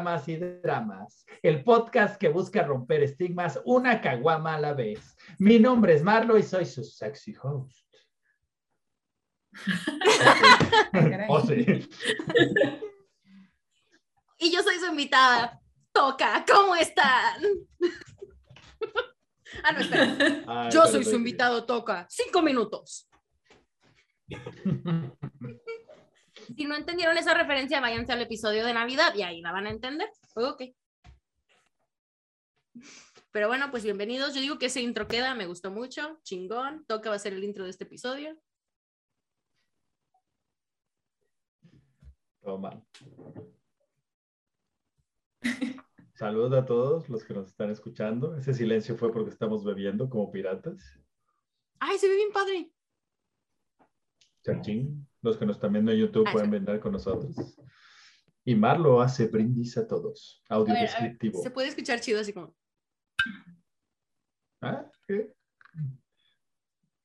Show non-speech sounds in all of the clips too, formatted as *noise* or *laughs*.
Caguamas y Dramas, el podcast que busca romper estigmas una caguama a la vez. Mi nombre es Marlo y soy su sexy host. *laughs* Oh, sí. Y yo soy su invitada. Toca, ¿cómo están? *laughs* ah, no, espera. Ay, Yo soy su invitado, Toca. Cinco minutos. *laughs* Si no entendieron esa referencia, váyanse al episodio de Navidad y ahí la van a entender. Ok. Pero bueno, pues bienvenidos. Yo digo que ese intro queda, me gustó mucho. Chingón. Toca va a ser el intro de este episodio. Toma. *laughs* Saludos a todos los que nos están escuchando. Ese silencio fue porque estamos bebiendo como piratas. Ay, se ve bien padre. Chachín. Los que nos están viendo en YouTube Ah, pueden sí. brindar con nosotros. Y Marlo hace brindis a todos. Audio A ver, a ver, descriptivo. Se puede escuchar chido así como. Ah, ¿qué?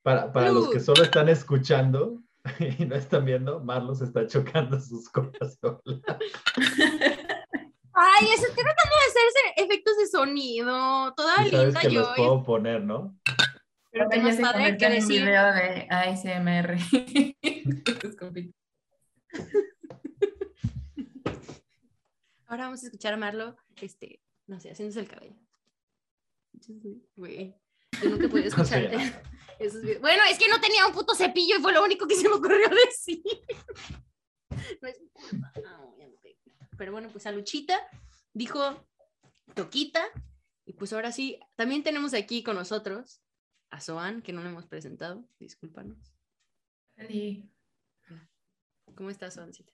Para, para los que solo están escuchando *laughs* y no están viendo, Marlos está chocando sus sola. *laughs* Ay, eso estoy tratando de hacer efectos de sonido. Toda Y sabes linda que yo. los puedo poner, ¿no? Pero que ya más se padre que un decir. video de ASMR. *laughs* Ahora vamos a escuchar a Marlo, este, no sé, haciéndose el cabello. Güey, yo nunca pude *laughs* No sé, escucharte. *laughs* esos videos. Bueno, es que no tenía un puto cepillo y fue lo único que se me ocurrió decir. No es culpa. No, ya me pegué. Pero bueno, pues a Luchita dijo Toquita. Y pues ahora sí, también tenemos aquí con nosotros a Soan, que no le hemos presentado. Discúlpanos. ¿Cómo estás, Soancita?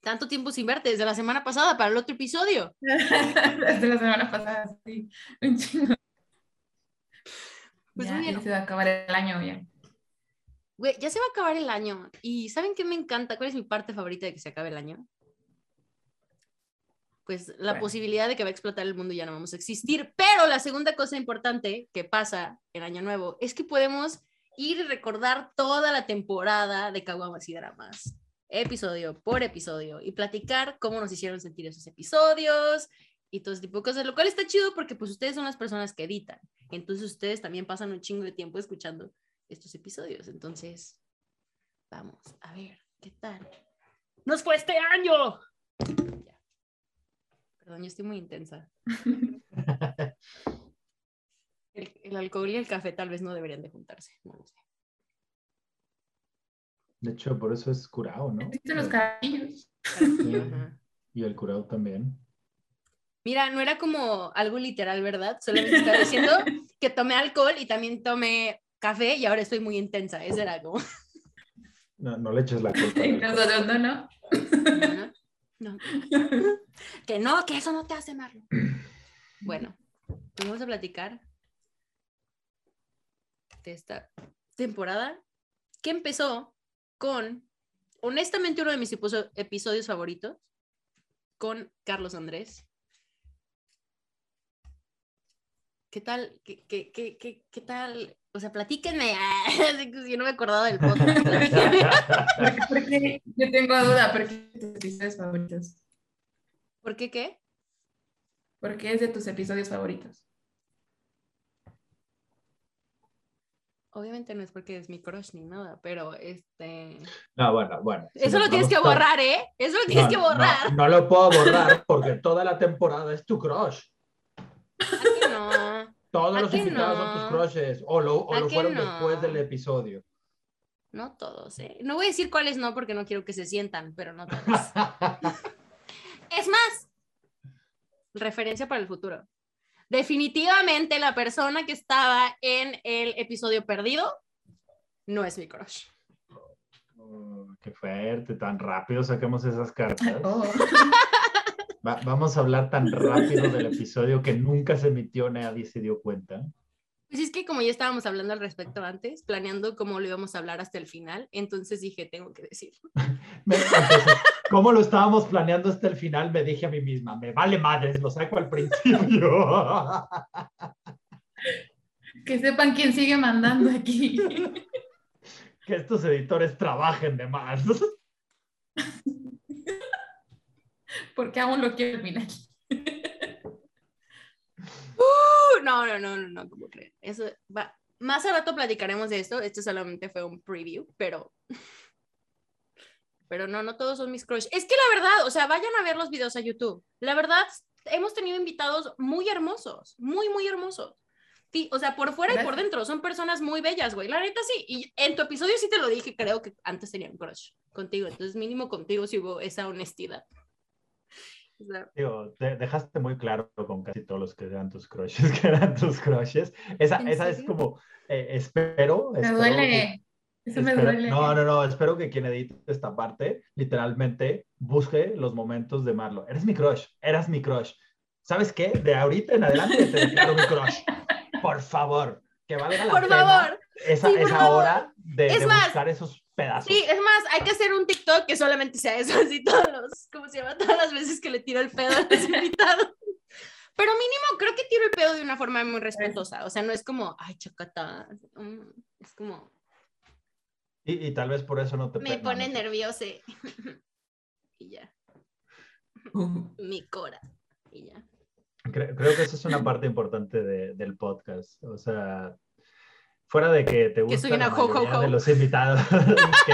Tanto tiempo sin verte, desde la semana pasada para el otro episodio. *laughs* Desde la semana pasada, sí. Un chingo. Pues ya, muy bien. ya se va a acabar el año ya. Güey, ya se va a acabar el año. ¿Y saben qué me encanta? ¿Cuál es mi parte favorita de que se acabe el año? Pues la Bueno. posibilidad de que va a explotar el mundo y ya no vamos a existir. Pero la segunda cosa importante que pasa en Año Nuevo es que podemos ir y recordar toda la temporada de Caguamas y Dramas, episodio por episodio, y platicar cómo nos hicieron sentir esos episodios y todo ese tipo de cosas, lo cual está chido porque pues ustedes son las personas que editan. Entonces ustedes también pasan un chingo de tiempo escuchando estos episodios. Entonces, vamos a ver qué tal. ¡Nos fue este año! Ya. Perdón, yo estoy muy intensa. *laughs* El, el alcohol y el café tal vez no deberían de juntarse. No lo sé. De hecho, por eso es curado, ¿no? ¿Viste los cabellos? Ajá. Y el curado también. Mira, no era como algo literal, ¿verdad? Solamente estaba diciendo *laughs* que tomé alcohol y también tomé café y ahora estoy muy intensa. Eso era como... No, no le eches la culpa. Nosotros no, no. No, no. *laughs* Que no, que eso no te hace malo. Bueno, pues vamos a platicar de esta temporada que empezó con, honestamente, uno de mis episo- episodios favoritos, con Carlos Andrés. ¿Qué tal? ¿Qué, qué, qué, qué, qué tal? O sea, platíquenme. *laughs* Así que Yo no me acordaba del podcast. Porque, *laughs* porque yo tengo duda, ¿por qué es de tus episodios favoritos? ¿Por qué qué? ¿Por qué es de tus episodios favoritos? Obviamente no es porque es mi crush ni nada, pero este... No, bueno, bueno. si Eso lo tienes que borrar, ¿eh? Eso lo tienes No, que borrar. No, lo puedo borrar porque toda la temporada es tu crush. ¿A que no? Todos ¿A los invitados no? son tus crushes. O lo, o ¿A lo fueron no? después del episodio. No todos, ¿eh? No voy a decir cuáles no porque no quiero que se sientan, pero no todos. *laughs* Es más, referencia para el futuro. Definitivamente la persona que estaba en el episodio perdido no es mi crush. Oh, qué fuerte, tan rápido saquemos esas cartas. Oh. *laughs* Va- vamos a hablar tan rápido del *laughs* episodio que nunca se emitió, nadie se dio cuenta. Pues es que como ya estábamos hablando al respecto antes, planeando cómo lo íbamos a hablar hasta el final, entonces dije, tengo que decirlo. *laughs* Entonces, ¿Cómo lo estábamos planeando hasta el final? Me dije a mí misma, me vale madres, lo saco al principio. *laughs* Que sepan quién sigue mandando aquí. que estos editores trabajen de más. *laughs* Porque aún lo quiero al *laughs* final. Uh, no, no, no, no, no, ¿cómo creen? Eso va. Más al rato platicaremos de esto. Esto solamente fue un preview, pero. Pero no, no todos son mis crush. Es que la verdad, o sea, vayan a ver los videos a YouTube. La verdad, hemos tenido invitados muy hermosos, muy, muy hermosos. Sí, o sea, por fuera y por dentro, son personas muy bellas, güey. La neta sí. Y en tu episodio sí te lo dije, creo que antes tenía un crush contigo. Entonces, mínimo contigo sí hubo esa honestidad. O sea, Digo, te dejaste muy claro con casi todos los que eran tus crushes, *laughs* que eran tus crushes. Esa, ¿En esa es como, eh, espero. Me espero duele. Eso me Espero- duele. No, no, no, espero que quien edite esta parte literalmente busque los momentos de Marlo. Eres mi crush, eras mi crush. ¿Sabes qué? De ahorita en adelante te declaro mi crush. Por favor, que valga la por pena favor. esa, sí, por esa favor. hora de, Es de más, buscar esos pedazos. Sí, es más, hay que hacer un TikTok que solamente sea eso, así todos los, ¿cómo se llama? Todas las veces que le tiro el pedo a los *laughs* invitados. Pero mínimo creo que tiro el pedo de una forma muy respetuosa, o sea, no es como, ay, chacata, mm, es como, Y, y tal vez por eso no te me pone nervioso. *laughs* Y ya, mi cora, y ya. Cre- Creo, que esa es una parte importante de- del podcast. O sea, fuera de que te gusta la ho, ho, ho. de los invitados. *laughs* que,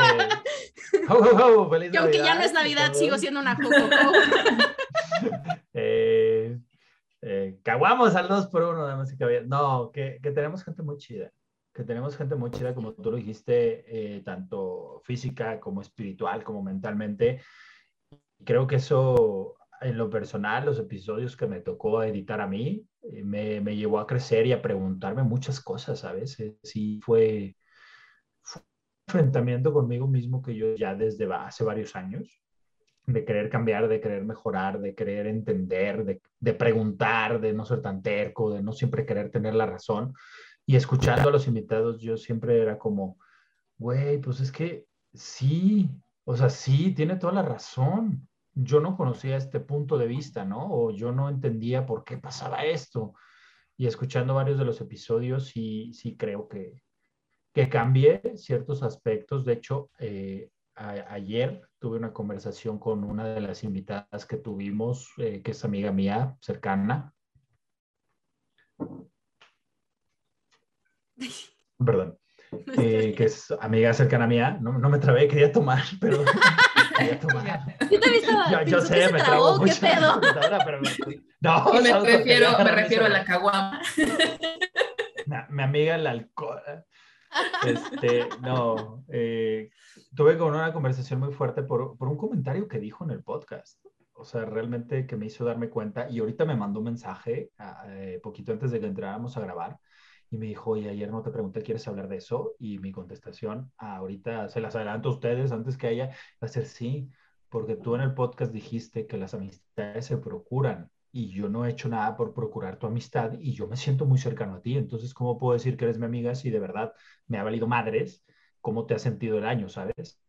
ho, ho, ho, feliz Que aunque ya Navidad, no es Navidad, sigo siendo una jojojo. *laughs* Eh, eh, caguamos al 2 por 1 damas y caballeros. No, que, que tenemos gente muy chida. Que tenemos gente muy chida, como tú lo dijiste, eh, tanto física como espiritual, como mentalmente. Creo que eso, en lo personal, los episodios que me tocó editar a mí, eh, me, me llevó a crecer y a preguntarme muchas cosas, ¿sabes? Eh, Sí, fue, un enfrentamiento conmigo mismo que yo ya desde hace varios años de querer cambiar, de querer mejorar, de querer entender, de, de preguntar, de no ser tan terco, de no siempre querer tener la razón. Y escuchando a los invitados, yo siempre era como, güey, pues es que sí, o sea, sí, tiene toda la razón. Yo no conocía este punto de vista, ¿no? O yo no entendía por qué pasaba esto. Y escuchando varios de los episodios, sí, sí creo que, que cambié ciertos aspectos. De hecho, eh, a- ayer tuve una conversación con una de las invitadas que tuvimos, eh, que es amiga mía cercana. *laughs* Perdón. eh, que es amiga cercana mía. No, no me trabé, quería tomar, *laughs* pero. *laughs* Yo también estaba, Yo, yo sé, me trabó, trabo ¿qué mucho. pedo? *laughs* Ahora, pero me- no, y me refiero, me a la caguama. Mi, mi amiga el alcohol. Este, no, eh, tuve con una conversación muy fuerte por, por un comentario que dijo en el podcast. O sea, realmente que me hizo darme cuenta y ahorita me mandó un mensaje a- eh, poquito antes de que entráramos a grabar y me dijo, oye, ayer no te pregunté, ¿quieres hablar de eso? Y mi contestación, ah, ahorita se las adelanto a ustedes antes que ella, va a ser sí, porque tú en el podcast dijiste que las amistades se procuran y yo no he hecho nada por procurar tu amistad y yo me siento muy cercano a ti. Entonces, ¿cómo puedo decir que eres mi amiga si de verdad me ha valido madres? ¿Cómo te has sentido el año, sabes?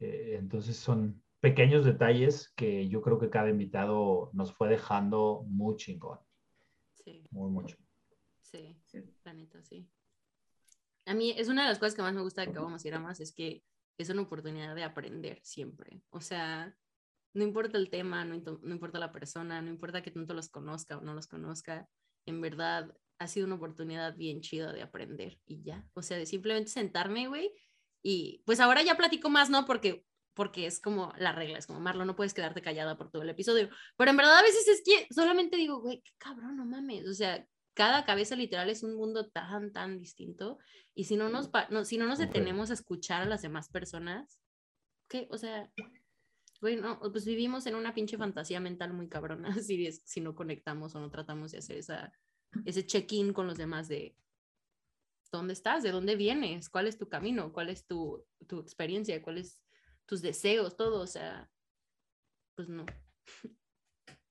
Eh, entonces, son pequeños detalles que yo creo que cada invitado nos fue dejando muy chingón, Sí, muy mucho. sí, Sí. la neta, sí. A mí es una de las cosas que más me gusta de ir a más, es que es una oportunidad de aprender siempre. O sea, no importa el tema, no, no importa la persona, no importa que tanto los conozca o no los conozca, en verdad ha sido una oportunidad bien chida de aprender y ya. O sea, de simplemente sentarme, güey, y pues ahora ya platico más, ¿no? Porque porque es como la regla, es como Marlo, no puedes quedarte callada por todo el episodio. Pero en verdad a veces es que solamente digo, güey, qué cabrón, no mames. O sea, cada cabeza literal es un mundo tan, tan distinto. Y si no nos, no, si no nos detenemos a escuchar a las demás personas, ¿qué? O sea, güey, no, pues vivimos en una pinche fantasía mental muy cabrona *laughs* si, es- si no conectamos o no tratamos de hacer esa, ese check-in con los demás de dónde estás, de dónde vienes, cuál es tu camino, cuál es tu, tu experiencia, cuáles tus deseos, todo, o sea, pues no. *laughs*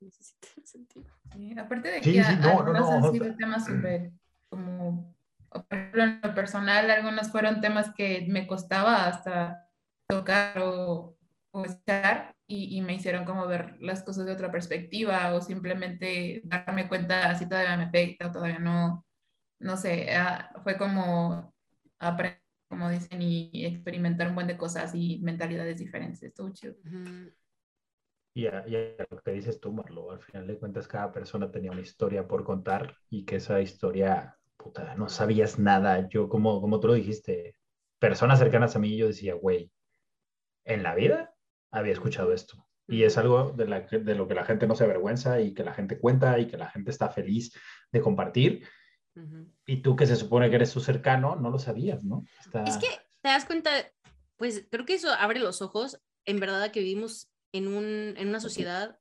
Necesita sentido. Sí, aparte de Sí, que sí, a- no, no, algunos no, han o sido temas súper como, por ejemplo, en lo personal, algunos fueron temas que me costaba hasta tocar o, o escuchar y, y me hicieron como ver las cosas de otra perspectiva o simplemente darme cuenta si todavía me afecta o todavía no, no sé, ah, fue como aprender como dicen, y experimentar un buen de cosas y mentalidades diferentes. Estuvo chido. Y a, lo que dices tú, Marlo, al final de cuentas cada persona tenía una historia por contar y que esa historia, puta, no sabías nada. Yo, como, como tú lo dijiste, personas cercanas a mí, yo decía, güey, en la vida había escuchado esto. Y es algo de, la, de lo que la gente no se avergüenza y que la gente cuenta y que la gente está feliz de compartir. Y tú que se supone que eres su cercano, no lo sabías, ¿no? Es que te das cuenta, pues creo que eso abre los ojos, en verdad, que vivimos en, un, en una sociedad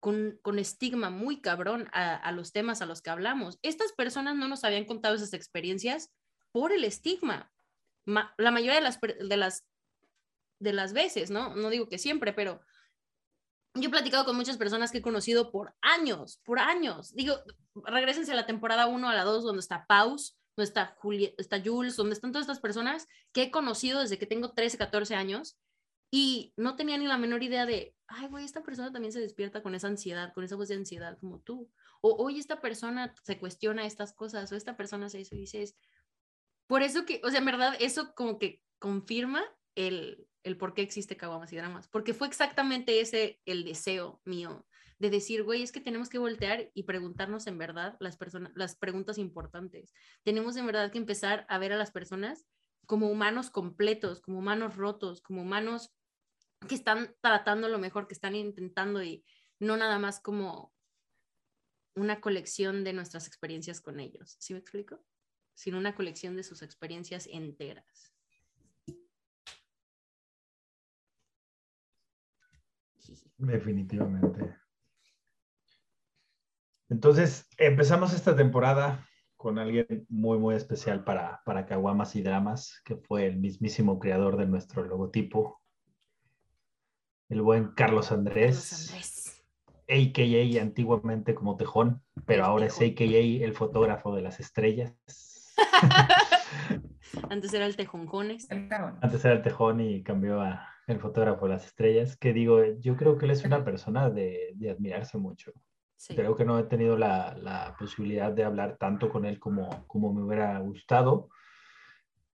con, con, estigma muy cabrón a, a, los temas a los que hablamos. Estas personas no nos habían contado esas experiencias por el estigma. la mayoría de las, de, las, de las veces, ¿no? No digo que siempre, pero yo he platicado con muchas personas que he conocido por años, por años. Digo, regresense a la temporada 1 a la 2, donde está Paus, donde está, Juliet, está Jules, donde están todas estas personas que he conocido desde que tengo 13, 14 años y no tenía ni la menor idea de, ay, güey, esta persona también se despierta con esa ansiedad, con esa voz de ansiedad como tú. O, oye, esta persona se cuestiona estas cosas, o esta persona se eso y dices, por eso que, o sea, en verdad, eso como que confirma el, el por qué existe Caguamas y Dramas, porque fue exactamente ese el deseo mío de decir, güey, es que tenemos que voltear y preguntarnos en verdad las, personas, las preguntas importantes. Tenemos en verdad que empezar a ver a las personas como humanos completos, como humanos rotos, como humanos que están tratando lo mejor, que están intentando y no nada más como una colección de nuestras experiencias con ellos. ¿Sí me explico? Sino una colección de sus experiencias enteras. Definitivamente. Entonces, empezamos esta temporada con alguien muy, muy especial para, para Caguamas y Dramas, que fue el mismísimo creador de nuestro logotipo, el buen Carlos Andrés, Carlos Andrés. AKA antiguamente como Tejón, pero ahora es AKA el fotógrafo de las estrellas. *laughs* Antes era el Tejonjones. Antes era el Tejón y cambió a el fotógrafo de las estrellas, que digo, yo creo que él es una persona de, de admirarse mucho. Creo que no he tenido la, la, posibilidad de hablar tanto con él como, como me hubiera gustado,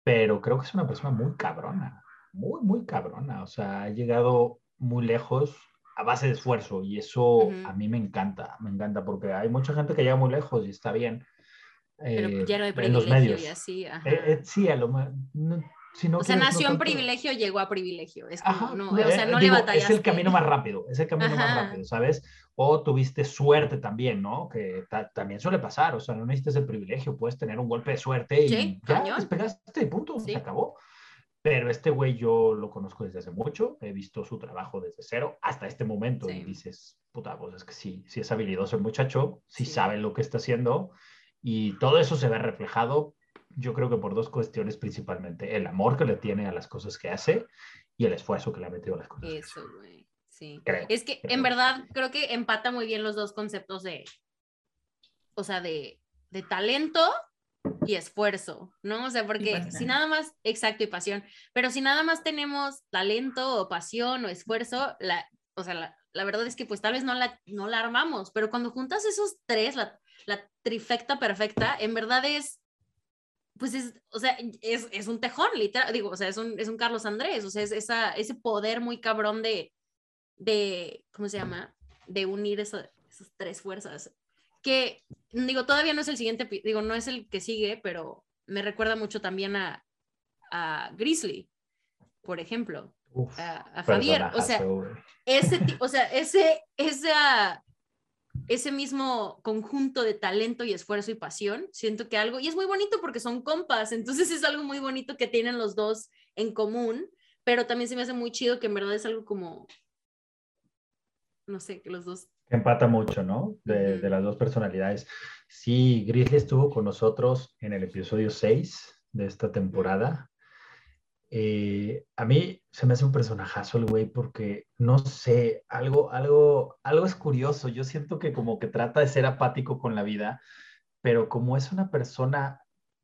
pero creo que es una persona muy cabrona, muy, muy cabrona. O sea, ha llegado muy lejos a base de esfuerzo y eso a mí me encanta, me encanta porque hay mucha gente que llega muy lejos y está bien. Pero eh, lleno de privilegio y así. Eh, eh, sí, a lo no, o sea, nació en privilegio, llegó a privilegio. Es como, no, o sea, no le batallaste. Es el camino más rápido, es el camino más rápido, ¿sabes? O tuviste suerte también, ¿no? Que también suele pasar, o sea, no necesitas el privilegio, puedes tener un golpe de suerte y ya despegaste, punto, se acabó. Pero este güey yo lo conozco desde hace mucho, he visto su trabajo desde cero hasta este momento y dices, puta, pues es que sí, sí es habilidoso el muchacho, sí, sabe lo que está haciendo y todo eso se ve reflejado, yo creo que por dos cuestiones principalmente, el amor que le tiene a las cosas que hace y el esfuerzo que le ha metido a las cosas. Eso, güey, sí. es que en verdad creo que empata muy bien los dos conceptos de, o sea, de, de talento y esfuerzo, ¿no? O sea, porque si nada más, exacto, y pasión, pero si nada más tenemos talento o pasión o esfuerzo, la, o sea, la, la verdad es que pues tal vez no la, no la armamos, pero cuando juntas esos tres, la, la trifecta perfecta, en verdad es, pues es, o sea, es, es un tejón, literal, digo, o sea, es un, es un Carlos Andrés, o sea, es esa, ese poder muy cabrón de, de, ¿cómo se llama? De unir esas tres fuerzas que digo, todavía no es el siguiente, digo, no es el que sigue, pero me recuerda mucho también a, a Grizzly, por ejemplo, a, Javier, o sea, ese, o sea, ese, esa, ese mismo conjunto de talento y esfuerzo y pasión, siento que algo, y es muy bonito porque son compas, entonces es algo muy bonito que tienen los dos en común, pero también se me hace muy chido que en verdad es algo como, no sé, que los dos empata mucho, ¿no? De, las dos personalidades. Sí, Grizzly estuvo con nosotros en el episodio 6 de esta temporada. Eh, a mí se me hace un personajazo el güey porque no sé, algo, algo, algo es curioso. Yo siento que como que trata de ser apático con la vida, pero como es una persona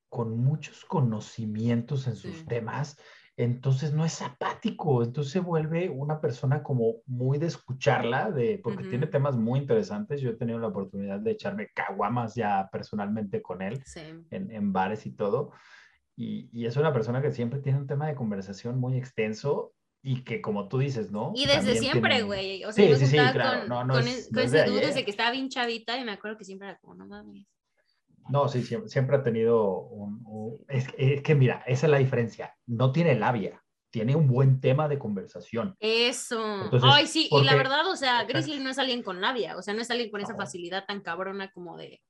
con muchos conocimientos en sus temas, entonces no es apático, entonces se vuelve una persona como muy de escucharla, de, porque tiene temas muy interesantes. Yo he tenido la oportunidad de echarme caguamas ya personalmente con él en, en, bares y todo. Y, y es una persona que siempre tiene un tema de conversación muy extenso y que como tú dices, ¿no? Y desde También siempre, tiene- güey. O sea, Sí, yo sí, sí, claro. con, No, no con, es- es- no con es de ese dude ayer. desde que estaba bien chavita y me acuerdo que siempre era como, no mames. No, sí, siempre, siempre ha tenido un... un- es, que- es que mira, esa es la diferencia. No tiene labia, tiene un buen tema de conversación. Eso. Entonces, Ay, sí, y la verdad, o sea. Grizzly no es alguien con labia, o sea, no es alguien con esa facilidad tan cabrona como de.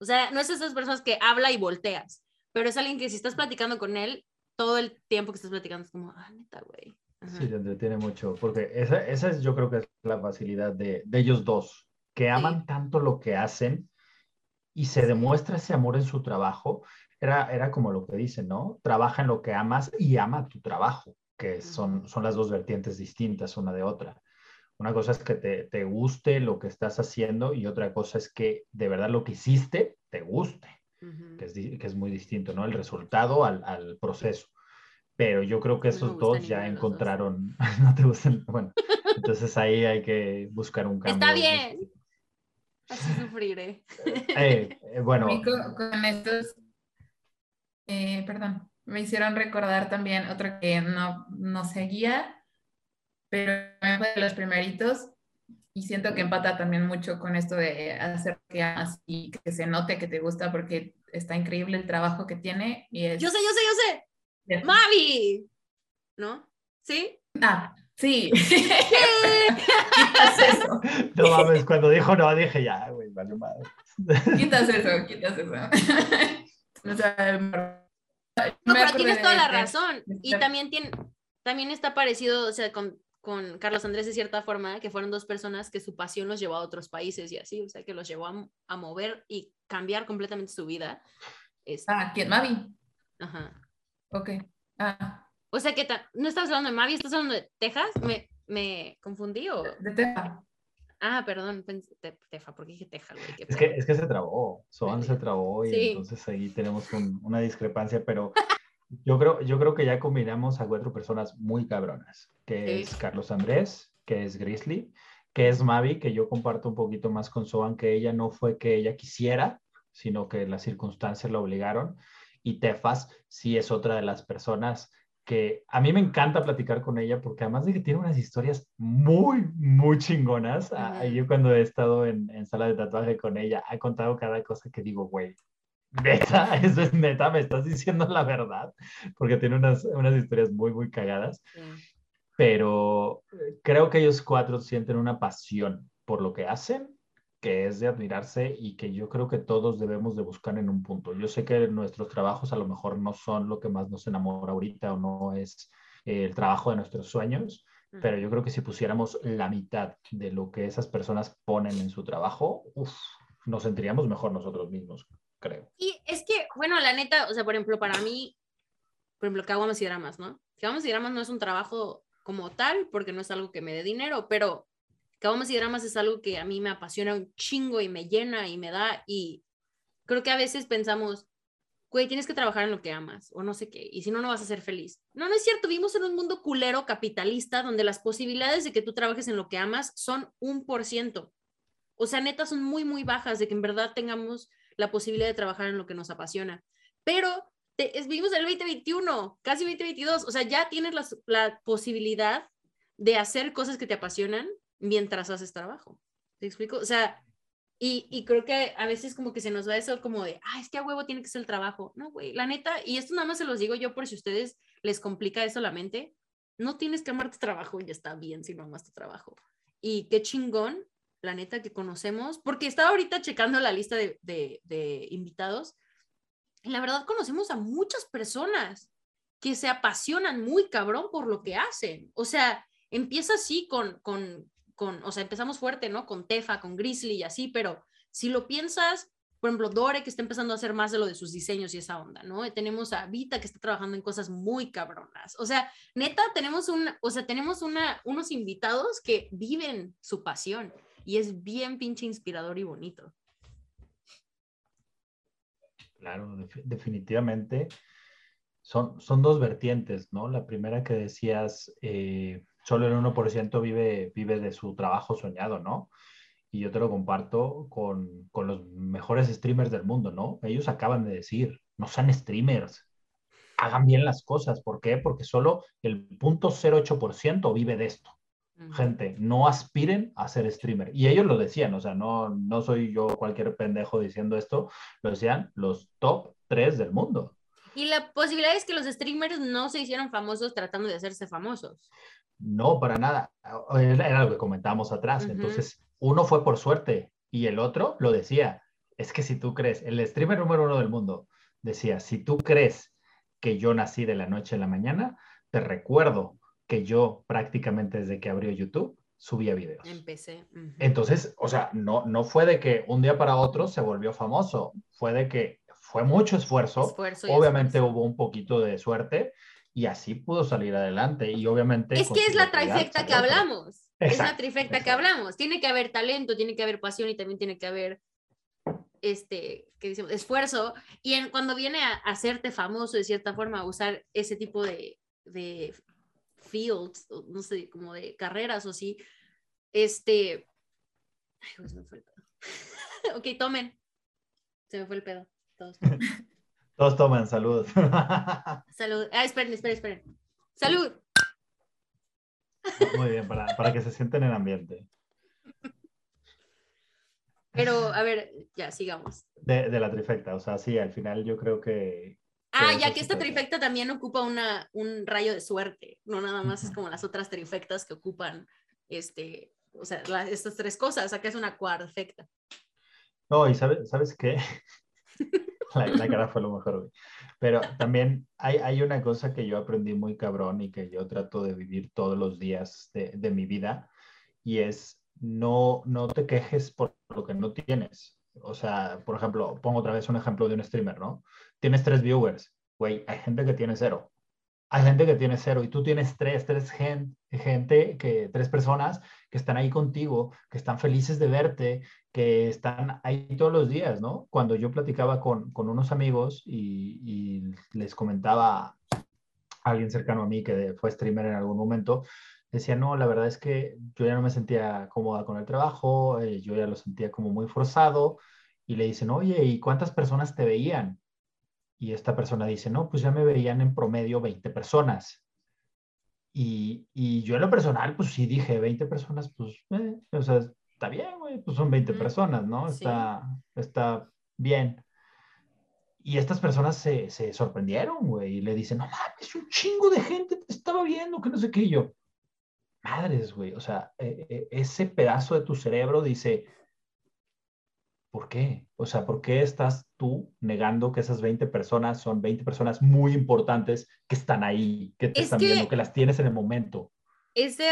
O sea, no es esas personas que habla y volteas, pero es alguien que si estás platicando con él, todo el tiempo que estás platicando es como, ah, neta, güey. Ajá. Sí, te entretiene mucho, porque esa, esa es yo creo que es la facilidad de, de ellos dos, que aman tanto lo que hacen y se demuestra ese amor en su trabajo. Era, era como lo que dicen, ¿no? Trabaja en lo que amas y ama tu trabajo, que son, son las dos vertientes distintas una de otra. Una cosa es que te, te guste lo que estás haciendo y otra cosa es que de verdad lo que hiciste te guste que es, que es muy distinto, ¿no? El resultado al, al proceso. Pero yo creo que esos dos ya los dos. encontraron, *laughs* no te gustan, bueno, entonces ahí hay que buscar un cambio. Está bien. Así sufriré. Eh, eh, bueno, con, con estos, eh, perdón, me hicieron recordar también otro que no, no seguía, pero fue de los primeritos y siento que empata también mucho con esto de hacer que amas y que se note que te gusta porque está increíble el trabajo que tiene y es... Yo sé, yo sé, yo sé. Mavi. ¿No? ¿Sí? Ah, sí. *laughs* quitas eso, no mames, cuando dijo no, dije ya, güey, vale madre. quitas eso, quitas eso. *laughs* O sea, No, me pero tienes toda la razón. Y también tiene, también está parecido, o sea, con, con Carlos Andrés de cierta forma, que fueron dos personas que su pasión los llevó a otros países y así, o sea, que los llevó a, a mover y cambiar completamente su vida. Este, Ah, ¿quién? Mavi. ajá. Ok. Ah, O sea que no estás hablando de Mavi, estás hablando de Texas. ¿Me, me confundí o...? de Tepa. Ah, perdón, te- Tefa, porque dije Texas, güey. Es que, es que se trabó, Soban se trabó y Sí. entonces ahí tenemos un- una discrepancia, pero *laughs* yo creo, yo creo que ya combinamos a cuatro personas muy cabronas, que Sí. es Carlos Andrés, que es Grizzly, que es Mavi, que yo comparto un poquito más con Soban, que ella no fue que ella quisiera, sino que las circunstancias la obligaron, y Tefas sí es otra de las personas que a mí me encanta platicar con ella porque además de que tiene unas historias muy, muy chingonas, yo cuando he estado en, en sala de tatuaje con ella, ha contado cada cosa que digo, güey, neta, *laughs* eso es neta, me estás diciendo la verdad, porque tiene unas, unas historias muy, muy cagadas, pero eh, creo que ellos cuatro sienten una pasión por lo que hacen que es de admirarse y que yo creo que todos debemos de buscar en un punto. Yo sé que nuestros trabajos a lo mejor no son lo que más nos enamora ahorita o no es eh, el trabajo de nuestros sueños, Ujú. pero yo creo que si pusiéramos la mitad de lo que esas personas ponen en su trabajo, uf, nos sentiríamos mejor nosotros mismos, creo. Y es que, bueno, la neta, o sea, por ejemplo, para mí, por ejemplo, Caguamas y Dramas, ¿no? Caguamas y Dramas no es un trabajo como tal, porque no es algo que me dé dinero, pero Caguamas y Dramas es algo que a mí me apasiona un chingo y me llena y me da, y creo que a veces pensamos, güey, tienes que trabajar en lo que amas, o no sé qué, y si no, no vas a ser feliz. No, no es cierto, vivimos en un mundo culero capitalista donde las posibilidades de que tú trabajes en lo que amas son un por ciento. O sea, neta, son muy, muy bajas de que en verdad tengamos la posibilidad de trabajar en lo que nos apasiona. Pero te- es- vivimos en el 2021, casi 2022, o sea, ya tienes las- la posibilidad de hacer cosas que te apasionan mientras haces trabajo. ¿Te explico? O sea, y, y creo que a veces como que se nos va eso como de, ah, es que a huevo tiene que ser el trabajo. No, güey, la neta, y esto nada más se los digo yo por si a ustedes les complica eso la mente, no tienes que amar tu trabajo y está bien si no amas tu trabajo. Y qué chingón, la neta, que conocemos, porque estaba ahorita checando la lista de, de, de invitados, y la verdad conocemos a muchas personas que se apasionan muy cabrón por lo que hacen. O sea, empieza así con, con, con, o sea, empezamos fuerte, ¿no? Con Tefa, con Grizzly y así, pero si lo piensas, por ejemplo, Dore, que está empezando a hacer más de lo de sus diseños y esa onda, ¿no? Tenemos a Vita, que está trabajando en cosas muy cabronas. O sea, neta, tenemos, un, o sea, tenemos una, unos invitados que viven su pasión y es bien pinche inspirador y bonito. Claro, def- definitivamente. Son, son dos vertientes, ¿no? La primera que decías, eh, solo el 1% vive, vive de su trabajo soñado, ¿no? Y yo te lo comparto con, con los mejores streamers del mundo, ¿no? Ellos acaban de decir, no sean streamers, hagan bien las cosas. ¿Por qué? Porque solo el 0.08% vive de esto. Gente, no aspiren a ser streamer. Y ellos lo decían, o sea, no, no soy yo cualquier pendejo diciendo esto, lo decían los top 3 del mundo. Y la posibilidad es que los streamers no se hicieron famosos tratando de hacerse famosos. No, para nada. Era lo que comentábamos atrás. Entonces, uno fue por suerte y el otro lo decía. Es que si tú crees, el streamer número uno del mundo decía, si tú crees que yo nací de la noche a la mañana, te recuerdo que yo prácticamente desde que abrió YouTube subía videos. Empecé. Entonces, o sea, no, no fue de que un día para otro se volvió famoso, fue de que fue mucho esfuerzo. obviamente hubo un poquito de suerte y así pudo salir adelante y obviamente... Es que es la trifecta que hablamos. es la trifecta que hablamos. Tiene que haber talento, tiene que haber pasión y también tiene que haber este, que decimos, esfuerzo. Y en, cuando viene a, hacerte famoso de cierta forma, a usar ese tipo de, de fields, no sé, como de carreras o así, este... Ay, se me fue el pedo. *laughs* ok, tomen. Se me fue el pedo. Todos. *laughs* Todos toman, salud. *laughs* salud. Ah, esperen, esperen, esperen. Salud. Muy bien, para, para que se sienten en ambiente. Pero, a ver, ya, sigamos. De, de, la trifecta, o sea, sí, al final yo creo que... Ah, ya que esta trifecta también ocupa una, un rayo de suerte, no nada más es como las otras trifectas que ocupan, este, o sea, estas tres cosas, acá es una cuartefecta. No, y sabes, ¿sabes qué? La, cara fue lo mejor, Pero también hay, hay, una cosa que yo aprendí muy cabrón y que yo trato de vivir todos los días de, de mi vida, y es no, no te quejes por lo que no tienes. O sea, por ejemplo, pongo otra vez un ejemplo de un streamer, ¿no? Tienes tres viewers, güey, hay gente que tiene cero. Hay gente que tiene cero y tú tienes tres, tres gente, gente que, tres personas que están ahí contigo, que están felices de verte, que están ahí todos los días, ¿no? Cuando yo platicaba con, con unos amigos y, y, les comentaba a alguien cercano a mí que fue streamer en algún momento, decía, no, la verdad es que yo ya no me sentía cómoda con el trabajo, eh, yo ya lo sentía como muy forzado, y le dicen, oye, ¿y cuántas personas te veían? Y esta persona dice, no, pues ya me veían en promedio 20 personas. Y, y yo en lo personal, pues sí dije, 20 personas, pues, eh, o sea, está bien, güey, pues son 20 personas, ¿no? Está, está bien. Y estas personas se, se sorprendieron, güey, y le dicen, no mames, un chingo de gente te estaba viendo, que no sé qué. yo, madres, güey, o sea, e, e, ese pedazo de tu cerebro dice, ¿por qué? O sea, ¿por qué estás tú negando que esas 20 personas son 20 personas muy importantes que están ahí, que te están viendo, que las tienes en el momento? Este,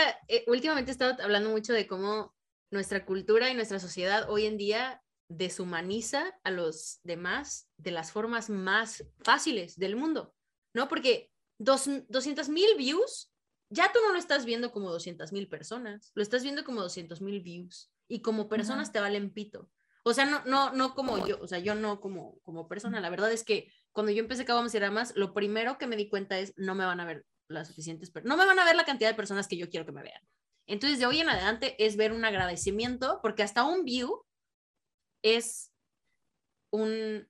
últimamente he estado hablando mucho de cómo nuestra cultura y nuestra sociedad hoy en día deshumaniza a los demás de las formas más fáciles del mundo, ¿no? Porque dos, 200 mil views ya tú no lo estás viendo como 200 mil personas, lo estás viendo como 200 mil views y como personas te valen pito. O sea, no, no, no como yo, o sea, yo no como, como persona. La verdad es que cuando yo empecé Cabo más, lo primero que me di cuenta es no me van a ver las suficientes, no me van a ver la cantidad de personas que yo quiero que me vean. Entonces, de hoy en adelante es ver un agradecimiento, porque hasta un view es un,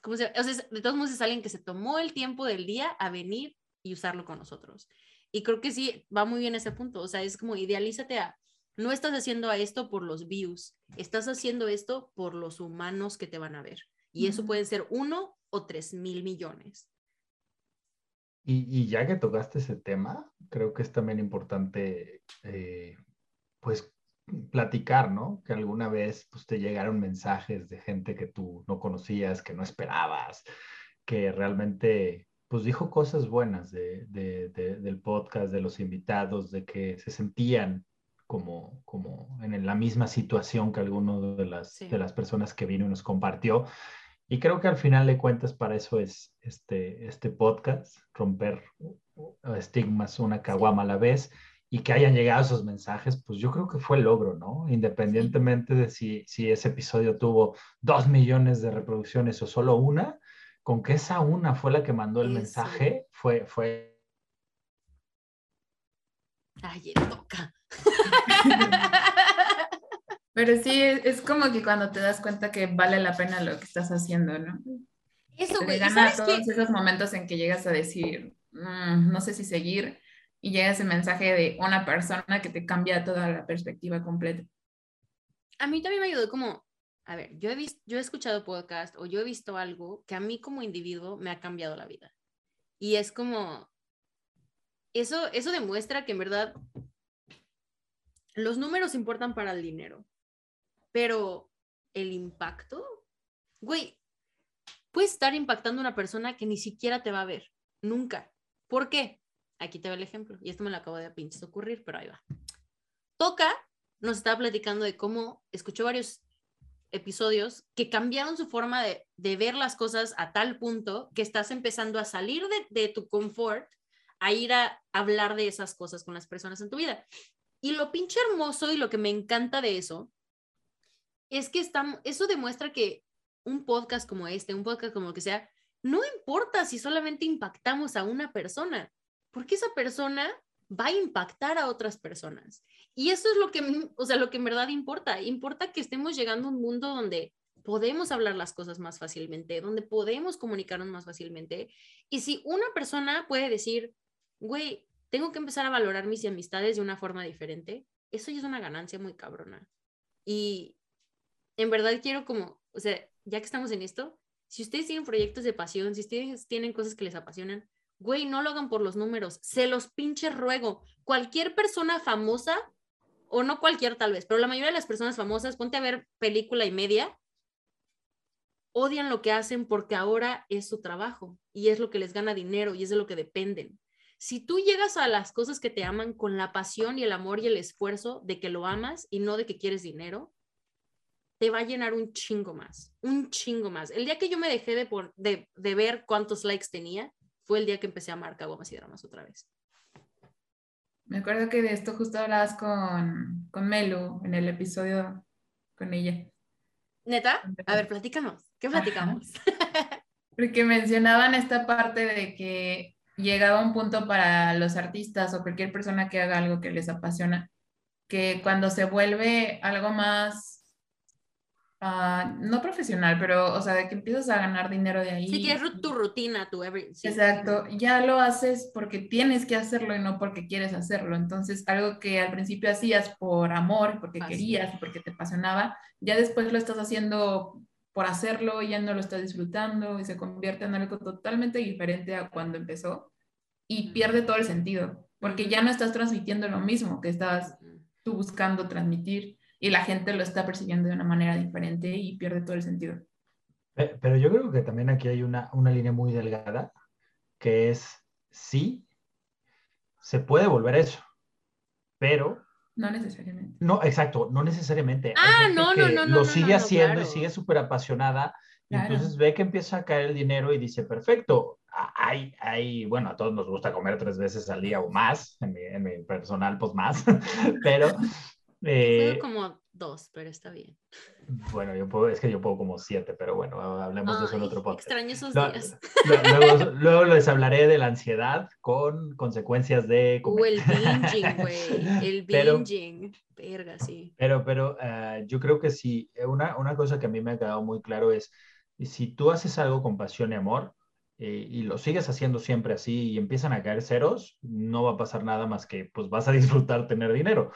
¿cómo se O sea, de todos modos es alguien que se tomó el tiempo del día a venir y usarlo con nosotros. Y creo que sí, va muy bien ese punto. O sea, es como idealízate a, no estás haciendo esto por los views, estás haciendo esto por los humanos que te van a ver. Y eso puede ser uno o tres mil millones. Y, y, ya que tocaste ese tema, creo que es también importante, eh, pues, platicar, ¿no? Que alguna vez pues, te llegaron mensajes de gente que tú no conocías, que no esperabas, que realmente pues dijo cosas buenas de, de, del podcast, de los invitados, de que se sentían como, como en la misma situación que alguno de las, de las personas que vino y nos compartió. Y creo que al final de cuentas para eso es este, este podcast, romper estigmas una caguama a la vez y que hayan llegado esos mensajes, pues yo creo que fue el logro, ¿no? Independientemente de si, si ese episodio tuvo dos millones de reproducciones o solo una, con que esa una fue la que mandó el mensaje, fue, fue. Ay, toca. *laughs* Pero sí, es como que cuando te das cuenta que vale la pena lo que estás haciendo, ¿no? Eso, güey. ¿y gana ¿Sabes todos qué? esos momentos en que llegas a decir, "Mm, no sé si seguir, y llega ese mensaje de una persona que te cambia toda la perspectiva completa. A mí también me ayudó como, a ver, yo he visto, yo he escuchado podcast o yo he visto algo que a mí como individuo me ha cambiado la vida. Y es como, eso, eso demuestra que en verdad los números importan para el dinero, pero el impacto, güey, puedes estar impactando a una persona que ni siquiera te va a ver, nunca. ¿Por qué? Aquí te va el ejemplo, y esto me lo acabo de pinches ocurrir, pero ahí va. Toca nos estaba platicando de cómo escuchó varios episodios que cambiaron su forma de, de ver las cosas a tal punto que estás empezando a salir de, de tu confort a ir a hablar de esas cosas con las personas en tu vida. Y lo pinche hermoso y lo que me encanta de eso es que estamos, eso demuestra que un podcast como este, un podcast como lo que sea, no importa si solamente impactamos a una persona, porque esa persona va a impactar a otras personas. Y eso es lo que, o sea, lo que en verdad importa. Importa que estemos llegando a un mundo donde podemos hablar las cosas más fácilmente, donde podemos comunicarnos más fácilmente. Y si una persona puede decir, güey, tengo que empezar a valorar mis amistades de una forma diferente, eso ya es una ganancia muy cabrona. Y en verdad quiero como, o sea, ya que estamos en esto, si ustedes tienen proyectos de pasión, si ustedes tienen cosas que les apasionan, güey, no lo hagan por los números, se los pinche ruego. Cualquier persona famosa, o no cualquier tal vez, pero la mayoría de las personas famosas, ponte a ver película y media, odian lo que hacen porque ahora es su trabajo y es lo que les gana dinero y es de lo que dependen. Si tú llegas a las cosas que te aman con la pasión y el amor y el esfuerzo de que lo amas y no de que quieres dinero, te va a llenar un chingo más, un chingo más. El día que yo me dejé de, por, de, de ver cuántos likes tenía, fue el día que empecé a amar Caguamas y Dramas otra vez. Me acuerdo que de esto justo hablabas con, con Melu en el episodio con ella. ¿Neta? A ver, platícanos. ¿Qué platicamos? *laughs* Porque mencionaban esta parte de que llegaba un punto para los artistas o cualquier persona que haga algo que les apasiona, que cuando se vuelve algo más Uh, no profesional, pero, o sea, de que empiezas a ganar dinero de ahí. Sí, que es tu rutina, tu every. Sí. Exacto, ya lo haces porque tienes que hacerlo y no porque quieres hacerlo. Entonces, algo que al principio hacías por amor, porque Así. querías, porque te apasionaba, ya después lo estás haciendo por hacerlo, ya no lo estás disfrutando y se convierte en algo totalmente diferente a cuando empezó y pierde todo el sentido, porque ya no estás transmitiendo lo mismo que estabas tú buscando transmitir y la gente lo está percibiendo de una manera diferente y pierde todo el sentido. Pero yo creo que también aquí hay una, una línea muy delgada, que es sí, se puede volver eso, pero... No necesariamente. No, exacto, no necesariamente. Ah, no, no, no, no. Lo sigue no, haciendo claro. y sigue súper apasionada. Claro. Entonces ve que empieza a caer el dinero y dice, perfecto, hay, hay, bueno, a todos nos gusta comer tres veces al día o más, en mi, en mi personal, pues más, *laughs* pero eh, como dos, pero está bien. Bueno, yo puedo, es que yo puedo como siete, pero bueno, hablemos Ay, de eso en otro podcast. Extraño esos no, días. *laughs* Luego, luego, les hablaré de la ansiedad con consecuencias de comer. O el binging, güey. El *laughs* binging. Pero, Verga, sí. Pero, pero uh, yo creo que sí, una, una cosa que a mí me ha quedado muy claro es, si tú haces algo con pasión y amor, eh, y lo sigues haciendo siempre así y empiezan a caer ceros, no va a pasar nada más que pues vas a *laughs* disfrutar tener dinero.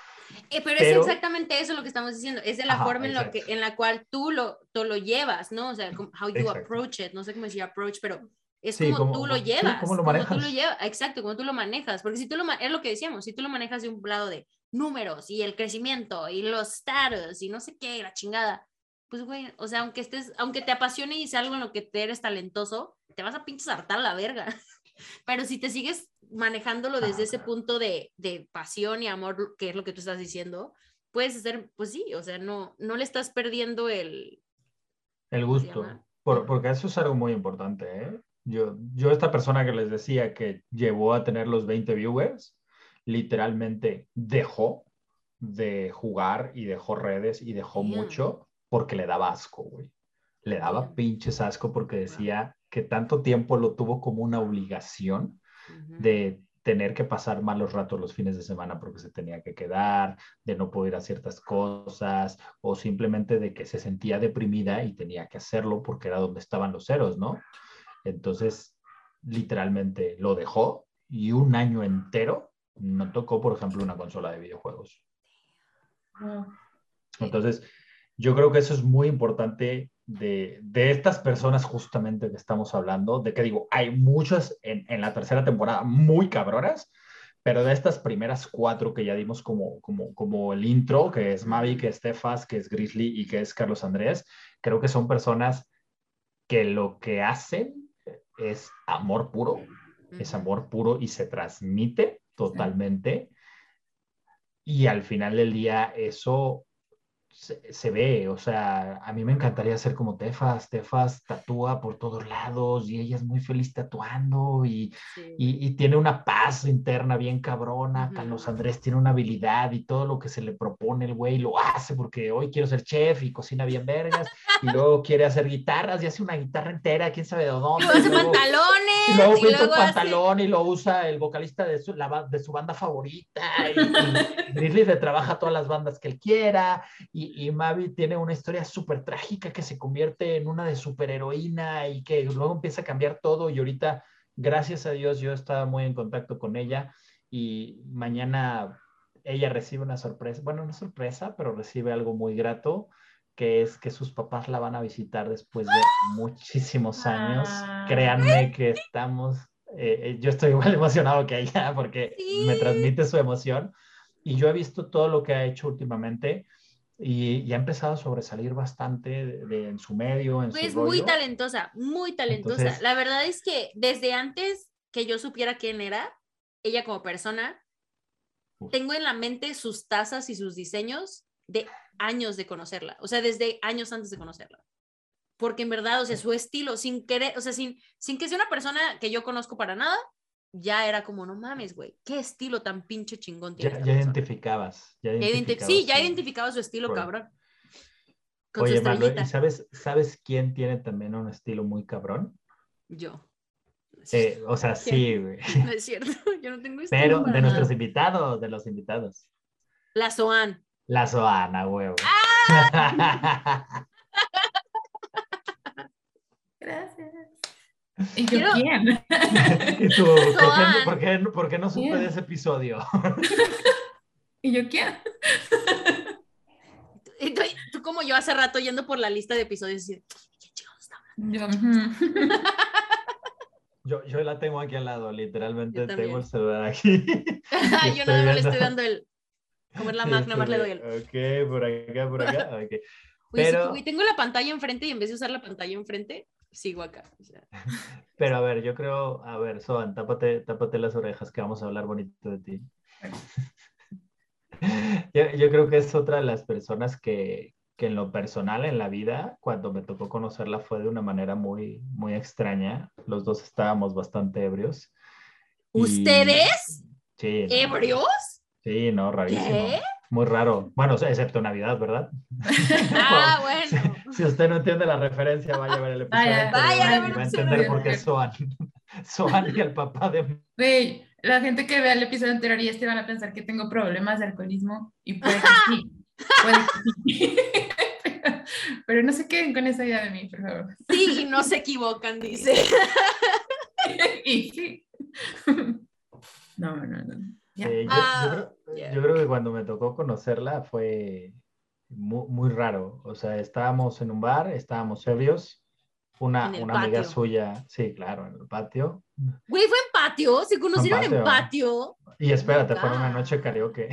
Eh, pero, pero, es exactamente eso lo que estamos diciendo, es de la Ajá, forma en, lo que, en la cual tú lo, tú lo llevas, ¿no? O sea, how you exacto. approach it, no sé cómo decir approach, pero es sí, como, como, tú lo llevas. ¿Cómo lo como manejas? tú lo llevas, exacto, como tú lo manejas, porque si tú lo, es lo que decíamos, si tú lo manejas de un lado de números y el crecimiento y los status y no sé qué, la chingada, pues güey, o sea, aunque estés, aunque te apasione y sea algo en lo que te eres talentoso, te vas a pinches hartar la verga. *laughs* Pero si te sigues manejándolo desde ah, ese punto de, de, pasión y amor, que es lo que tú estás diciendo, puedes hacer, pues sí, o sea, no, no le estás perdiendo el... El gusto. Por, porque eso es algo muy importante, ¿eh? Yo, yo esta persona que les decía que llevó a tener los 20 viewers, literalmente dejó de jugar y dejó redes y dejó yeah. mucho porque le daba asco, güey. Le daba pinches asco porque decía que tanto tiempo lo tuvo como una obligación de tener que pasar malos ratos los fines de semana porque se tenía que quedar, de no poder hacer ciertas cosas, o simplemente de que se sentía deprimida y tenía que hacerlo porque era donde estaban los ceros, ¿no? Entonces, literalmente lo dejó y un año entero no tocó, por ejemplo, una consola de videojuegos. Entonces, yo creo que eso es muy importante de, de, estas personas justamente que estamos hablando, de que digo, hay muchas en, en, la tercera temporada muy cabronas, pero de estas primeras cuatro que ya dimos como, como, como el intro, que es Mavi, que es Stefas, que es Grizzly y que es Carlos Andrés, creo que son personas que lo que hacen es amor puro, es amor puro y se transmite totalmente. Y al final del día eso se, ve, o sea, a mí me encantaría ser como Tefas, Tefas tatúa por todos lados y ella es muy feliz tatuando y, y, tiene una paz interna bien cabrona, Carlos Andrés tiene una habilidad y todo lo que se le propone el güey lo hace porque hoy quiero ser chef y cocina bien vergas y *laughs* luego quiere hacer guitarras y hace una guitarra entera, quién sabe de dónde. Y luego hace pantalones. Y luego pinta un pantalón y lo usa el vocalista de su, la, de su banda favorita y, y *laughs* Grizzly le trabaja todas las bandas que él quiera y y, Mavi tiene una historia súper trágica que se convierte en una de superheroína y que luego empieza a cambiar todo y ahorita, gracias a Dios, yo estaba muy en contacto con ella y mañana ella recibe una sorpresa, bueno, una sorpresa, pero recibe algo muy grato, que es que sus papás la van a visitar después de muchísimos años. Ah. Créanme que estamos, eh, eh, yo estoy igual *laughs* emocionado que ella porque me transmite su emoción y yo he visto todo lo que ha hecho últimamente y, ha empezado a sobresalir bastante de, en su medio, en pues rollo. muy talentosa, muy talentosa. Entonces- la verdad es que desde antes que yo supiera quién era, ella como persona, Uf. tengo en la mente sus tazas y sus diseños de años de conocerla, o sea, desde años antes de conocerla. Porque en verdad, o sea, su estilo, sin querer, o sea, sin, sin que sea una persona que yo conozco para nada, ya era como, no mames, güey, qué estilo tan pinche chingón tiene. Ya, esta ya persona". identificabas. Ya Ya identi- identificabas sí, ya su- estilo, cabrón. Con Oye, su estrellita. ¿y sabes, sabes quién tiene también un estilo muy cabrón? Yo. Eh, o sea, sí, güey. *laughs* No es cierto, *laughs* yo no tengo estilo Pero de nuestros nada. invitados, de los invitados. La Zoan. La Soana, huevo. ¡Ah! *laughs* ¿Y yo Quiero- quién? *laughs* ¿Y tú, ¿por qué, por qué- por qué no supe Bien. de ese episodio? *laughs* ¿Y yo quién? Y tú, tú como yo hace rato yendo por la lista de episodios y. Yo. *laughs* Yo, yo la tengo aquí al lado, literalmente tengo el celular aquí. yo nada más le estoy dando el comer la Mac, nada más le doy el. Ok, por acá, por acá. ok. Güey, sí, Pero- güey, tengo la pantalla enfrente y en vez de usar la pantalla enfrente, sigo acá. o sea. *laughs* Pero a ver, yo creo, a ver, Soan, tápate, tápate las orejas que vamos a hablar bonito de ti. *laughs* Yo, yo creo que es otra de las personas que, que en lo personal, en la vida, cuando me tocó conocerla fue de una manera muy, muy extraña. Los dos estábamos bastante ebrios. Y- ¿Ustedes? Sí. no, ¿Ebrios? Sí, no, rarísimo. ¿Qué? Muy raro. Bueno, excepto Navidad, ¿verdad? Ah, *laughs* bueno. Si usted no entiende la referencia, vaya a ver el episodio. Vaya, anterior vaya a y ver el va a entender por qué. Soan. Soan *laughs* y el papá de Güey, la gente que vea el episodio anterior y este van a pensar que tengo problemas de alcoholismo y puede que sí. Puede que sí. *laughs* Pero, pero no se queden con esa idea de mí, por favor. Sí, y no se equivocan, dice. Y sí. No, no, no. Eh, yo, Ah, yo creo, yo creo que cuando me tocó conocerla fue muy, muy raro. O sea, estábamos en un bar, estábamos ebrios. Una, una amiga suya, sí, claro, en el patio. Güey, fue en patio, se conocieron en patio. patio. Y espérate, fue una noche karaoke.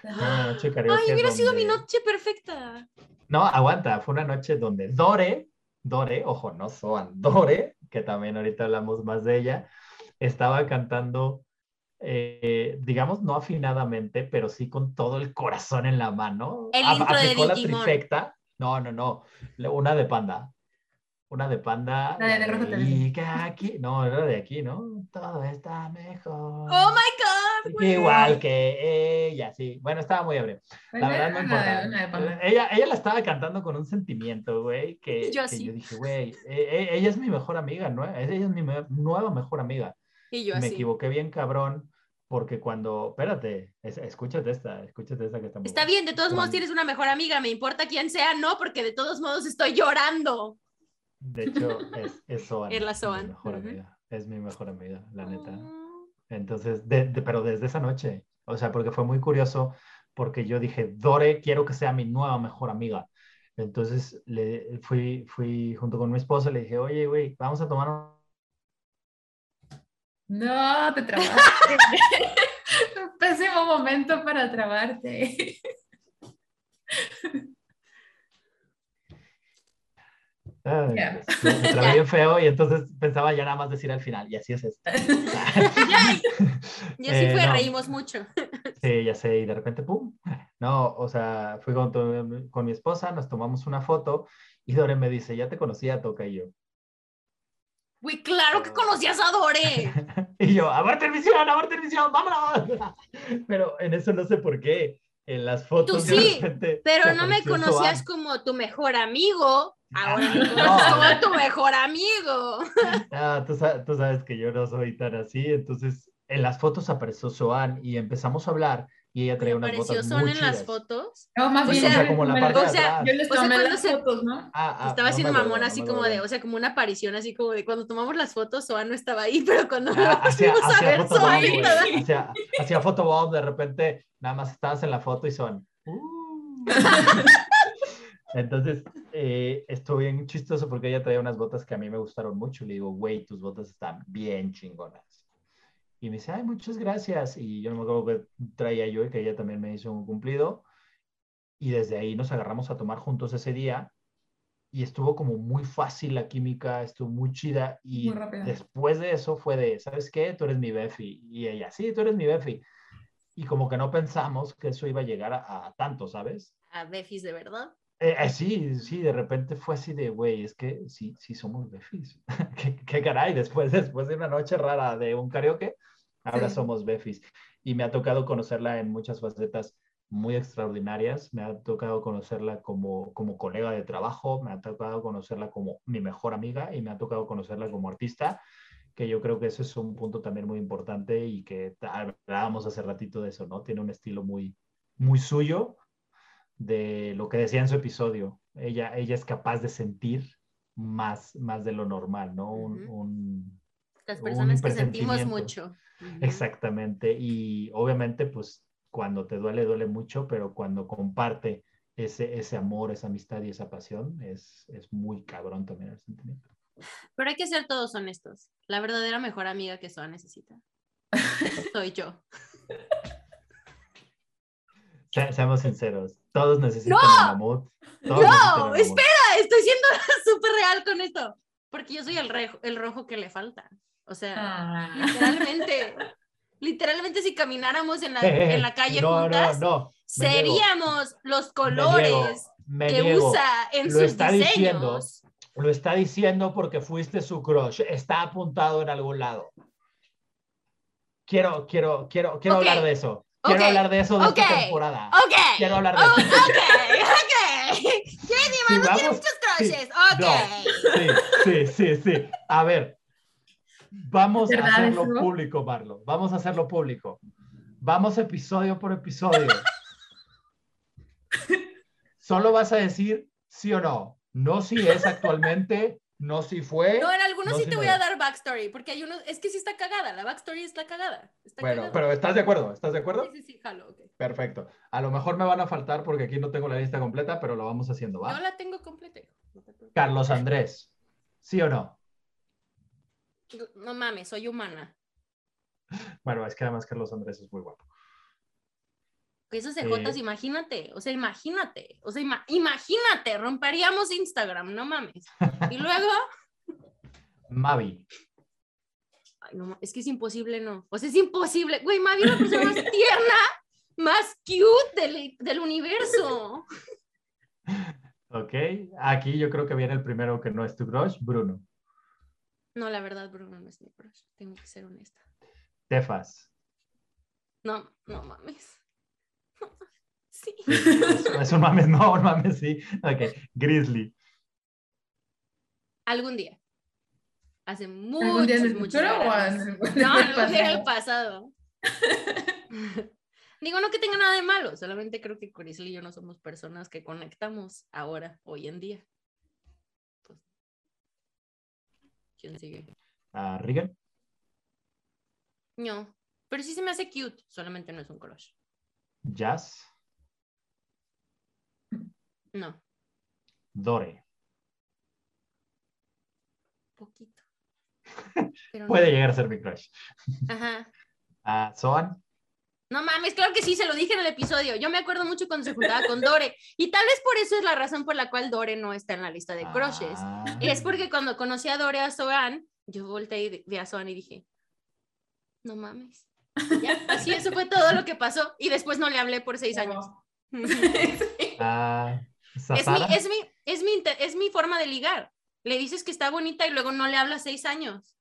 Fue una noche karaoke. Ay, hubiera sido mi noche perfecta. No, aguanta, fue una noche donde Dore, Dore, ojo, no Soan, Dore, que también ahorita hablamos más de ella, estaba cantando, eh, digamos, no afinadamente, pero sí con todo el corazón en la mano. El intro de aplicó la Digimon. trifecta. No, no, no, una de Panda. Una de Panda. La de Rojo y que aquí, no, era de aquí, ¿no? Todo está mejor. Oh my God. Igual que ella, sí. Bueno, estaba muy ebrio. La verdad no una importa. de- una de Panda. ella, ella la estaba cantando con un sentimiento, güey, que, Yo que así. yo dije, güey, eh, eh, ella es mi mejor amiga, ¿no? Ella es mi me- nueva mejor amiga. Y yo Me equivoqué bien cabrón, porque cuando, espérate, es- escúchate esta, escúchate esta que está muy Está bien, de todos modos tienes una mejor amiga, me importa quién sea, no, porque de todos modos estoy llorando. De hecho, es, es Soan. Es la mi Soan, mejor ujú. amiga. Es mi mejor amiga, la neta. Oh. Entonces, de- de- pero desde esa noche, o sea, porque fue muy curioso, porque yo dije, Dore, quiero que sea mi nueva mejor amiga. Entonces, le fui, fui junto con mi esposa, le dije, oye, güey, vamos a tomar. No, te trabaste. *laughs* Un Pésimo momento para trabarte. Ay, me- bien feo y entonces pensaba ya nada más decir al final, y así es esto. *laughs* Y así Eh, fue, no. reímos mucho. Sí, ya sé, y de repente, ¡pum! No, o sea, fui con, tu- con mi esposa, nos tomamos una foto y Dore me dice, ya te conocía, Toca y yo. Güey, claro que conocías a Dore. *laughs* Y yo, ¡aborta el misión, aborta el misión, vámonos! *laughs* Pero en eso no sé por qué. En las fotos Tú sí, repente Pero no me conocías como tu mejor amigo. Ahora me No. conoces como tu mejor amigo. *laughs* Ah, tú, tú sabes que yo no soy tan así, entonces en las fotos apareció Soan y empezamos a hablar y ella traía ¿Me unas botas Son muy en las fotos? No, más O bien, sea, yo les como la parte o sea, atrás. yo les o sea, las se- fotos, ¿no? Ah, ah, Estaba no haciendo acuerdo, mamón no así como de, o sea, como una aparición así como de cuando tomamos las fotos, Soan no estaba ahí, *laughs* pero cuando Ah, nos hacía, fuimos a hacía ver, güey. estaba Hacía, hacía photobomb, de repente nada más estabas en la foto y son. "Uh". *laughs* Entonces, eh, estuvo bien chistoso porque ella traía unas botas que a mí me gustaron mucho. Le digo, güey, tus botas están bien chingonas. Y me dice, ay, muchas gracias. Y yo no me acuerdo que traía yo y que ella también me hizo un cumplido. Y desde ahí nos agarramos a tomar juntos ese día. Y estuvo como muy fácil la química, estuvo muy chida. Y Muy después de eso fue de, ¿sabes qué? Tú eres mi Befi. Y ella, sí, tú eres mi Befi. Y como que no pensamos que eso iba a llegar a, a tanto, ¿sabes? a Befis de verdad. Eh, eh, sí, sí, de repente fue así de, güey, es que sí, sí somos befis. *laughs* ¿Qué, qué caray, después, después de una noche rara de un karaoke, ahora Sí. somos befis. Y me ha tocado conocerla en muchas facetas muy extraordinarias. Me ha tocado conocerla como, como colega de trabajo, me ha tocado conocerla como mi mejor amiga y me ha tocado conocerla como artista, que yo creo que eso es un punto también muy importante y que hablábamos hace ratito de eso, ¿no? Tiene un estilo muy, muy suyo de lo que decía en su episodio. Ella, ella es capaz de sentir más, más de lo normal, ¿no? Un- Ujú. un- Las Un personas que sentimos mucho. Ujú. exactamente. Y obviamente, pues cuando te duele, duele mucho, pero cuando comparte ese, ese amor, esa amistad y esa pasión, es, es muy cabrón también el sentimiento. Pero hay que ser todos honestos. La verdadera mejor amiga que Soa necesita. *laughs* Soy yo. Se- seamos sinceros, todos necesitan ¡No! el mamut. todos ¡No! el mamut. ¡Espera! Estoy siendo *laughs* súper real con esto. Porque yo soy el, rejo- el rojo que le falta. O sea, Ah. literalmente. Literalmente, si camináramos en la, Eh, eh, en la calle no, juntas, no, no. me niego, seríamos los me colores niego, me que niego. usa en Lo sus está diciendo. diseños. Lo está diciendo porque fuiste su crush. Está apuntado en algún lado. Quiero, quiero, quiero, quiero Ok, hablar de eso. Quiero hablar de eso de esta temporada. Ok. Quiero hablar de Oh, eso. ok, ok. *laughs* ¿Qué Sí, Diva? No tiene vamos. muchos crushes. No, Ok. sí, sí, sí, sí. A ver, vamos a ¿Verdad hacerlo eso? público, Marlo. Vamos a hacerlo público. Vamos episodio por episodio. *laughs* Solo vas a decir sí o no. No si es actualmente, no si fue. No, en algunos No, sí te no voy a dar backstory, porque hay unos, es que sí está cagada, la backstory está cagada. Está Bueno, cagada. pero ¿estás de acuerdo? ¿Estás de acuerdo? Sí, sí, sí, jalo, ok. Perfecto. A lo mejor me van a faltar porque aquí no tengo la lista completa, pero lo vamos haciendo, Yo ¿va? la tengo completa. No te. Carlos Andrés, ¿sí o no? No mames, soy humana. Bueno, es que además Carlos Andrés es muy guapo. Esos CJs, Eh. imagínate, o sea, imagínate, o sea, ima- imagínate, romperíamos Instagram, no mames. Y luego, Mavi, ay, no, es que es imposible, no. O sea, es imposible. Güey, Mavi es la persona más *laughs* tierna, más cute del, del universo. *laughs* ¿ok? Aquí yo creo que viene el primero que no es tu crush, Bruno. No, la verdad, Bruno no es mi crush, tengo que ser honesta. Tefas. No, no mames. *laughs* Sí. Es, es un mames, no, un mames, sí. Ok, Grizzly. Algún día. Hace ¿Algún día en muchos, el muchos futuro o años. en el- No, en el algún día en el pasado? pasado. *laughs* Digo, no que tenga nada de malo, solamente creo que Corisel y yo no somos personas que conectamos ahora, hoy en día. Pues, ¿Quién sigue? a Regan, No. Pero sí se me hace cute. Solamente no es un crush. Jazz, No. Dore. Poquito. Pero no. Puede llegar a ser mi crush. Ajá. *laughs* A Zoan, No mames, claro que sí, se lo dije en el episodio. Yo me acuerdo mucho cuando se juntaba con Dore. Y tal vez por eso es la razón por la cual Dore no está en la lista de crushes. Ah. Es porque cuando conocí a Dore a Soan, yo volteé y vi a Soan y dije, no mames. Ya, así eso fue todo lo que pasó. Y después no le hablé por seis años. *laughs* a es, mi, es, mi, es, mi, es mi forma de ligar. Le dices que está bonita y luego no le hablas seis años.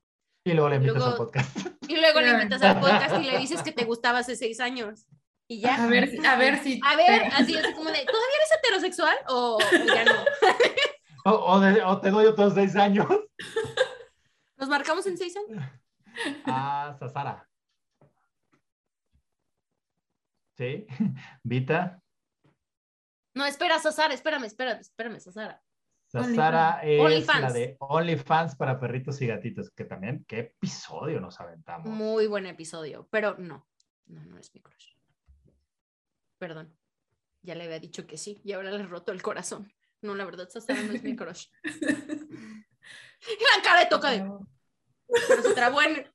y luego le invitas luego- al podcast. *laughs* Y luego le invitas al podcast y le dices que te gustaba hace seis años. Y ya. A ver, si- a ver si. A ver, así es como de, ¿todavía eres heterosexual o, o ya no? O, o de- o te doy otros seis años. ¿Nos marcamos en seis años? A Sasara. ¿Sí? *laughs* Vita. No, espera, Sasara, espérame, espérame, espérame, Sasara. Sasara es la de OnlyFans para perritos y gatitos, que también, qué episodio nos aventamos. Muy buen episodio, pero no, no, no es mi crush. Perdón, ya le había dicho que sí y ahora le he roto el corazón. No, la verdad, Sasara no es mi crush. Y la cara de toca de, pero se trabó en...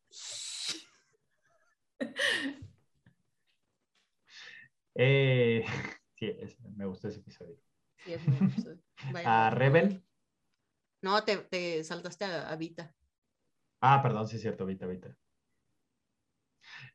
Eh, *laughs* sí, es- me gustó ese episodio. Sí, es mi episodio. Vaya. A Rebel. No, te, te saltaste a, a Vita. Ah, perdón, sí es cierto, Vita, Vita.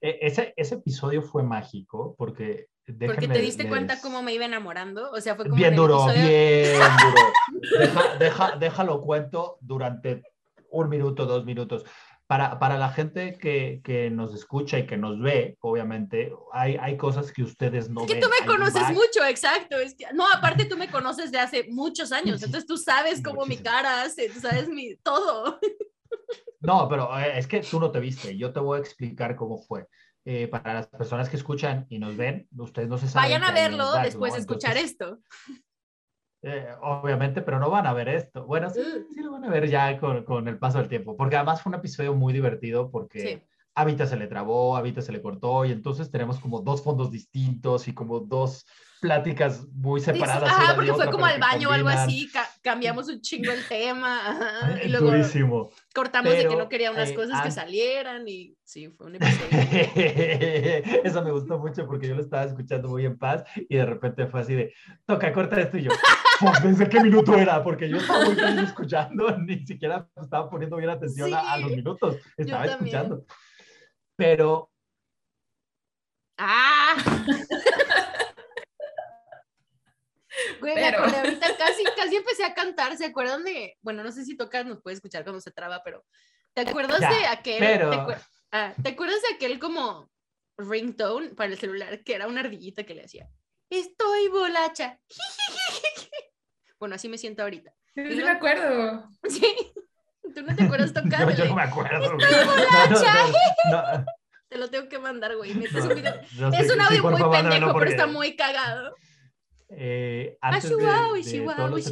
Eh, ese, ese episodio fue mágico porque... Porque te diste les- cuenta cómo me iba enamorando. O sea, fue como Bien duro, episodio- bien *laughs* duro. Deja, deja- déjalo cuento durante un minuto, dos minutos. Para, para la gente que, que nos escucha y que nos ve, obviamente, hay, hay cosas que ustedes no Es que ven. tú me conoces back- mucho, exacto. Es que, no, aparte *laughs* tú me conoces de hace muchos años, entonces tú sabes cómo mi Muchísimo. cara hace, tú sabes mi *laughs* todo. No, pero eh, es que tú no te viste. Yo te voy a explicar cómo fue. Eh, para las personas que escuchan y nos ven, ustedes no se saben. Vayan a verlo después ¿no? de escuchar Entonces, esto. Eh, obviamente, pero no van a ver esto. Bueno, sí, sí lo van a ver ya con, con el paso del tiempo, porque además fue un episodio muy divertido porque Sí. a Vita se le trabó, a Vita se le cortó y entonces tenemos como dos fondos distintos y como dos pláticas muy separadas. Ajá, de porque fue como pero al baño o algo así, ca- cambiamos un chingo el tema, ajá, y luego Durísimo. cortamos de que Pero, no quería unas eh, cosas que an- salieran y sí, fue un episodio. *laughs* Eso me gustó mucho porque yo lo estaba escuchando muy en paz y de repente fue así de, toca, corta esto y yo, *laughs* "Fuck, ¿desde qué minuto era? Porque yo estaba muy feliz escuchando, *laughs* ni siquiera estaba poniendo bien atención a, a los Sí, minutos, estaba escuchando. Pero ¡Ah! Güey, me Pero- acordé ahorita casi, casi empecé a cantar. ¿Se acuerdan de.? Bueno, no sé si tocas, nos puede escuchar cuando se traba, pero. ¿Te acuerdas Ya, de aquel. pero- ¿te, acuer- ah, ¿te acuerdas de aquel como ringtone para el celular que era una ardillita que le hacía? Estoy bolacha. *laughs* Bueno, así me siento ahorita. Sí, sí me acuerdo. Sí. ¿Tú no te acuerdas no, tocarle? yo no me acuerdo. Estoy bolacha. No, no, Te lo tengo que mandar, güey. no, es un video- no, es sí, un sí, audio muy favor, pendejo, pero está muy cagado. Eh, Ah, antes de- de todos los-.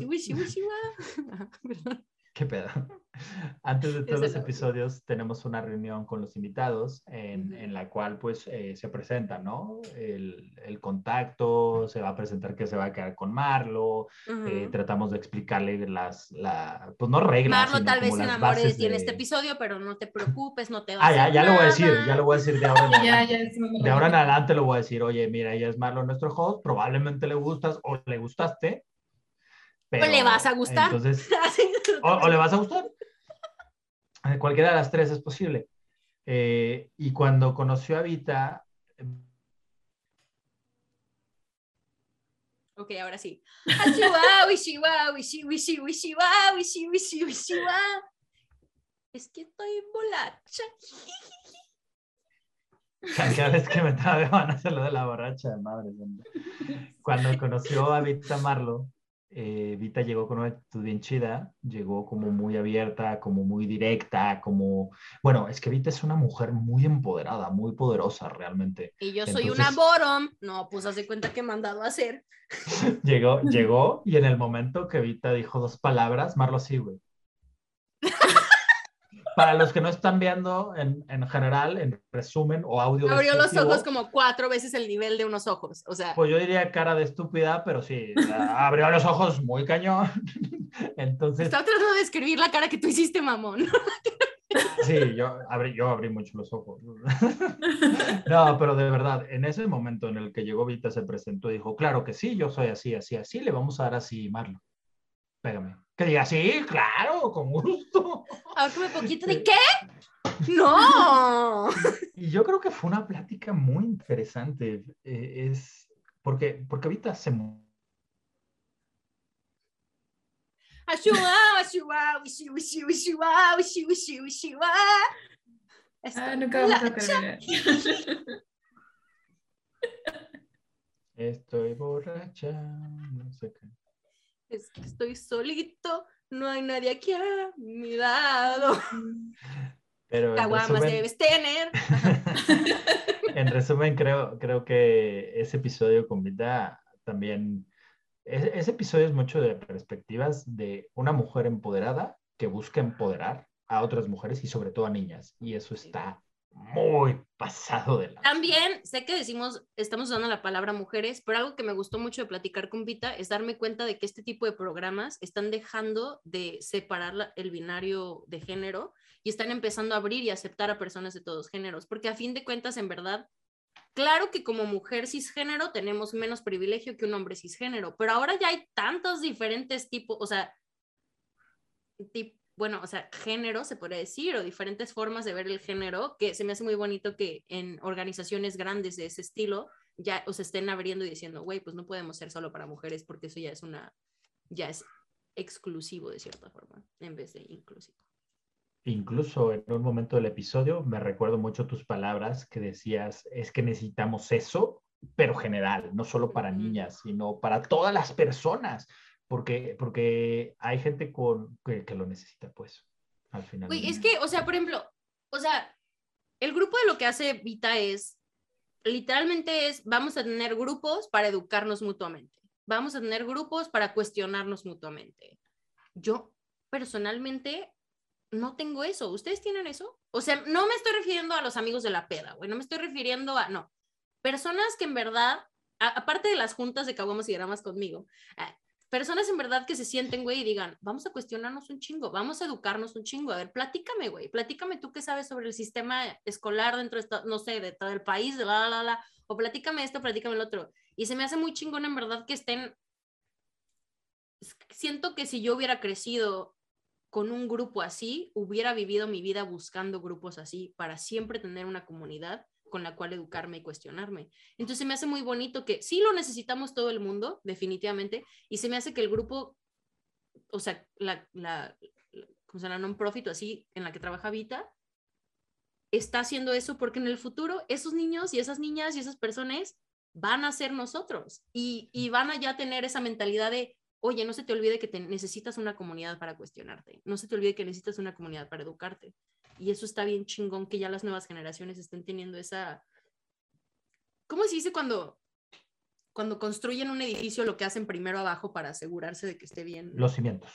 *laughs* ¿Qué pedo? *laughs* Antes de todos los lo- episodios tenemos una reunión con los invitados en, en la cual pues eh, se presenta, ¿no? El, el contacto, se va a presentar que se va a quedar con Marlo, eh, tratamos de explicarle las, la, pues no reglas, Marlo tal vez se enamore de ti en este episodio, pero no te preocupes, no te va a Ah, ya, hacer ya lo voy a decir, nada. ya lo voy a decir de ahora en *laughs* Ya, adelante. ya De ahora en adelante lo voy a decir, oye, mira, ella es Marlo, nuestro host, probablemente le gustas o le gustaste. Pero, le vas a gustar. Entonces, *laughs* o, o le vas a gustar. Eh, Cualquiera de las tres es posible. Eh, y cuando conoció a Vita, Ok, ahora sí. Es que estoy bolacha. cada vez que me trabe van a hacer lo de la borracha de madre. Cuando conoció a Vita Marlo, eh, Vita llegó con una actitud bien chida, llegó como muy abierta, como muy directa, como... Bueno, es que Vita es una mujer muy empoderada, muy poderosa realmente. Y yo soy una bottom. No, pues haz de cuenta que he mandado a hacer. *laughs* Llegó, llegó y en el momento que Vita dijo dos palabras, Marlo así, güey. *laughs* para los que no están viendo, en, en general, en resumen o audio. Abrió los ojos como cuatro veces el nivel de unos ojos. O sea, Pues yo diría cara de estúpida, pero sí, abrió los ojos muy cañón. *laughs* Entonces, estaba tratando de describir la cara que tú hiciste, mamón. sí, yo abrí, yo abrí mucho los ojos. *laughs* No, pero de verdad, en ese momento en el que llegó Vita, se presentó y dijo, claro que sí, yo soy así, así, así, le vamos a dar así, Marlo. Pégame. Que diga, sí, claro, con gusto. Ahorcame poquito de qué? No. Y yo creo que fue una plática muy interesante. eh, es porque, porque Vita se Ah, nunca vamos a terminar. *laughs* Estoy borracha, no sé qué. Es que estoy solito, no hay nadie aquí a mi lado. Pero Caguamas resumen, debes tener. *laughs* en resumen, creo, creo que ese episodio con Vita también, ese, ese episodio es mucho de perspectivas de una mujer empoderada que busca empoderar a otras mujeres y sobre todo a niñas. Y eso está muy pasado de la... También sé que decimos, estamos usando la palabra mujeres, pero algo que me gustó mucho de platicar con Vita es darme cuenta de que este tipo de programas están dejando de separar la- el binario de género y están empezando a abrir y aceptar a personas de todos géneros, porque a fin de cuentas, en verdad, claro que como mujer cisgénero tenemos menos privilegio que un hombre cisgénero, pero ahora ya hay tantos diferentes tipos, o sea, tip- bueno, o sea, género se podría decir, o diferentes formas de ver el género, que se me hace muy bonito que en organizaciones grandes de ese estilo ya os estén abriendo y diciendo, güey, pues no podemos ser solo para mujeres porque eso ya es una, ya es exclusivo de cierta forma, en vez de inclusivo. Incluso en un momento del episodio me recuerdo mucho tus palabras que decías, es que necesitamos eso, pero general, no solo para niñas, sino para todas las personas, porque, porque hay gente con, que, que lo necesita, pues, al final. Del es que, o sea, por ejemplo, o sea, el grupo de lo que hace Vita es, literalmente es, vamos a tener grupos para educarnos mutuamente, vamos a tener grupos para cuestionarnos mutuamente. Yo, personalmente, no tengo eso. ¿Ustedes tienen eso? O sea, no me estoy refiriendo a los amigos de la peda, güey, no me estoy refiriendo a, no, personas que en verdad, aparte de las juntas de caguamas y dramas conmigo, personas en verdad que se sienten, güey, y digan, vamos a cuestionarnos un chingo, vamos a educarnos un chingo. A ver, platícame, güey, platícame tú qué sabes sobre el sistema escolar dentro de, esta- no sé, de todo el país, de la, la, la, o platícame esto, platícame el otro. Y se me hace muy chingón en verdad que estén, siento que si yo hubiera crecido con un grupo así, hubiera vivido mi vida buscando grupos así para siempre tener una comunidad con la cual educarme y cuestionarme. Entonces me hace muy bonito que sí lo necesitamos todo el mundo, definitivamente, y se me hace que el grupo, o sea, la, ¿cómo se non-profit o así, en la que trabaja Vita, está haciendo eso porque en el futuro esos niños y esas niñas y esas personas van a ser nosotros y, y van a ya tener esa mentalidad de, oye, no se te olvide que te necesitas una comunidad para cuestionarte, no se te olvide que necesitas una comunidad para educarte. Y eso está bien chingón que ya las nuevas generaciones estén teniendo esa... ¿Cómo se dice cuando, cuando construyen un edificio lo que hacen primero abajo para asegurarse de que esté bien? Los cimientos.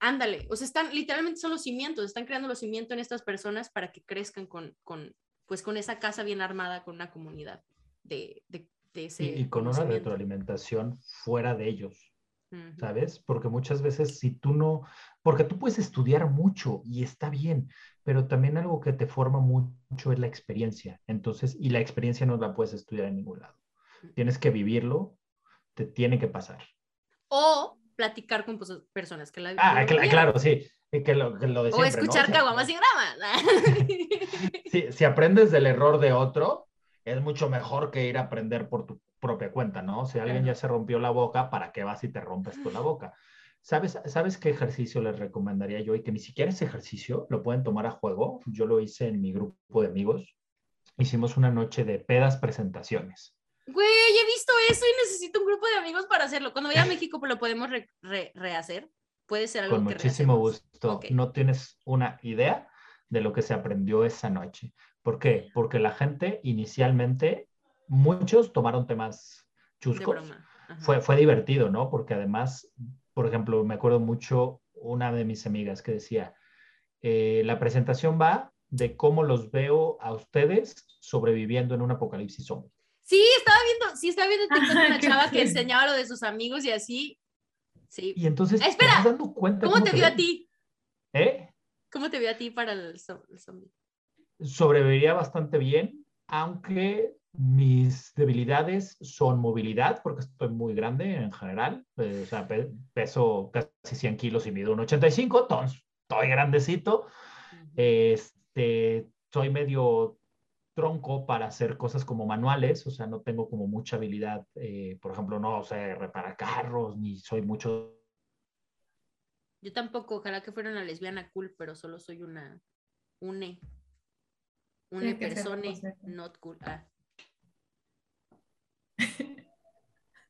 Ándale, o sea, están, literalmente son los cimientos, están creando los cimientos en estas personas para que crezcan con, con pues con esa casa bien armada, con una comunidad de, de, de ese Y, y con una retroalimentación fuera de ellos. ¿sabes? Porque muchas veces si tú no, porque tú puedes estudiar mucho y está bien, pero también algo que te forma mucho es la experiencia. Entonces, y la experiencia no la puedes estudiar en ningún lado. Tienes que vivirlo, te tiene que pasar. O platicar con pues, personas que la Ah, que claro, sí, que lo, que lo de O siempre, ¿no? escuchar O sea, caguamas y gramas. si, si aprendes del error de otro, es mucho mejor que ir a aprender por tu propia cuenta, ¿no? Si alguien ya se rompió la boca, ¿para qué vas y te rompes tú la boca? ¿Sabes, ¿Sabes qué ejercicio les recomendaría yo? Y que ni siquiera ese ejercicio lo pueden tomar a juego. Yo lo hice en mi grupo de amigos. Hicimos una noche de pedas presentaciones. Güey, he visto eso y necesito un grupo de amigos para hacerlo. Cuando vaya a México, pues lo podemos re- re- rehacer. Puede ser algo Con que muchísimo rehacemos. gusto. No tienes una idea de lo que se aprendió esa noche. ¿Por qué? Porque la gente inicialmente, muchos tomaron temas chuscos. fue, fue divertido, ¿no? Porque además, por ejemplo, me acuerdo mucho una de mis amigas que decía, Eh, la presentación va de cómo los veo a ustedes sobreviviendo en un apocalipsis zombie. Sí, estaba viendo, sí, estaba viendo *laughs* TikTok una chava que enseñaba lo de sus amigos y así. Sí. Y entonces, ¿te Espera, dando cuenta ¿Cómo te vio a ven? ti? ¿Eh? ¿Cómo te vio a ti para el zombie? Sobreviviría bastante bien, aunque mis debilidades son movilidad, porque estoy muy grande en general. eh, o sea, pe- peso casi 100 kilos y mido un 85, entonces estoy grandecito. Este, soy medio tronco para hacer cosas como manuales, o sea, no tengo como mucha habilidad, eh, por ejemplo, no sé reparar carros, ni soy mucho Yo tampoco, ojalá que fuera una lesbiana cool, pero solo soy una une. Una ser persona not cool. Ah.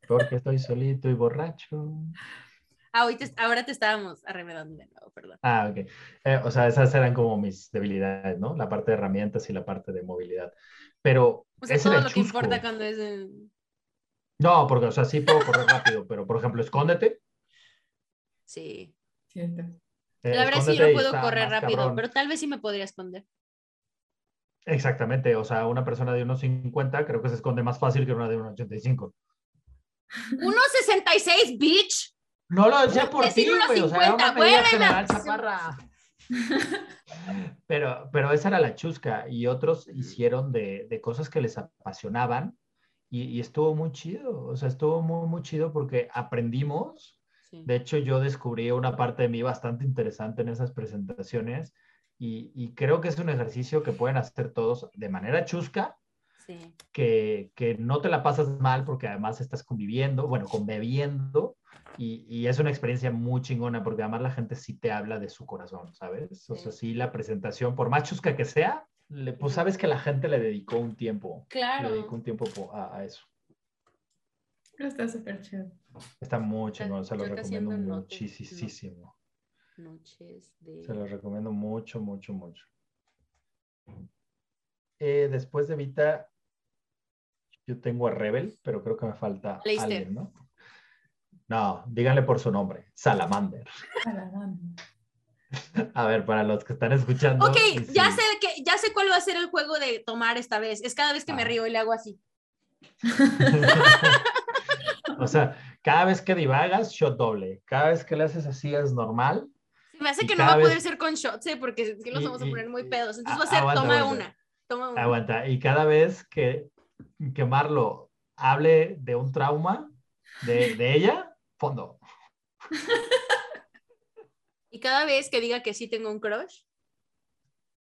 Porque estoy solito y borracho. Ah, hoy te- ahora te estábamos arremedando de nuevo, perdón. Ah, ok. Eh, o sea, esas eran como mis debilidades, ¿no? La parte de herramientas y la parte de movilidad. Pero O sea, ese todo lo el que chusco. importa cuando es en- No, porque, o sea, sí puedo correr rápido, pero, por ejemplo, escóndete. Sí. Cierto. eh, La verdad sí, yo escóndete no puedo correr rápido, cabrón. pero tal vez sí me podría esconder. Exactamente, o sea, una persona de unos 50 creo que se esconde más fácil que una de unos 85. 1.66, bitch. No lo decía por ti, güey, o sea, era 50, una medida bueno, general, chaparra. *laughs* Pero, pero esa era la chusca y otros hicieron de, de cosas que les apasionaban y, y estuvo muy chido, o sea, estuvo muy, muy chido porque aprendimos. Sí. De hecho, yo descubrí una parte de mí bastante interesante en esas presentaciones y, y creo que es un ejercicio que pueden hacer todos de manera chusca, sí. que, que no te la pasas mal porque además estás conviviendo, bueno, conviviendo y, y es una experiencia muy chingona porque además la gente sí te habla de su corazón, ¿sabes? O sea, sí, la presentación, por más chusca que sea, le- pues sabes que la gente le dedicó un tiempo, le dedicó Claro. un tiempo po- a, a eso. Pero está súper chido. Está muy chingón, se lo recomiendo muchísimo. Noches de. Se lo recomiendo mucho, mucho, mucho. Eh, después de Vita, yo tengo a Rebel, pero creo que me falta Leíste. alguien, ¿no? No, díganle por su nombre, Salamander. A la mano. A ver, para los que están escuchando. Ok, y ya sí. sé que ya sé cuál va a ser el juego de tomar esta vez. Es cada vez que me Ah. río y le hago así. *laughs* o sea, cada vez que divagas, shot doble. Cada vez que le haces así es normal. Me hace que no va a poder vez- ser con shots, ¿eh? porque es que los Y- vamos a poner muy pedos. Entonces va a ser aguanta, toma aguanta. una. Toma una. Aguanta. Y cada vez que, que Marlo hable de un trauma de, de ella, fondo. *laughs* Y cada vez que diga que sí tengo un crush,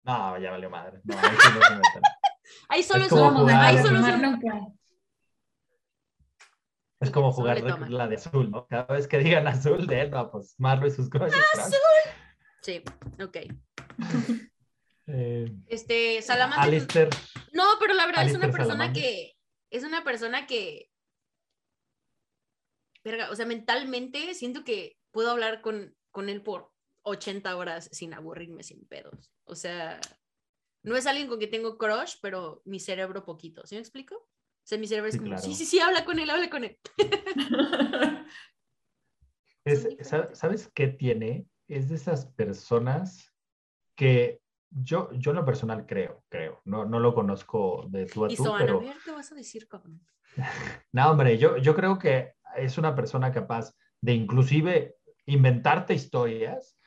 No, ya valió madre. No, ahí sí no se *laughs* ahí solo Es es, como jugar- Ahí solo es nunca. Es como jugar la de azul, ¿no? Cada vez que digan azul de él, no, pues Marlo y sus crushes. crush. Sí, ok. *laughs* Eh, Este, Salamander. Alistair, pero la verdad es una persona que. Es una persona que. Verga, o sea, mentalmente siento que puedo hablar con, con él por 80 horas sin aburrirme, sin pedos. O sea, no es alguien con que tengo crush, pero mi cerebro poquito. ¿Sí me explico? O sea, mi cerebro es Sí, como, claro. sí, sí, sí, habla con él, habla con él. es-. ¿sabes qué tiene? Es de esas personas que yo, yo en lo personal creo, creo. No, no lo conozco de tú a Y tú, Soana, pero... ¿qué vas a decir, cabrón? *laughs* No, hombre, yo, yo creo que es una persona capaz de inclusive inventarte historias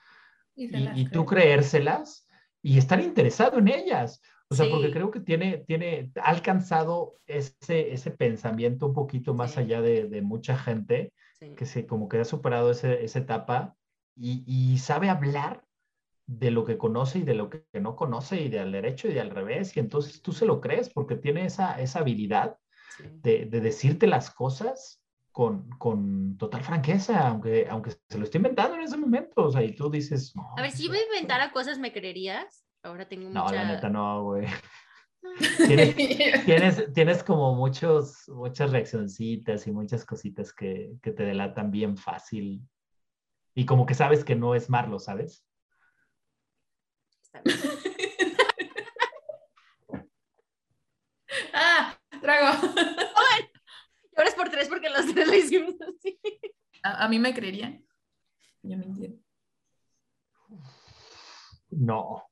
Y y, y tú creérselas y estar interesado en ellas. O sea, Sí. porque creo que tiene, tiene, ha alcanzado ese, ese pensamiento un poquito más Sí. allá de, de mucha gente Sí. que se como que ha superado ese, esa etapa y, y sabe hablar de lo que conoce y de lo que no conoce y del derecho y del revés y entonces tú se lo crees porque tiene esa, esa habilidad sí. de, de decirte las cosas con, con total franqueza, aunque, aunque se lo esté inventando en ese momento. O sea, y tú dices, no, A ver, si yo me inventara cosas, ¿me creerías? Ahora tengo no, mucha... la neta no, güey. *laughs* Tienes, *laughs* tienes, tienes como muchos, muchas reaccioncitas y muchas cositas que, que te delatan bien fácil. Y como que sabes que no es Marlo, ¿sabes? *laughs* Ah, trago. *laughs* Y ahora es por tres porque los tres lo hicimos así. A, a mí me creerían. Yo mentira. No.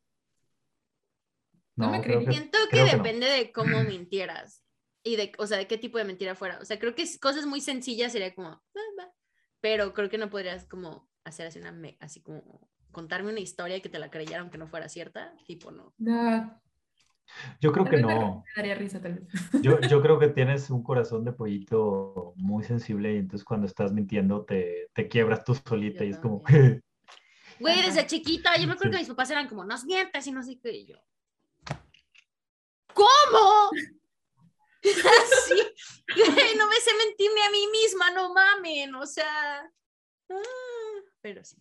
No me creo Siento que creo que no. depende de cómo *clears throat* mintieras y de, o sea, de qué tipo de mentira fuera. O sea, creo que es- cosas muy sencillas sería como, "Ah, va", pero creo que no podrías como hacer así una, me- así como contarme una historia y que te la creyera aunque no fuera cierta, tipo no. No, Yo creo que me no. daría risa. Yo, *laughs* yo creo que tienes un corazón de pollito muy sensible y entonces cuando estás mintiendo te, te quiebras tú solita Yo y es como... *laughs* Güey, desde chiquita, yo me acuerdo Sí. que mis papás eran como, no mientas y no sé qué, y yo. ¿Cómo? *laughs* Así, güey, no me sé mentirme a mí misma, no mamen, o sea. ah, pero sí.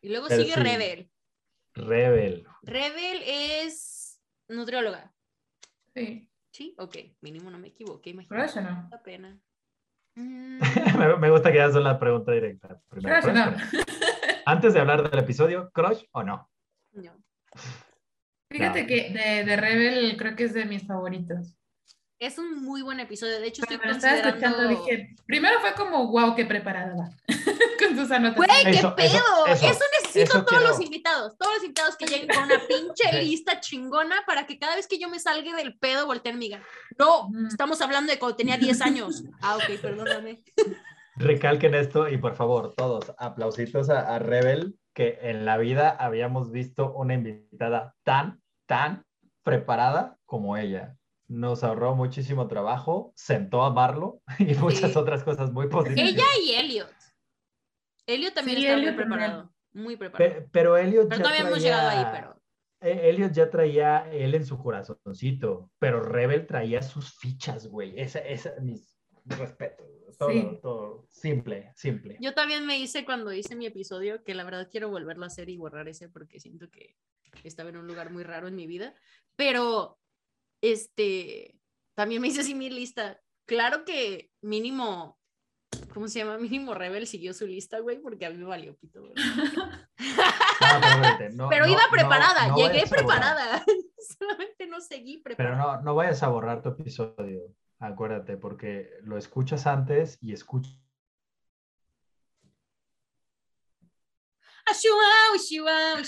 Y luego Pero sigue sí. Rebel. Rebel. Rebel es nutrióloga. Sí, Sí, ok, mínimo no me equivoqué, imagínate. crush o no. La pena. *laughs* Mm, me, gusta que ya son la pregunta directa. Primero, Crush o ¿crush no. Antes de hablar del episodio, ¿crush o no? no. Fíjate No. que de, de Rebel creo que es de mis favoritos. Es un muy buen episodio. De hecho, estoy estaba escuchando considerando. dije, primero fue como, wow, qué preparada va. *laughs* Sus anotaciones. Güey, qué Eso, pedo. eso, Eso, eso, necesito eso todos los invitados. Todos los invitados que lleguen con una *laughs* pinche lista chingona para que cada vez que yo me salga del pedo volteen y me digan, no, Ujú. estamos hablando de cuando tenía 10 años. *laughs* Ah, ok, perdóname. Recalquen esto y por favor, todos, aplausitos a, a Rebel, que en la vida habíamos visto una invitada tan, tan preparada como ella. Nos ahorró muchísimo trabajo, sentó a amarlo *laughs* y muchas Sí. otras cosas muy positivas. Ella y Elliot. Elliot también Sí, está muy también. preparado. Muy preparado. Pe- pero Elliot Pero ya todavía hemos traía- llegado ahí, pero. Eh, Elliot ya traía él en su corazoncito, pero Rebel traía sus fichas, güey. Esa, esa, mis respetos. Todo, Sí. todo simple, simple. Yo también me hice cuando hice mi episodio, que la verdad quiero volverlo a hacer y borrar ese porque siento que estaba en un lugar muy raro en mi vida. Pero, este, también me hice así mi lista. Claro que mínimo, ¿cómo se llama? Mínimo Rebel siguió su lista, güey, porque a mí me valió pito, güey. No, pero espérate, no- Pero no- iba preparada, no llegué preparada. *laughs* Solamente no seguí Pero preparada. no, no vayas a borrar tu episodio, acuérdate, porque lo escuchas antes y escuchas. Ashua, ushua,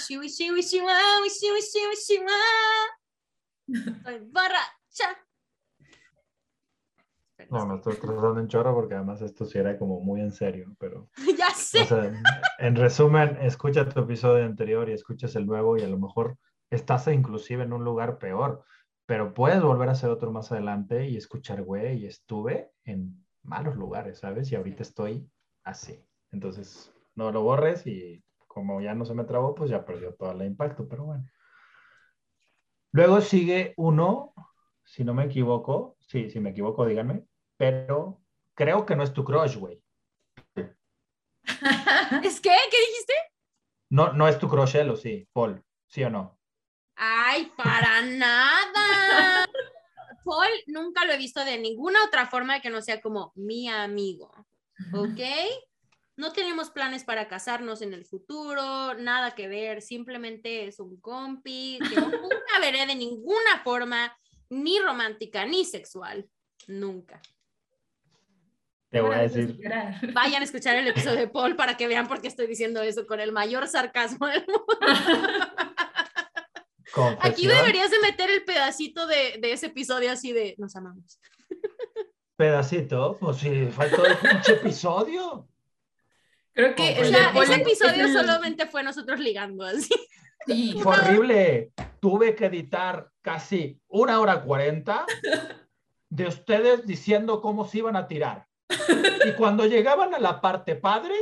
No, me estoy cruzando un chorro porque además esto sí era como muy en serio, pero, *laughs* Ya o sé. sea, en resumen, escucha tu episodio anterior y escuchas el nuevo y a lo mejor estás inclusive en un lugar peor, pero puedes volver a hacer otro más adelante y escuchar, güey, estuve en malos lugares, ¿sabes? Y ahorita estoy así. Entonces, no lo borres y como ya no se me trabó, pues ya perdió todo el impacto, pero bueno. Luego sigue uno, si no me equivoco, sí, si me equivoco, díganme, pero creo que no es tu crush, güey. *laughs* ¿Es qué? ¿Qué dijiste? No, no es tu crush, él, ¿o sí, Paul, ¿sí o no? Ay, para nada. Paul nunca lo he visto de ninguna otra forma que no sea como mi amigo. ¿Ok? No tenemos planes para casarnos en el futuro, nada que ver, simplemente es un compi que nunca veré de ninguna forma, ni romántica ni sexual. Nunca. Te voy a decir. Vayan a escuchar el episodio de *laughs* Paul para que vean por qué estoy diciendo eso con el mayor sarcasmo del mundo. Aquí deberías de meter el pedacito de, de ese episodio así de nos amamos. pedacito, pues sí, todo el pinche episodio. Creo que O sea, ese es episodio solamente fue nosotros ligando así. Sí, Fue horrible. Tuve que editar casi una hora cuarenta de ustedes diciendo cómo se iban a tirar. Y cuando llegaban a la parte padre,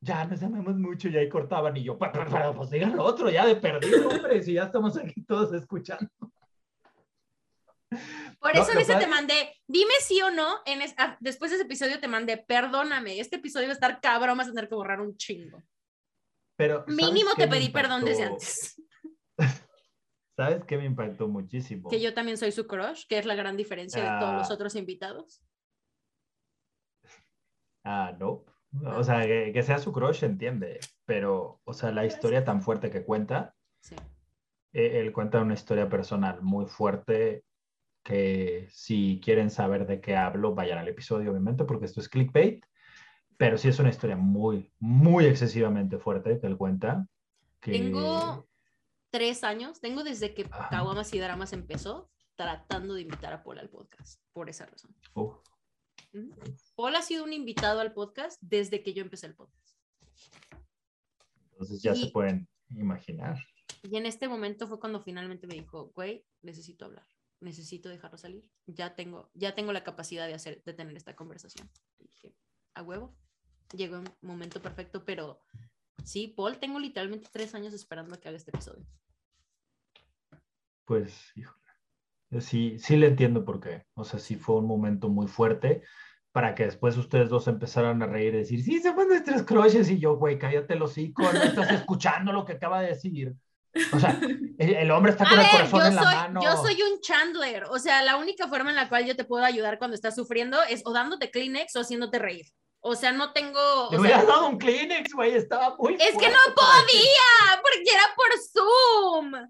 ya nos amamos mucho y ahí cortaban y yo, "Pa- pa- pa- pues digan lo otro, ya de perdido, hombre, si ya estamos aquí todos escuchando. Por No, eso en lo ese te mandé, dime sí o no, en es- ah, después de ese episodio te mandé, perdóname, este episodio va a estar cabrón, vas a tener que borrar un chingo. Pero ¿sabes Mínimo te pedí perdón desde antes. *laughs* ¿Sabes qué me impactó muchísimo? Que yo también soy su crush, que es la gran diferencia de todos los Ah. otros invitados. Ah, no. O sea, que, que sea su crush, entiende. Pero, o sea, la historia tan fuerte que cuenta, Sí. eh, él cuenta una historia personal muy fuerte que si quieren saber de qué hablo, vayan al episodio, obviamente, porque esto es clickbait. Pero sí es una historia muy, muy excesivamente fuerte que él cuenta. que... Tengo tres años, tengo desde que. Caguamas y Dramas empezó tratando de invitar a Paul al podcast, por esa razón. Ujú. Paul ha sido un invitado al podcast desde que yo empecé el podcast. entonces ya se Y- pueden imaginar. Y en este momento fue cuando finalmente me dijo, güey, necesito hablar, necesito dejarlo salir. Ya tengo, ya tengo la capacidad de hacer, de tener esta conversación. Y dije, a huevo, llegó un momento perfecto, pero sí, Paul, tengo literalmente tres años esperando a que haga este episodio. Pues, híjole. Sí, sí le entiendo por qué. O sea, sí fue un momento muy fuerte para que después ustedes dos empezaran a reír y decir, sí, somos nuestros crushes. Y yo, güey, cállate los hocico, no estás escuchando lo que acaba de decir. O sea, *laughs* el, el hombre está A con el ver, corazón en la soy, mano. yo soy un Chandler, o sea, la única forma en la cual yo te puedo ayudar cuando estás sufriendo es o dándote Kleenex o haciéndote reír. O sea, no tengo... Le hubieras dado un Kleenex, güey, estaba muy es que fuerte no para ti. podía, porque era por Zoom.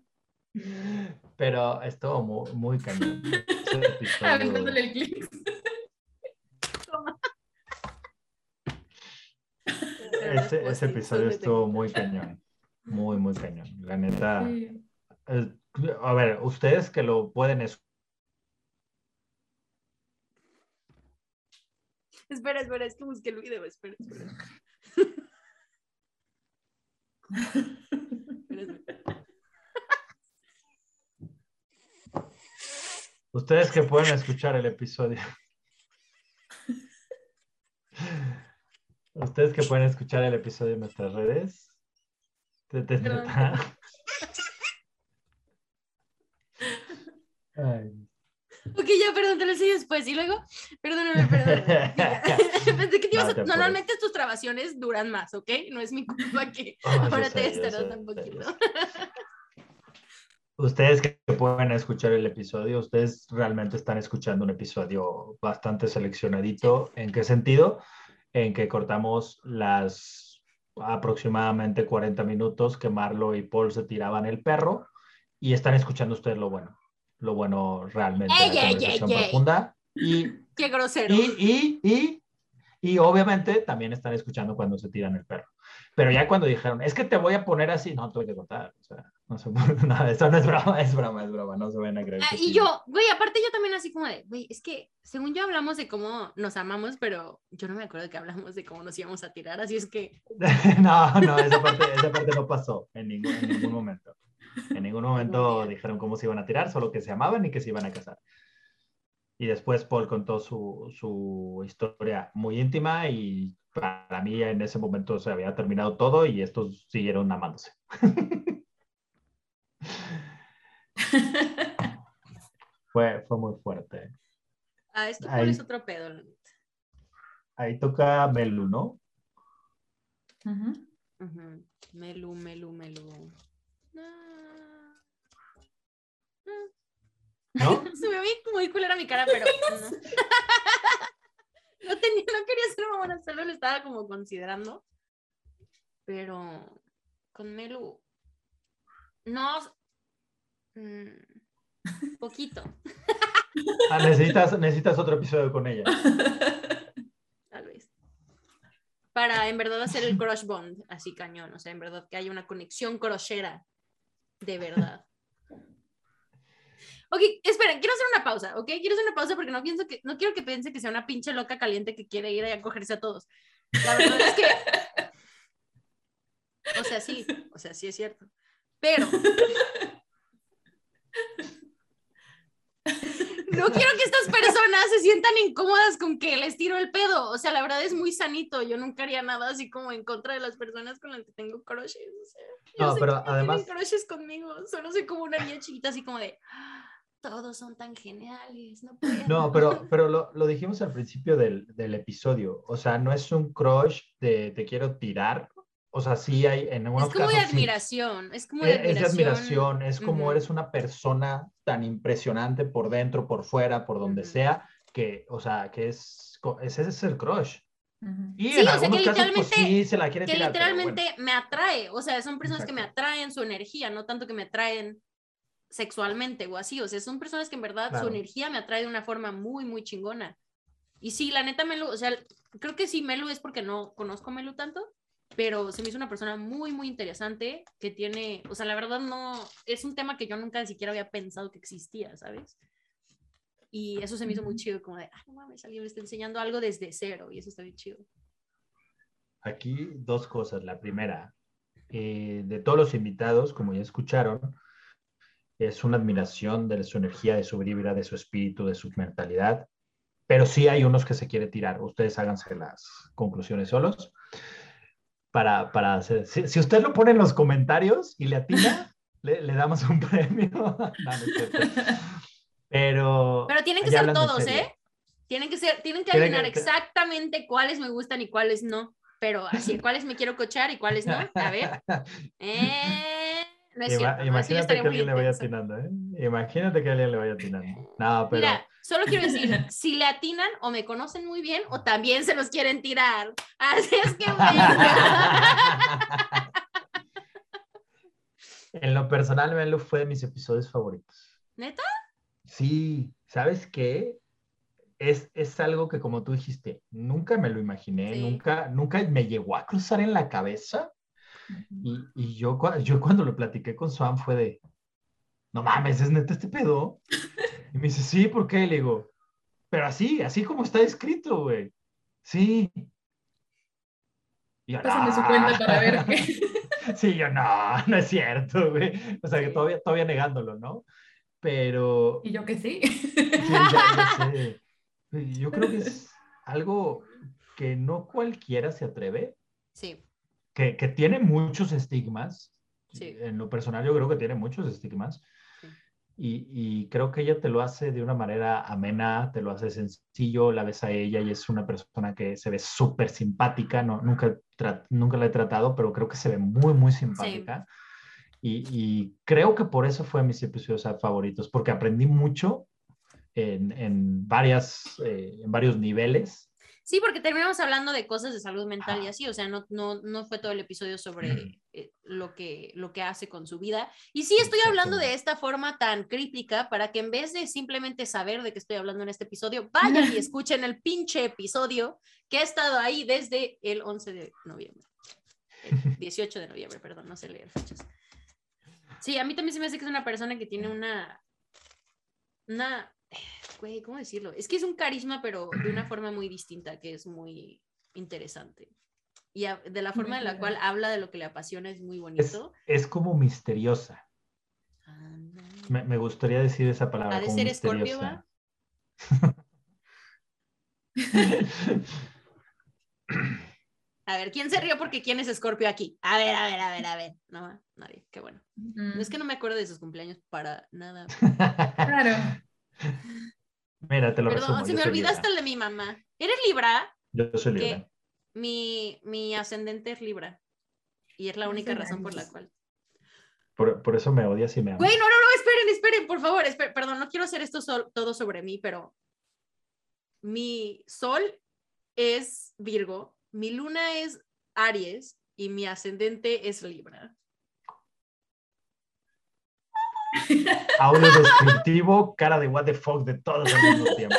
*laughs* Pero estuvo muy, muy cañón. Ese *laughs* episodio- Aventándole el clic. ese, ese episodio estuvo muy cañón. Muy, muy cañón. La neta. Sí. eh, a ver, ustedes que lo pueden escuchar. Espera, espera, es que busqué el video, espera, espera. *laughs* espera, espera. Ustedes que pueden escuchar el episodio. Ustedes que pueden escuchar el episodio en nuestras redes. Te- te-. Ay. Ok, ya, perdón, te lo enseño después. Y luego, perdóname, perdóname. *laughs* Pensé que te ibas No a- te apures. Normalmente tus grabaciones duran más, ¿ok? No es mi culpa que yo ahora te yo sé, poquito. Ustedes que pueden escuchar el episodio, ustedes realmente están escuchando un episodio bastante seleccionadito. ¿En qué sentido? En que cortamos las aproximadamente 40 minutos que Marlo y Paul se tiraban el perro y están escuchando ustedes lo bueno, lo bueno realmente, Ey, la ey, conversación ey, ey. profunda. Y, *laughs* Qué grosero. y, y, y, y obviamente también están escuchando cuando se tiran el perro. Pero ya cuando dijeron, es que te voy a poner así, no, tuve que cortar. O sea, no se *laughs* nada, eso no es broma, es broma, es broma, no se ven a creer. Ah, y sí. yo, güey, aparte yo también así como de, güey, es que según yo hablamos de cómo nos amamos, pero yo no me acuerdo que hablamos de cómo nos íbamos a tirar, así es que, *laughs* no, no, esa parte, esa parte no pasó en ningún, en ningún momento. En ningún momento dijeron cómo se iban a tirar, solo que se amaban y que se iban a casar. Y después Paul contó su, su historia muy íntima y para mí en ese momento se había terminado todo y estos siguieron amándose. *laughs* *laughs* Fue, fue muy fuerte. ah, es que Ahí. Es otro pedo, la neta. Ahí toca Melu, ¿no? Ujú. Ujú. Melu, melu, melu. Ah. ¿No? *laughs* Se me ve muy culera mi cara, pero *laughs* no. No, tenía, no quería ser mamona, solo lo estaba como considerando. Pero con Melu, no, mm, poquito, Ah, necesitas, necesitas otro episodio con ella. tal vez. Para en verdad hacer el crush bond así cañón, o sea, en verdad que haya una conexión crochera de verdad. Ok, esperen, quiero hacer una pausa, ¿ok? Quiero hacer una pausa porque no pienso que, no quiero que piense que sea una pinche loca caliente que quiere ir a cogerse a todos. La verdad es que, o sea, sí, o sea, sí es cierto. Pero no quiero que estas personas se sientan incómodas con que les tiro el pedo. O sea, la verdad es muy sanito. Yo nunca haría nada así como en contra de las personas con las que tengo crushes. O sea, yo No, sé pero que no además- tienen crushes conmigo. Solo soy como una niña chiquita así como de "Ah, todos son tan geniales. No, pero, pero lo, lo dijimos al principio del, del episodio. O sea, no es un crush de te quiero tirar. O sea, sí hay en algunos es como de casos. sí. admiración, es como de Es, es de admiración. admiración, es como Ujú. eres una persona tan impresionante por dentro, por fuera, por donde Ujú. sea, que, o sea, que es, ese es el crush. Y Sí, en o sea, que algunos casos, pues literalmente- sí, se la quiere que tirar. pero bueno. literalmente me atrae, o sea, son personas que me Exacto. atraen su energía, no tanto que me atraen sexualmente o así, o sea, son personas que en verdad Claro. su energía me atrae de una forma muy, muy chingona. Y sí, la neta Melu, o sea, creo que sí, Melu es porque no conozco a Melu tanto, pero se me hizo una persona muy, muy interesante que tiene, o sea, la verdad no, es un tema que yo nunca ni siquiera había pensado que existía, ¿sabes? Y eso se me hizo muy chido, como de, ah, no mames, alguien me está enseñando algo desde cero y eso está bien chido. Aquí dos cosas. La primera, eh, de todos los invitados, como ya escucharon, es una admiración de su energía, de su vibra, de su espíritu, de su mentalidad. Pero sí hay unos que se quiere tirar. Ustedes háganse las conclusiones solos. Para, para hacer, si, si usted lo pone en los comentarios y le atina, *laughs* le, le damos un premio. *laughs* No. Pero. Pero tienen que ser todos. ¿eh? Tienen que ser, tienen que Tienen adivinar que- exactamente cuáles me gustan y cuáles no. Pero así, *laughs* cuáles me quiero cochar y cuáles no. A ver. Eh, no es Ima- cierto. imagínate que alguien le vaya atinando, ¿eh? Imagínate que alguien le vaya atinando. No, pero. Mira, solo quiero decir, *laughs* si le atinan o me conocen muy bien o también se los quieren tirar. Así es que bueno. *laughs* En lo personal, Melo fue de mis episodios favoritos. ¿Neta? Sí, ¿sabes qué? Es, es algo que, como tú dijiste, nunca me lo imaginé, Sí. nunca, nunca me llegó a cruzar en la cabeza. Y, y yo, yo cuando lo platiqué con Swan fue de, no mames, ¿es neta este pedo? Y me dice, sí, ¿por qué? Le digo, pero así, así como está escrito, güey. Sí. Y yo, Pásame su cuenta para ver qué. *laughs* Sí, yo, no, no es cierto, güey. O sea, que todavía, todavía negándolo, ¿no? Pero, Y yo que sí. *laughs* Sí, ya- ya sé. Yo creo que es algo que no cualquiera se atreve, Sí, que, que tiene muchos estigmas. Sí. En lo personal yo creo que tiene muchos estigmas. Y, y creo que ella te lo hace de una manera amena, te lo hace sencillo, la ves a ella y es una persona que se ve súper simpática, no, nunca, nunca la he tratado, pero creo que se ve muy, muy simpática. Y, y creo que por eso fue mis episodios favoritos, porque aprendí mucho en, en, varias, eh, en varios niveles. Sí, porque terminamos hablando de cosas de salud mental y así, o sea, no, no, no fue todo el episodio sobre eh, lo, que, lo que hace con su vida. Y sí estoy hablando de esta forma tan crítica para que en vez de simplemente saber de qué estoy hablando en este episodio, vayan y *laughs* escuchen el pinche episodio que ha estado ahí desde el 11 de noviembre. El *laughs* 18 de noviembre, perdón, no sé leer fechas. Sí, a mí también se me hace que es una persona que tiene una... Una güey, ¿cómo decirlo? Es que es un carisma, pero de una forma muy distinta, que es muy interesante. Y a- de la forma en la cual habla de lo que le apasiona es muy bonito. es como misteriosa. Ah, no. Me, me gustaría decir esa palabra. ¿Ha de ser misteriosa. *laughs* A ver, ¿quién se rió porque quién es Escorpio aquí? A ver, a ver, a ver, a ver. No, nadie, qué bueno. Mm, No es que no me acuerdo de sus cumpleaños para nada. *laughs* Claro. *laughs* Mira, te lo Perdón, resumo. se me olvidaste Libra. el de mi mamá. ¿Eres Libra? Yo soy Que Libra. mi, mi ascendente es Libra. Y es la única razón por la cual. Por, por eso me odias y me amas. Güey, no, no, no, esperen, esperen, por favor, esperen, perdón, no quiero hacer esto todo sobre mí, pero mi sol es Virgo, mi luna es Aries y mi ascendente es Libra. Audio descriptivo, cara de what the fuck de todos al mismo tiempo.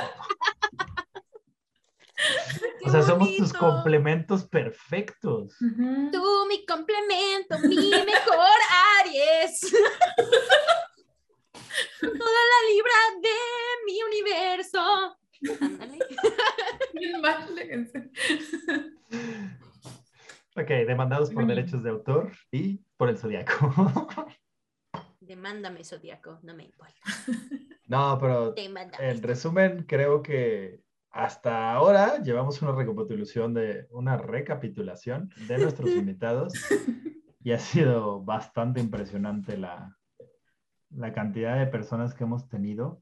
¡Qué O sea, somos tus complementos perfectos. Ujú. Tú, mi complemento, mi mejor Aries. Toda la Libra de mi universo. Ándale. Ok, demandados por derechos de autor y por el zodiaco. *laughs* Demándame, Zodíaco, no me importa. *laughs* no, pero en resumen, creo que hasta ahora llevamos una recapitulación de una recapitulación de nuestros *laughs* invitados y ha sido bastante impresionante la, la cantidad de personas que hemos tenido.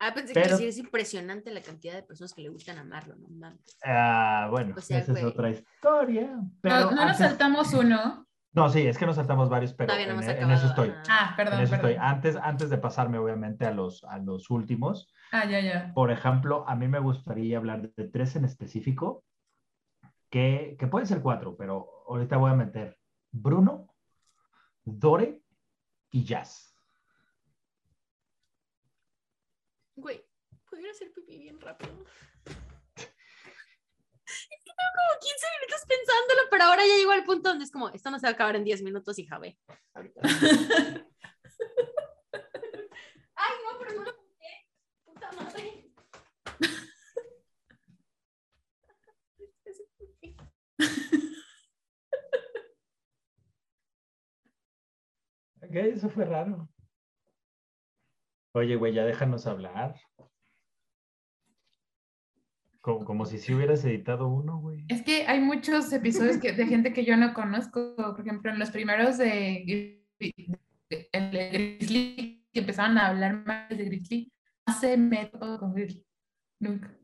Ah, pensé que Pero- sí, es impresionante la cantidad de personas que le gustan amarlo, no mames. Ah, bueno, O sea, esa es otra historia. Pero No, no nos saltamos uno. No, sí, es que nos saltamos varios, pero Todavía no en, hemos en acabado. eso estoy. Ah, En perdón, eso estoy. perdón. Antes, antes de pasarme, obviamente, a los, a los últimos, Ah, ya, ya. por ejemplo, a mí me gustaría hablar de tres en específico, que, que pueden ser cuatro, pero ahorita voy a meter Bruno, Dore y Jazz. Güey, ¿pudiera hacer pipí bien rápido? Tengo como 15 minutos pensándolo pero ahora ya llegó al punto donde es como, esto no se va a acabar en 10 minutos, hija, ve. Ahorita. *laughs* Ay, no, pero no lo conté. Puta madre. Ok, eso fue raro. Oye, güey, ya déjanos hablar. Como, como si sí hubieras editado uno, güey. Es que hay muchos episodios que, de gente que yo no conozco. Por ejemplo, en los primeros de, de- Grizzly, que empezaron a hablar más de Grizzly, hace método con Grizzly. Nunca.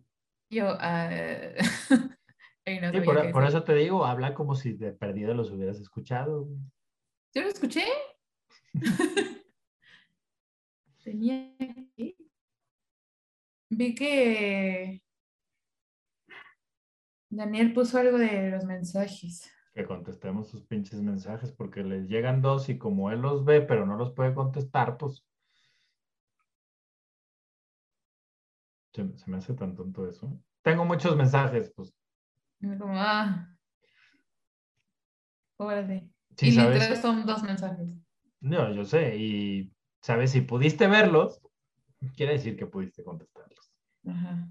Yo, ah, *laughs* no Sí, por, eso te digo, habla como si de perdido los hubieras escuchado. güey. ¿Yo lo escuché? *laughs* Tenía que... Vi que Daniel puso algo de los mensajes. Que contestemos sus pinches mensajes porque les llegan dos y como él los ve pero no los puede contestar, pues se, se me hace tan tonto eso. Tengo muchos mensajes, pues como, ah, órale. sí, y sabes. literal son dos mensajes. No, yo sé, y sabes, si pudiste verlos, quiere decir que pudiste contestarlos. Ajá.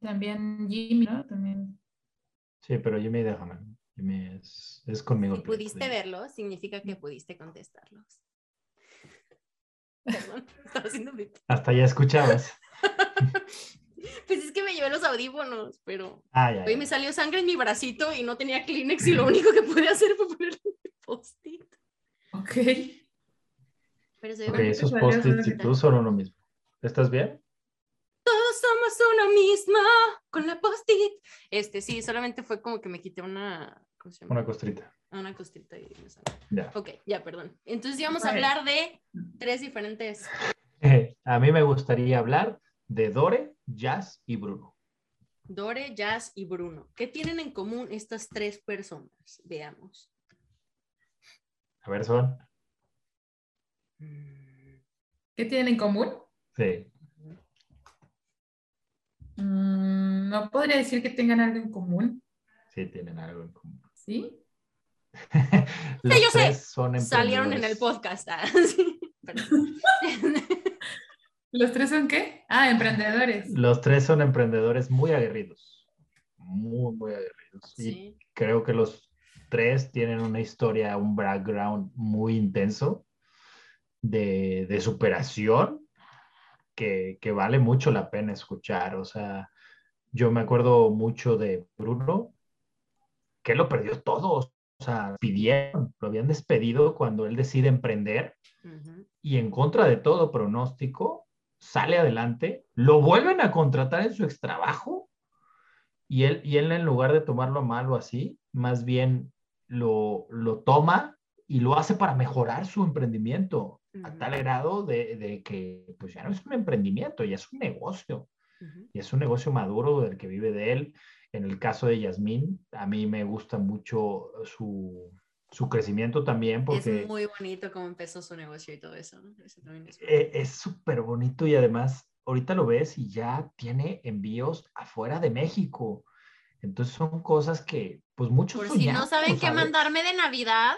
También Jimmy, ¿no? También. Sí, pero Jimmy, déjame. Jimmy es, es conmigo. Si pudiste verlos, significa que pudiste contestarlos. *laughs* Perdón, *laughs* estaba haciendo mi... Hasta ya escuchabas. *laughs* Pues es que me llevé los audífonos, pero Ah, ya, hoy me salió sangre en mi bracito y no tenía Kleenex y lo único que pude hacer fue ponerle un post-it. Ok. Pero se ve Ok, bonito. esos post-its y tú son uno mismo. ¿Estás bien? Somos uno mismo con la post-it. Este, sí, solamente fue como que me quité una... ¿Cómo se llama? Una costrita. Una costrita y me sangró. Ya. Ok, ya, perdón. Entonces íbamos a hablar de tres diferentes... *laughs* A mí me gustaría hablar de Dore, Jazz y Bruno. Dore, Jazz y Bruno. ¿Qué tienen en común estas tres personas? Veamos. A ver, son. ¿Qué tienen en común? Sí. Mm, no podría decir que tengan algo en común, Sí, tienen algo en común. ¿sí? *laughs* Los yo sé. son Salieron en el podcast. Ah, *laughs* sí. *laughs* ¿Los tres son qué? Ah, emprendedores. Los tres son emprendedores muy aguerridos. Muy, muy aguerridos. Y Sí. creo que los tres tienen una historia, un background muy intenso de, de superación que, que vale mucho la pena escuchar. O sea, yo me acuerdo mucho de Bruno, que lo perdió todo. O sea, pidieron, lo habían despedido cuando él decide emprender y en contra de todo pronóstico, sale adelante, lo vuelven a contratar en su extrabajo y él, y él en lugar de tomarlo mal o así, más bien lo, lo toma y lo hace para mejorar su emprendimiento a Ujú. tal grado de, de que pues ya no es un emprendimiento, ya es un negocio Ujú. y es un negocio maduro del que vive de él. En el caso de Yasmín, a mí me gusta mucho su, su crecimiento también porque Es muy bonito cómo empezó su negocio y todo eso. ¿no? Eso es- eh, súper bonito y además ahorita lo ves y ya tiene envíos afuera de México. Entonces son cosas que pues muchos Por si no soñamos, saben qué mandarme de Navidad,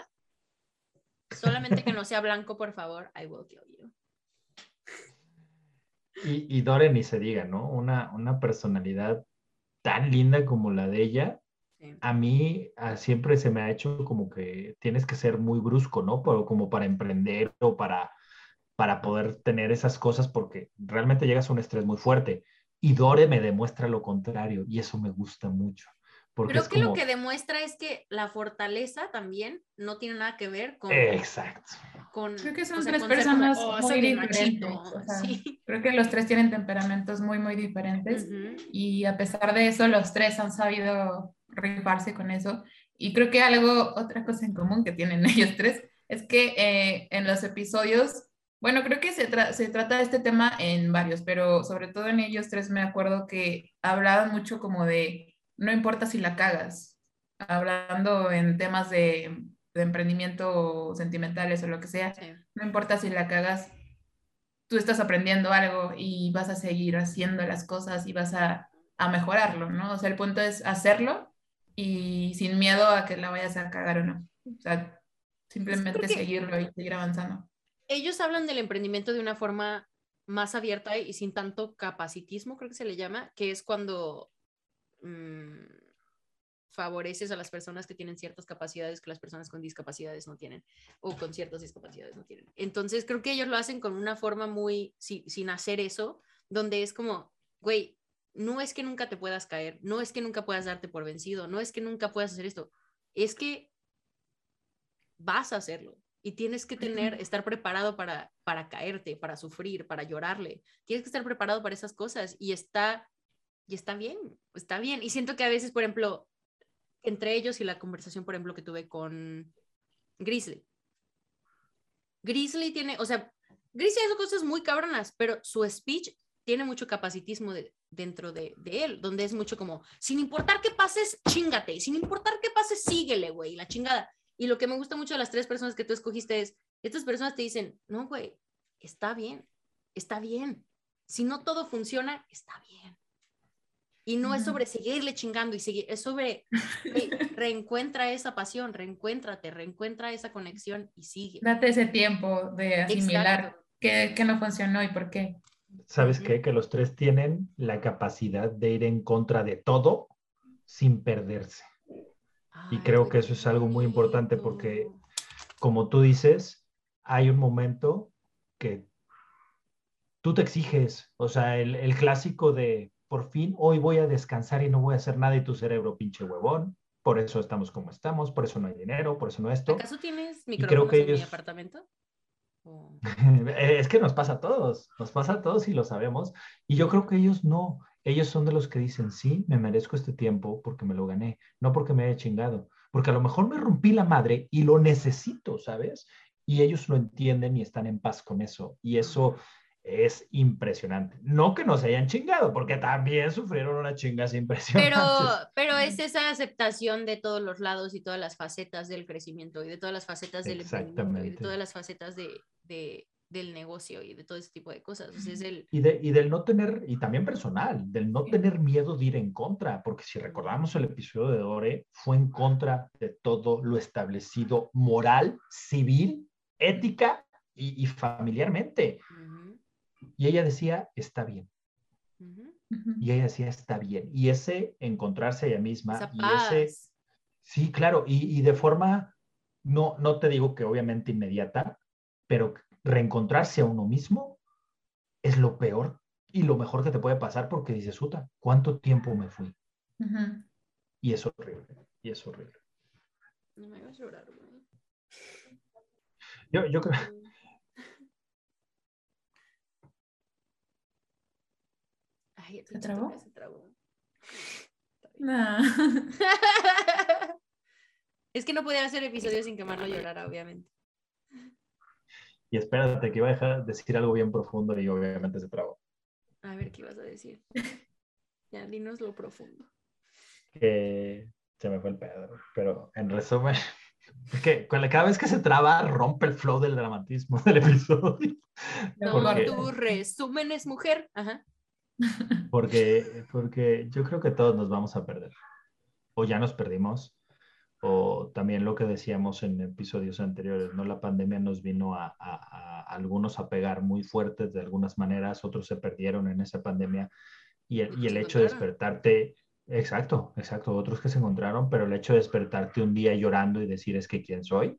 solamente que no sea blanco, por favor, I will kill you. Y, y Dore ni se diga, ¿no? Una, una personalidad tan linda como la de ella, Sí. a mí ah, siempre se me ha hecho como que tienes que ser muy brusco, ¿no? Pero como para emprender o para, para poder tener esas cosas porque realmente llegas a un estrés muy fuerte. Y Dore me demuestra lo contrario y eso me gusta mucho. Porque Creo es que lo como- que demuestra es que la fortaleza también no tiene nada que ver con... Exacto. con Creo que son o sea, tres personas "Oh, muy diferentes, machito", o sea, *laughs* sí. Creo que los tres tienen temperamentos muy, muy diferentes. Ujú. y a pesar de eso, los tres han sabido rifarse con eso. Y creo que algo, otra cosa en común que tienen *laughs* ellos tres, es que eh, en los episodios, bueno, creo que se, tra- se trata de este tema en varios, pero sobre todo en ellos tres me acuerdo que hablaban mucho como de, no importa si la cagas, hablando en temas de, de emprendimiento sentimentales o lo que sea, Sí. no importa si la cagas, tú estás aprendiendo algo y vas a seguir haciendo las cosas y vas a, a mejorarlo, ¿no? O sea, el punto es hacerlo y sin miedo a que la vayas a cagar o no. O sea, simplemente seguirlo y seguir avanzando. Ellos hablan del emprendimiento de una forma más abierta y sin tanto capacitismo, creo que se le llama, que es cuando mm, favoreces a las personas que tienen ciertas capacidades que las personas con discapacidades no tienen o con ciertas discapacidades no tienen. Entonces creo que ellos lo hacen con una forma muy, si- sin hacer eso, donde es como, güey, no es que nunca te puedas caer, no es que nunca puedas darte por vencido, no es que nunca puedas hacer esto, es que vas a hacerlo y tienes que tener, estar preparado para, para caerte, para sufrir, para llorarle. Tienes que estar preparado para esas cosas y está, y está bien, está bien. Y siento que a veces, por ejemplo, entre ellos y la conversación, por ejemplo, que tuve con Grizzly. Grizzly tiene, o sea, Grizzly hace cosas muy cabronas, pero su speech tiene mucho capacitismo de- dentro de, de él, donde es mucho como, sin importar qué pases, chingate, sin importar qué pases, síguele, güey, la chingada. Y lo que me gusta mucho de las tres personas que tú escogiste es, estas personas te dicen, no, güey, está bien, está bien. Si no todo funciona, está bien. Y no es sobre seguirle chingando y seguir, es sobre, güey, *laughs* reencuentra esa pasión, reencuéntrate, reencuentra esa conexión y sigue. Date ese tiempo de asimilar qué, qué no funcionó y por qué. ¿Sabes qué? Que los tres tienen la capacidad de ir en contra de todo sin perderse. Y creo que eso es algo muy importante porque-. Como tú dices, hay un momento que tú te exiges, o sea, el, el clásico de por fin hoy voy a descansar y no voy a hacer nada y tu cerebro pinche huevón, por eso estamos como estamos, por eso no hay dinero, por eso no esto. ¿Acaso tienes creo micrófonos que en mi ellos- apartamento? O- *laughs* Es que nos pasa a todos, nos pasa a todos y lo sabemos. Y yo creo que ellos no, ellos son de los que dicen, sí, me merezco este tiempo porque me lo gané, no porque me haya chingado, porque a lo mejor me rompí la madre y lo necesito, ¿sabes? Y ellos lo entienden y están en paz con eso. Y eso es impresionante. No que nos hayan chingado, porque también sufrieron unas chingas Pero, impresionantes. *laughs* pero es esa aceptación de todos los lados y todas las facetas del crecimiento y de todas las facetas del emprendimiento y de todas las facetas de, de- del negocio y de todo ese tipo de cosas. O sea, es el... Y, de, y del no tener, y también personal, del no tener miedo de ir en contra, porque si recordamos el episodio de Dore, fue en contra de todo lo establecido moral, civil, ética y, y familiarmente. Ujú, Y ella decía, está bien. Y ella decía, está bien. Y ese encontrarse a ella misma, Esa y ese, sí, claro, y, y de forma, no, no te digo que obviamente inmediata, pero reencontrarse a uno mismo es lo peor y lo mejor que te puede pasar porque dices, Uta, ¿cuánto tiempo me fui? Y es horrible, y es horrible. No me hagas llorar, güey. Yo, yo creo, Ay, el ¿Se trabó? se trabó. No. *laughs* Es que no podía hacer episodios sin que Marlo llorara, obviamente. y espérate que iba a dejar decir algo bien profundo y obviamente se trabó. A ver qué ibas a decir. *laughs* Ya, dinos lo profundo. Que se me fue el pedo, pero en resumen, *laughs* es que cada vez que se traba rompe el flow del dramatismo del episodio. Toma Porque- tus resúmenes, mujer. Ajá. Porque, porque yo creo que todos nos vamos a perder. O ya nos perdimos, o también lo que decíamos en episodios anteriores, ¿no? La pandemia nos vino a, a- a algunos a pegar muy fuertes de algunas maneras, otros se perdieron en esa pandemia. Y el, y el hecho de despertarte, exacto, exacto, otros que se encontraron, pero el hecho de despertarte un día llorando y decir es que quién soy,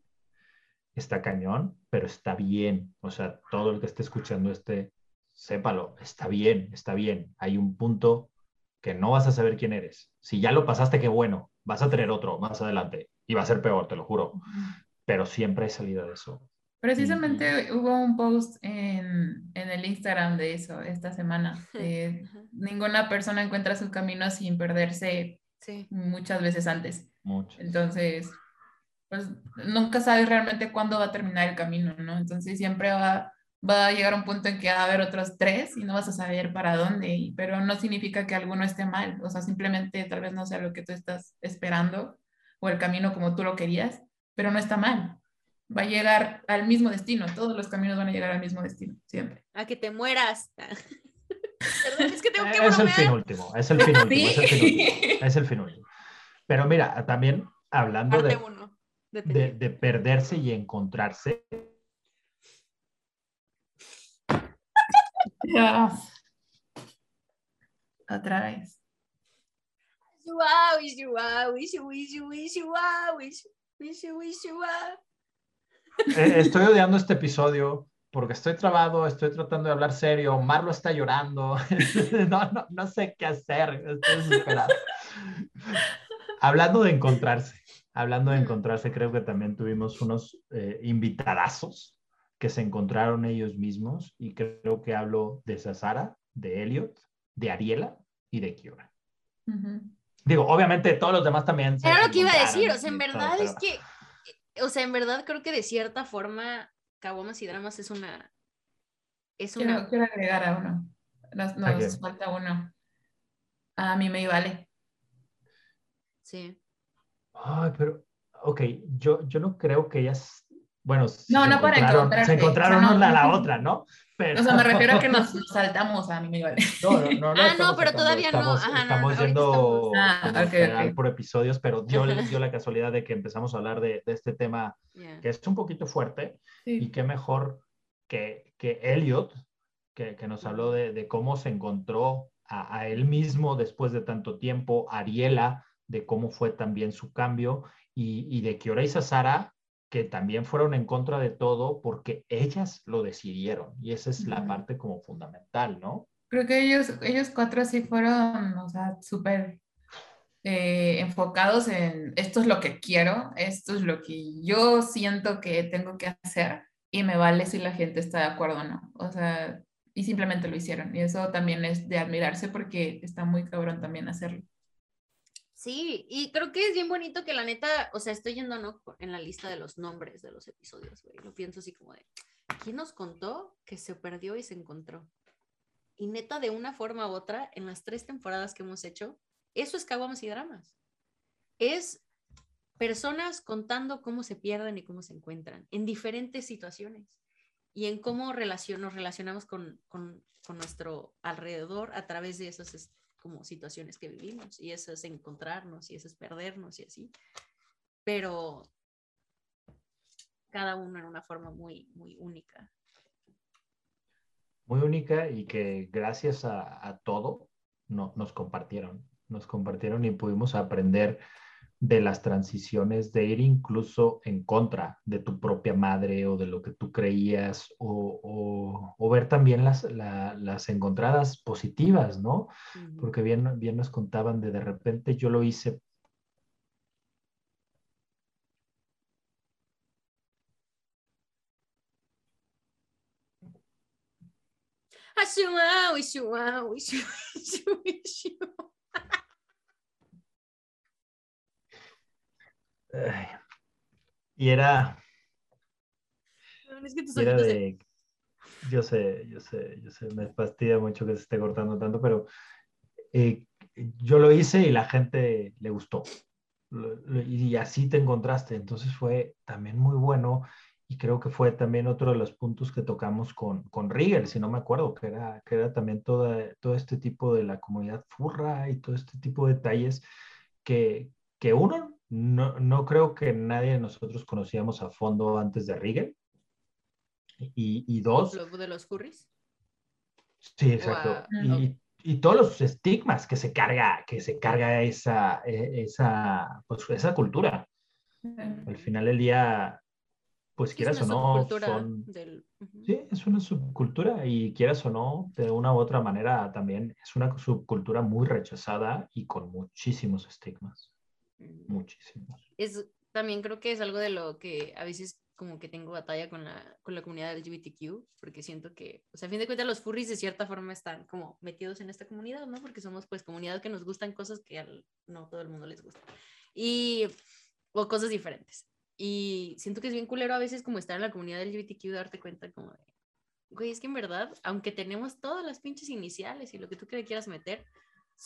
está cañón, pero está bien. O sea, todo el que esté escuchando este, sépalo, está bien, está bien. Hay un punto que no vas a saber quién eres. Si ya lo pasaste, qué bueno. Vas a tener otro más adelante y va a ser peor, te lo juro. Pero siempre hay salida de eso. Precisamente hubo un post en, en el Instagram de eso esta semana. *laughs* ninguna persona encuentra su camino sin perderse Sí. muchas veces antes. Entonces, pues nunca sabes realmente cuándo va a terminar el camino, ¿no? Entonces siempre va, va a llegar un punto en que va a haber otros tres y no vas a saber para dónde, y- pero no significa que alguno esté mal, o sea, simplemente tal vez no sea lo que tú estás esperando, o el camino como tú lo querías, pero no está mal. Va a llegar al mismo destino, todos los caminos van a llegar al mismo destino, siempre. A que te mueras. *laughs* Perdón, es que tengo que es el fin último, es el fin último, es el fin último, es el fin último. Pero mira, también hablando de, uno. de de, Pelín. de perderse y encontrarse, Ya. Otra vez. Wow, wish, wow, wish, wish, wish, wow, wish, wish, wish, wow. Eh, estoy odiando este episodio porque estoy trabado, estoy tratando de hablar serio, Marlo está llorando, *laughs* no, no, no sé qué hacer, estoy desesperado. hablando de encontrarse, hablando de Mm. encontrarse, creo que también tuvimos unos eh, invitadazos que se encontraron ellos mismos y creo que hablo de Sasara, de Elliot, de Ariela y de Kiora. Ujú. Digo, obviamente todos los demás también. Era lo que iba a decir, o sea, en verdad es que, o sea, en verdad creo que de cierta forma, Caguamas y Dramas es una, es Quiero, una, quiero agregar a uno. Nos, nos quién? falta uno. A mí me vale. sí. Ay, pero, ok, yo, yo no creo que ellas, bueno, No, se no para encontrarse, Se encontraron o sea, no. una a la otra, ¿no? Pero, O sea, me refiero a que nos, *laughs* saltamos a mí me vale. No, no, no, no Ah, no, pero todavía no, estamos, ajá, no, no, estamos yendo estamos- Ah, como ok, general ok. por episodios, pero dio, *laughs* dio la casualidad de que empezamos a hablar de, de este tema ya. que es un poquito fuerte y Sí. qué mejor que, que Elliot, que, que nos habló de, de cómo se encontró a, a él mismo después de tanto tiempo, Ariela, de cómo fue también su cambio, y, y de Kiora y Sasara, que también fueron en contra de todo porque ellas lo decidieron, y esa es la parte como fundamental, ¿no? Creo que ellos, ellos cuatro sí fueron, o sea, súper eh, enfocados en esto es lo que quiero, esto es lo que yo siento que tengo que hacer y me vale si la gente está de acuerdo o no. O sea, y simplemente lo hicieron. Y eso también es de admirarse porque está muy cabrón también hacerlo. Sí, y creo que es bien bonito que la neta, o sea, estoy yendo ¿no? en la lista de los nombres de los episodios, güey. Lo pienso así como de, ¿quién nos contó que se perdió y se encontró? Y neta, de una forma u otra, en las tres temporadas que hemos hecho, eso es Caguamas y Dramas. Es personas contando cómo se pierden y cómo se encuentran en diferentes situaciones y en cómo relacion- nos relacionamos con, con- con nuestro alrededor a través de esas es- como situaciones que vivimos y eso es encontrarnos y eso es perdernos y así. Pero cada uno en una forma muy, muy única. muy única y que gracias a, a todo no, nos compartieron, nos compartieron y pudimos aprender de las transiciones, de ir incluso en contra de tu propia madre o de lo que tú creías o, o- o ver también las, la- las encontradas positivas, ¿no? Porque bien, bien nos contaban de de repente yo lo hice Ashuau, ishuau, ishu, ay, y era, Es que tus era de, yo sé, yo sé, yo sé, me fastidia mucho que se esté cortando tanto, pero eh, yo lo hice y la gente le gustó. Lo- lo- y así te encontraste. Entonces fue también muy bueno y creo que fue también otro de los puntos que tocamos con, con Rigel, si no me acuerdo, que era, que era también toda, todo este tipo de la comunidad furra y todo este tipo de detalles que, que uno, no, no creo que nadie de nosotros conocíamos a fondo antes de Rigel. Y, y dos, de los furries. Sí, exacto. Y, y todos los estigmas que se carga, que se carga esa, e- esa, pues, esa cultura. Al final del día, pues Sí, quieras es o una no, son, del- sí, es una subcultura y quieras o no, de una u otra manera también es una subcultura muy rechazada y con muchísimos estigmas. Muchísimos. es también creo que es algo de lo que a veces como que tengo batalla con la, con la comunidad LGBTQ, porque siento que, o sea, a fin de cuentas los furries de cierta forma están como metidos en esta comunidad, ¿no? Porque somos pues comunidad que nos gustan cosas que al, no todo el mundo les gusta. Y, o cosas diferentes. Y siento que es bien culero a veces como estar en la comunidad LGBTQ darte cuenta como de, güey, es que en verdad, aunque tenemos todas las pinches iniciales y lo que tú que le quieras meter,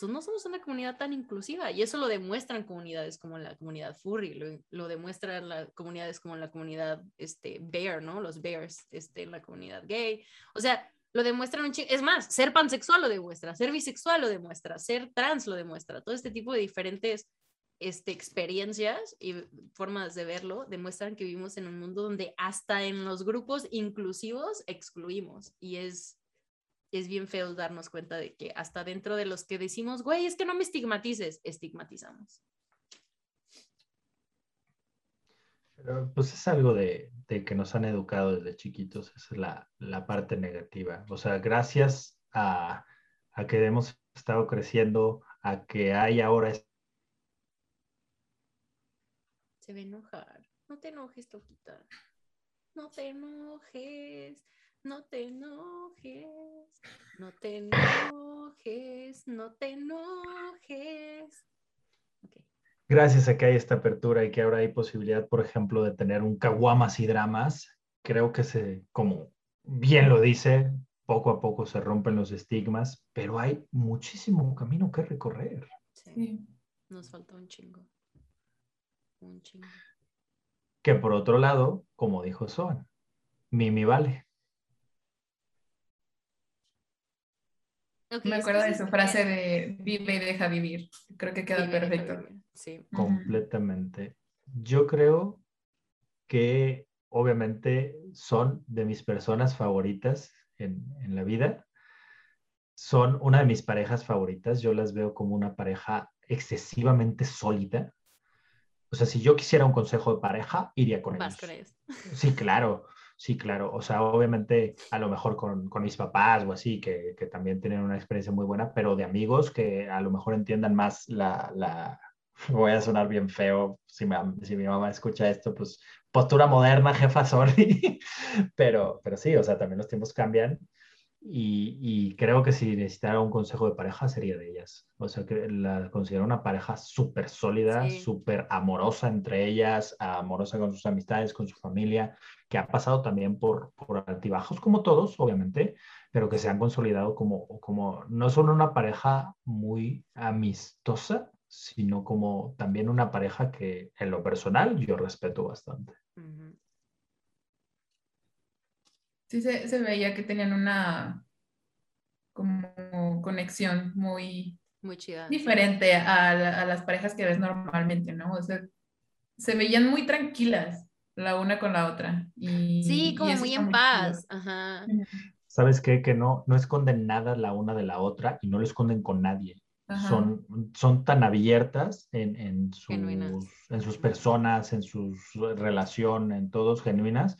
no somos una comunidad tan inclusiva y eso lo demuestran comunidades como la comunidad furry, lo, lo demuestran las comunidades como la comunidad este, bear, ¿no? Los bears, este, la comunidad gay. O sea, lo demuestran. Es más, ser pansexual lo demuestra, ser bisexual lo demuestra, ser trans lo demuestra. Todo este tipo de diferentes este, experiencias y formas de verlo demuestran que vivimos en un mundo donde hasta en los grupos inclusivos excluimos y es es bien feo darnos cuenta de que hasta dentro de los que decimos, güey, es que no me estigmatices, estigmatizamos. Pero pues es algo de, de que nos han educado desde chiquitos, esa es la, la parte negativa. O sea, gracias a, a que hemos estado creciendo, a que hay ahora Se va a enojar. No te enojes, Toquita. No te enojes. No te enojes. No te enojes. No te enojes. Gracias a que hay esta apertura y que ahora hay posibilidad, por ejemplo, de tener un caguamas y dramas, creo que se, como bien lo dice, poco a poco se rompen los estigmas, pero hay muchísimo camino que recorrer. Sí. Sí. Nos falta un chingo. Un chingo. Que por otro lado, como dijo Son, Mimi vale. Ok, Me acuerdo de su frase de vive y deja vivir. Creo que queda Vive perfecto. Sí. Completamente. Yo creo que obviamente son de mis personas favoritas en, en la vida. Son una de mis parejas favoritas. Yo las veo como una pareja excesivamente sólida. O sea, si yo quisiera un consejo de pareja, iría con Vas ellos. con ellos. Sí, claro, sí, claro. O sea, obviamente a lo mejor con, con mis papás o así, que, que también tienen una experiencia muy buena, pero de amigos que a lo mejor entiendan más la, la... *laughs* Voy a sonar bien feo si, mam- si mi mamá escucha esto, pues postura moderna, jefa, *laughs* sorry. Pero, pero sí, o sea, también los tiempos cambian y, y creo que si necesitara un consejo de pareja sería de ellas. O sea, que la considero una pareja súper sólida, Sí. súper amorosa entre ellas, amorosa con sus amistades, con su familia, que ha pasado también por, por altibajos, como todos, obviamente, pero que se han consolidado como, como no solo una pareja muy amistosa, sino como también una pareja que en lo personal yo respeto bastante. Sí, se, se veía que tenían una como conexión muy Muy chida. diferente a, la- a las parejas que ves normalmente, ¿no? O sea, se veían muy tranquilas la una con la otra. Y, Sí, como muy en muy paz. chido. Ajá. ¿Sabes qué? Que no, no esconden nada la una de la otra y no lo esconden con nadie. Ajá. Son, son tan abiertas en, en, sus, en sus personas, en su relación, en todos genuinas,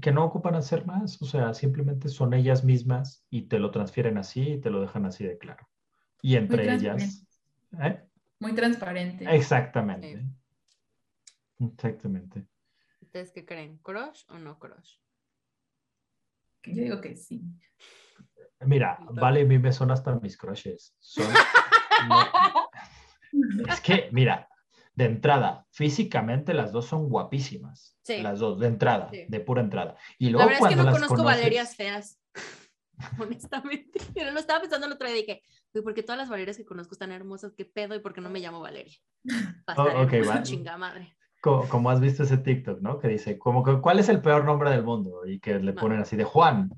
que no ocupan hacer más. O sea, simplemente son ellas mismas y te lo transfieren así y te lo dejan así de claro. Y entre ellas... ¿eh? Muy transparente. Exactamente. Exactamente. ¿Ustedes qué creen? ¿Crush o no crush? Yo digo que sí. Mira, Entonces- vale, a mí me son hasta mis crushes. Son, *laughs* no- es que, mira, de entrada, físicamente las dos son guapísimas. Sí. Las dos, de entrada, Sí. de pura entrada. Y La luego verdad es que no conozco conoces- Valerias feas. *laughs* Honestamente. *laughs* Pero lo estaba pensando el otro día y dije, "Güey, porque todas las Valerias que conozco están hermosas, ¿qué pedo? ¿Y por qué no me llamo Valeria? *laughs* Oh, estar ok, hermosa, va. chinga madre. co- como has visto ese TikTok, ¿no? Que dice, como que, ¿cuál es el peor nombre del mundo? Y que le ponen así de Juan.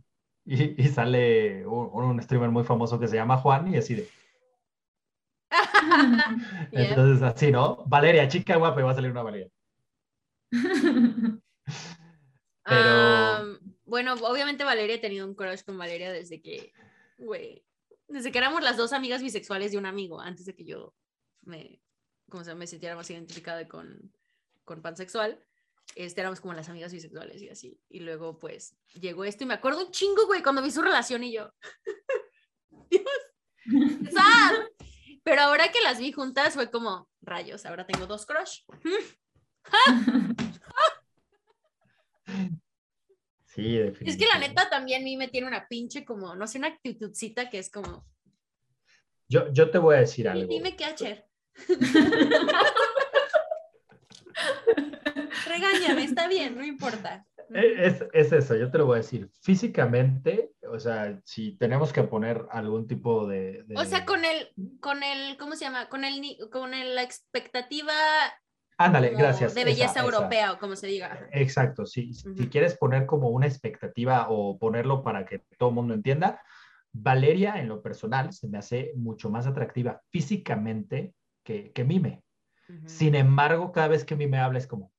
Y, y sale un, un streamer muy famoso que se llama Juan y así de... *laughs* Yeah. Entonces, así, ¿no? Valeria, chica guapa, y va a salir una Valeria. *laughs* Pero- Am, bueno, obviamente Valeria he tenido un crush con Valeria desde que, güey, desde que éramos las dos amigas bisexuales de un amigo, antes de que yo me, como se me sintiera más identificada con, con pansexual. Este, éramos como las amigas bisexuales y así. Y luego, pues, llegó esto y me acuerdo un chingo, güey, cuando vi su relación y yo. *laughs* Dios, sad. Pero ahora que las vi juntas fue como, rayos, ahora tengo dos crush. *laughs* Sí, definitivamente. Es que la neta también a mí me tiene una pinche como, no sé, una actitudcita que es como, Yo, yo te voy a decir algo. dime qué hacer. *laughs* *laughs* Regáñame, está bien, no importa. E- Es, es eso, yo te lo voy a decir. Físicamente, o sea, si tenemos que poner algún tipo de... de- O sea, con el, con el, ¿cómo se llama? Con el, con el- la expectativa Ándale, como gracias. de esa, belleza esa. europea o como se diga. Ajá. Exacto. Si Ujú. quieres poner como una expectativa o ponerlo para que todo el mundo entienda, Valeria en lo personal se me hace mucho más atractiva físicamente que, que Mime. Ujú. Sin embargo, cada vez que Mime habla es como.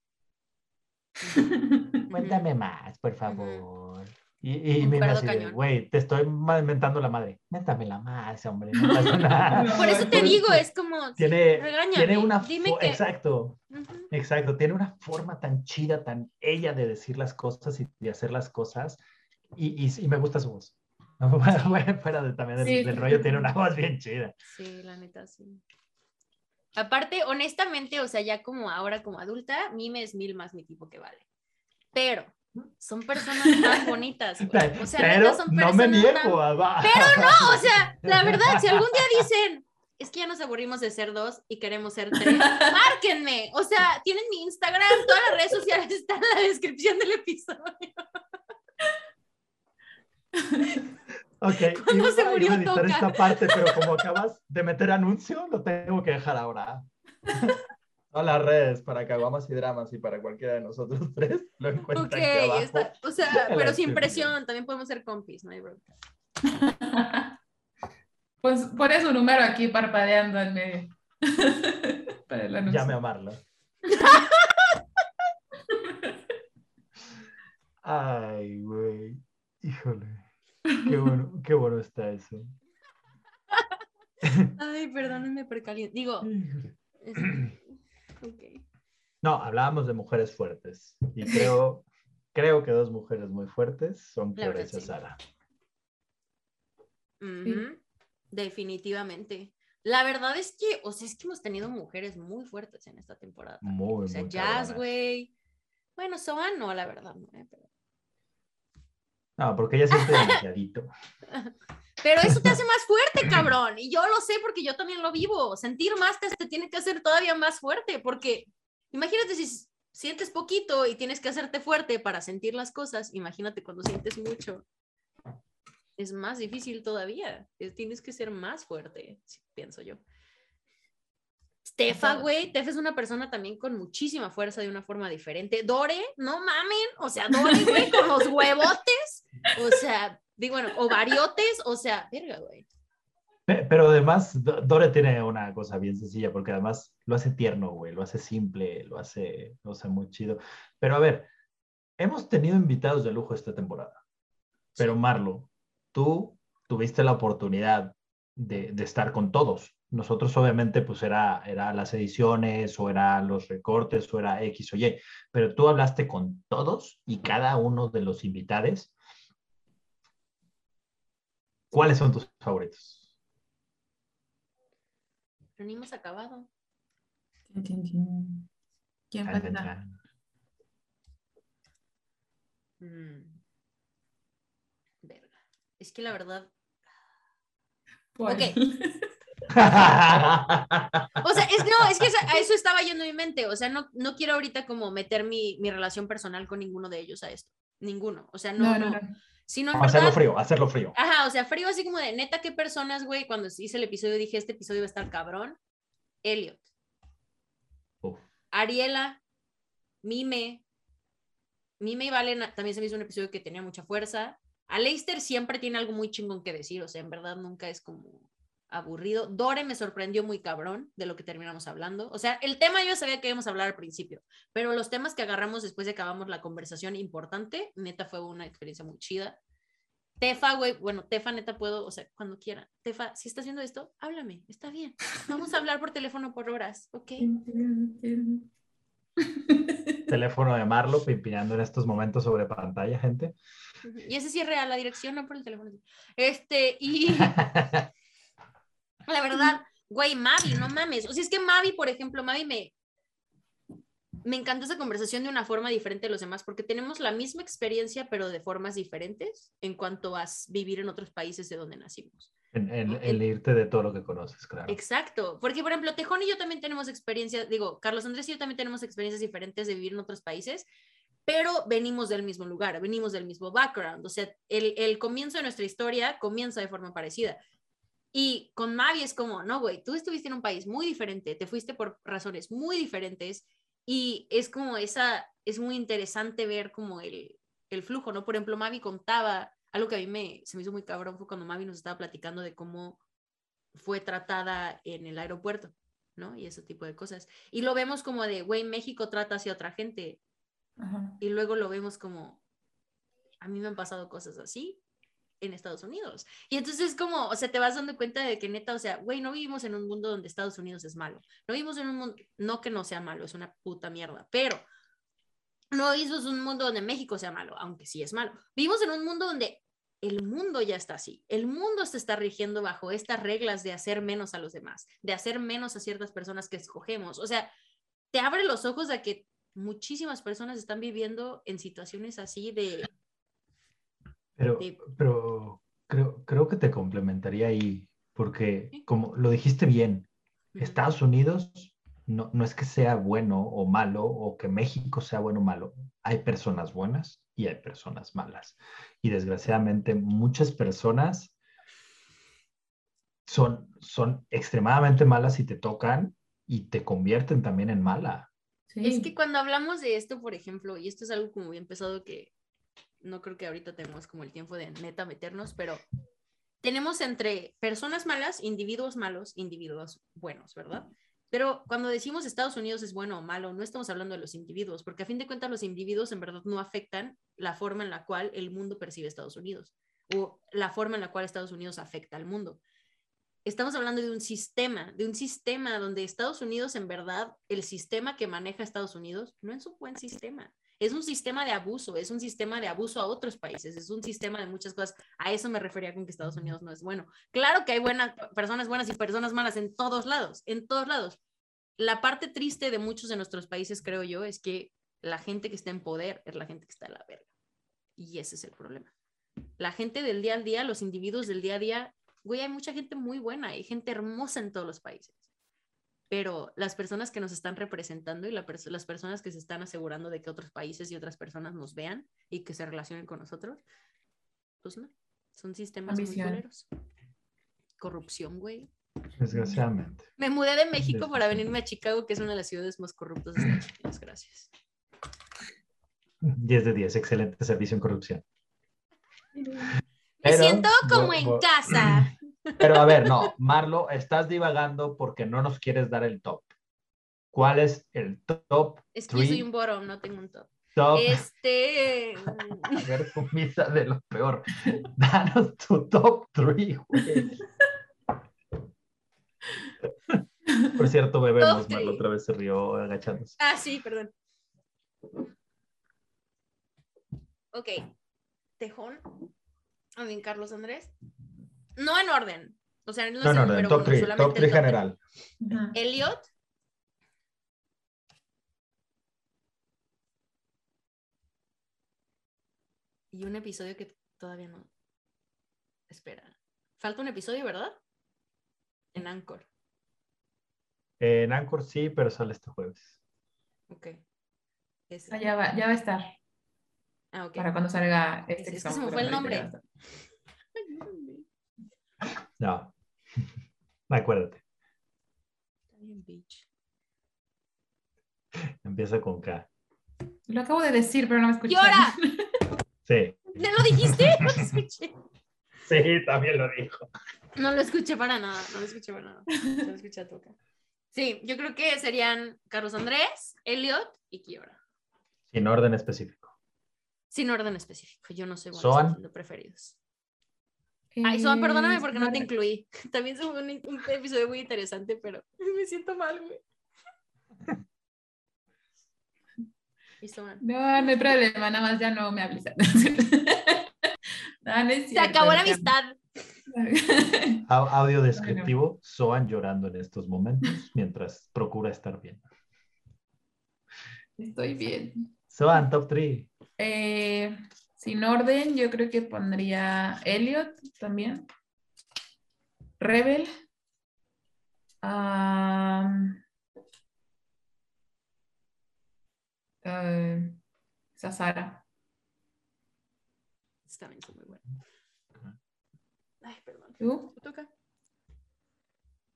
Cuéntame más, por favor. Y, y de, cañón. güey, te estoy mentando la madre. Méntamela más, hombre. No pasa nada. *laughs* Por eso te Por- digo, es como, Tiene, regáñame, tiene una... dime que- Exacto. Ujú. Exacto, tiene una forma tan chida, tan ella de decir las cosas y de hacer las cosas, y, y, y me gusta su voz. *laughs* Bueno, fuera de, también del, Sí. del rollo, tiene una voz bien chida. Sí, la neta, sí. Aparte, honestamente, o sea, ya como ahora como adulta, Mime es mil más mi tipo que vale. Pero son personas más *laughs* bonitas, güey. O sea, Pero no me niego va- Pero no, o sea, la *laughs* verdad, si algún día dicen, es que ya nos aburrimos de ser dos y queremos ser tres, *laughs* márquenme. O sea, tienen mi Instagram, todas las redes sociales están en la descripción del episodio. Ok, *laughs* ¿Cuándo iba- se murió a editar esta parte, pero como *laughs* acabas de meter anuncio, lo tengo que dejar ahora. *laughs* Todas las redes para Caguamas y Dramas y para cualquiera de nosotros tres lo encuentran Ok, aquí abajo. está, o sea, pero sin presión, también podemos ser compis, no hay bronca. Pues pone su número aquí parpadeando en medio. Para el anuncio. Llame a Marla. Ay, güey. Híjole. Qué bueno, qué bueno está eso. *laughs* *laughs* Ay, perdónenme por caliente. Digo, es-. *clears throat* No, hablábamos de mujeres fuertes. Y creo, creo que dos mujeres muy fuertes son Florencia sí. Sara. Definitivamente. La verdad es que, o sea, es que hemos tenido mujeres muy fuertes en esta temporada. Muy, o sea, muy Jazz, güey. Bueno, Soa no, la verdad. no, eh, pero... No, porque ella siente demasiadito. *laughs* pero eso te hace más fuerte, cabrón. Y yo lo sé porque yo también lo vivo. Sentir más te, te tiene que hacer todavía más fuerte. Porque imagínate si sientes poquito y tienes que hacerte fuerte para sentir las cosas. Imagínate cuando sientes mucho. Es más difícil todavía. Es- Tienes que ser más fuerte, pienso yo. Stefa, güey, Tefa es una persona también con muchísima fuerza de una forma diferente. Dore, no mamen, o sea, Dore, güey, con los huevotes, o sea, digo, bueno, ovariotes, o sea, verga, güey. Pe- Pero además, Do- Dore tiene una cosa bien sencilla, porque además lo hace tierno, güey, lo hace simple, lo hace, lo hace muy chido. Pero a ver, hemos tenido invitados de lujo esta temporada. Pero Marlo, tú tuviste la oportunidad de, de estar con todos. Nosotros obviamente pues era, era las ediciones o era los recortes o era X o Y, pero tú hablaste con todos y cada uno de los invitados. ¿Cuáles son tus favoritos? Pero ni hemos acabado. ¿Quién falta? Mm. Verga. Es que la verdad, ¿Cuál? Ok. *laughs* *laughs* O sea, es, no, es que a eso estaba yendo mi mente. O sea, no, no quiero ahorita como meter mi, mi relación personal con ninguno de ellos a esto. Ninguno. O sea, no, No, no. no, no. Sino en hacerlo verdad. frío, hacerlo frío. Ajá, o sea, frío así como de neta, qué personas, güey. Cuando hice el episodio dije, este episodio va a estar cabrón. Elliot, Uf. Ariela, Mime. Mime y Valen también se me hizo un episodio que tenía mucha fuerza. A Leicester siempre tiene algo muy chingón que decir, o sea, en verdad nunca es como aburrido. Dore me sorprendió muy cabrón de lo que terminamos hablando. O sea, el tema yo sabía que íbamos a hablar al principio, pero los temas que agarramos después de acabamos la conversación importante, neta fue una experiencia muy chida. Tefa, güey, bueno, Tefa, neta puedo, o sea, cuando quiera. Tefa, si estás viendo esto, háblame, está bien. Vamos a hablar por teléfono por horas, ¿ok? *laughs* Teléfono de Marlo pimpinando en estos momentos sobre pantalla, gente. Y ese sí es real, la dirección, no por el teléfono. Este, y *laughs* la verdad, güey, Mavi, no mames. O sea, es que Mavi, por ejemplo, Mavi me, me encanta esa conversación de una forma diferente de los demás, porque tenemos la misma experiencia, pero de formas diferentes en cuanto a vivir en otros países de donde nacimos. En, en- en irte de todo lo que conoces, claro. Exacto, porque por ejemplo, Tejón y yo también tenemos experiencias, digo, Carlos Andrés y yo también tenemos experiencias diferentes de vivir en otros países, pero venimos del mismo lugar, venimos del mismo background. O sea, el, el comienzo de nuestra historia comienza de forma parecida. Y con Mavi es como, no, güey, tú estuviste en un país muy diferente, te fuiste por razones muy diferentes y es como esa, es muy interesante ver como el, el flujo, ¿no? Por ejemplo, Mavi contaba, algo que a mí me, se me hizo muy cabrón fue cuando Mavi nos estaba platicando de cómo fue tratada en el aeropuerto, ¿no? Y ese tipo de cosas. Y lo vemos como de, güey, México trata hacia otra gente. Ajá. Y luego lo vemos como, a mí me han pasado cosas así en Estados Unidos. Y entonces es como, o sea, te vas dando cuenta de que neta, o sea, güey, no vivimos en un mundo donde Estados Unidos es malo. No vivimos en un mundo, no que no sea malo, es una puta mierda, pero no vivimos en un mundo donde México sea malo, aunque sí es malo. Vivimos en un mundo donde el mundo ya está así. El mundo se está rigiendo bajo estas reglas de hacer menos a los demás, de hacer menos a ciertas personas que escogemos. O sea, te abre los ojos a que muchísimas personas están viviendo en situaciones así de... Pero, Sí. pero creo, creo que te complementaría ahí, porque como lo dijiste bien, Estados Unidos no, no es que sea bueno o malo o que México sea bueno o malo. Hay personas buenas y hay personas malas. Y desgraciadamente muchas personas son, son extremadamente malas y te tocan y te convierten también en mala. Sí. Es que cuando hablamos de esto, por ejemplo, y esto es algo como bien pesado que no creo que ahorita tengamos como el tiempo de neta meternos, pero tenemos entre personas malas, individuos malos, individuos buenos, ¿verdad? Pero cuando decimos Estados Unidos es bueno o malo, no estamos hablando de los individuos, porque a fin de cuentas los individuos en verdad no afectan la forma en la cual el mundo percibe Estados Unidos o la forma en la cual Estados Unidos afecta al mundo. Estamos hablando de un sistema, de un sistema donde Estados Unidos, en verdad, el sistema que maneja Estados Unidos no es un buen sistema. Es un sistema de abuso, es un sistema de abuso a otros países, es un sistema de muchas cosas. A eso me refería con que Estados Unidos no es bueno. Claro que hay buenas personas buenas y personas malas en todos lados, en todos lados. La parte triste de muchos de nuestros países, creo yo, es que la gente que está en poder es la gente que está en la verga. Y ese es el problema. La gente del día al día, los individuos del día a día, güey, hay mucha gente muy buena, hay gente hermosa en todos los países. Pero las personas que nos están representando y la pers- las personas que se están asegurando de que otros países y otras personas nos vean y que se relacionen con nosotros, pues no, son sistemas muy culeros. Corrupción, güey. Desgraciadamente. Me mudé de México para venirme a Chicago, que es una de las ciudades más corruptas de Estados Unidos. Gracias. 10 de 10, excelente servicio en corrupción. Me Pero- siento como bo- en bo- casa. *clears throat* Pero a ver, no, Marlo, estás divagando porque no nos quieres dar el top. ¿Cuál es el top? Es que yo soy three? un bottom, no tengo un top. top? Este. *laughs* A ver, tu misa de lo peor. Danos tu top 3, güey. Por cierto, bebemos, Marlo three. otra vez se rió agachándose. Ah, sí, perdón. Ok. Tejón. Carlos Andrés. No en orden. O sea, no, es No, número top uno, 3, solamente top el 3 top general. Elliot. Y un episodio que todavía no. Espera. Falta un episodio, ¿verdad? En Anchor. En Anchor sí, pero sale este jueves. Ok. Ese. Ah, ya, va, ya va a estar Ah, ok. para cuando salga este. Es que se me fue el nombre. ya va a estar. No. *laughs* Acuérdate, Está bien, bitch. empieza con K. Lo acabo de decir, pero no me escucharon. ¡Llora! *laughs* Sí, ¿Ya lo dijiste? *laughs* No lo escuché. sí, también lo dijo. No lo escuché para nada, no lo escuché para nada. No lo escuché a toca. Sí, yo creo que serían Carlos Andrés, Elliot y Kiora. Sin orden específico. Sin orden específico. Yo no soy buena Soan. escogiendo preferidos. Ay, Soan, perdóname porque no te Eh, incluí. *laughs* También fue un, un episodio muy interesante, pero *laughs* me siento mal, güey. *laughs* No, no hay problema, nada más ya no me hables. No, no es Se acabó la amistad. Au- Audio descriptivo, Soan llorando en estos momentos mientras procura estar bien. Estoy bien. Soan, top 3. Eh, sin orden, yo creo que pondría Elliot también. Rebel. Am, eh, Esa Sara. Muy buenas. Ay, perdón. ¿Tú? ¿Te toca?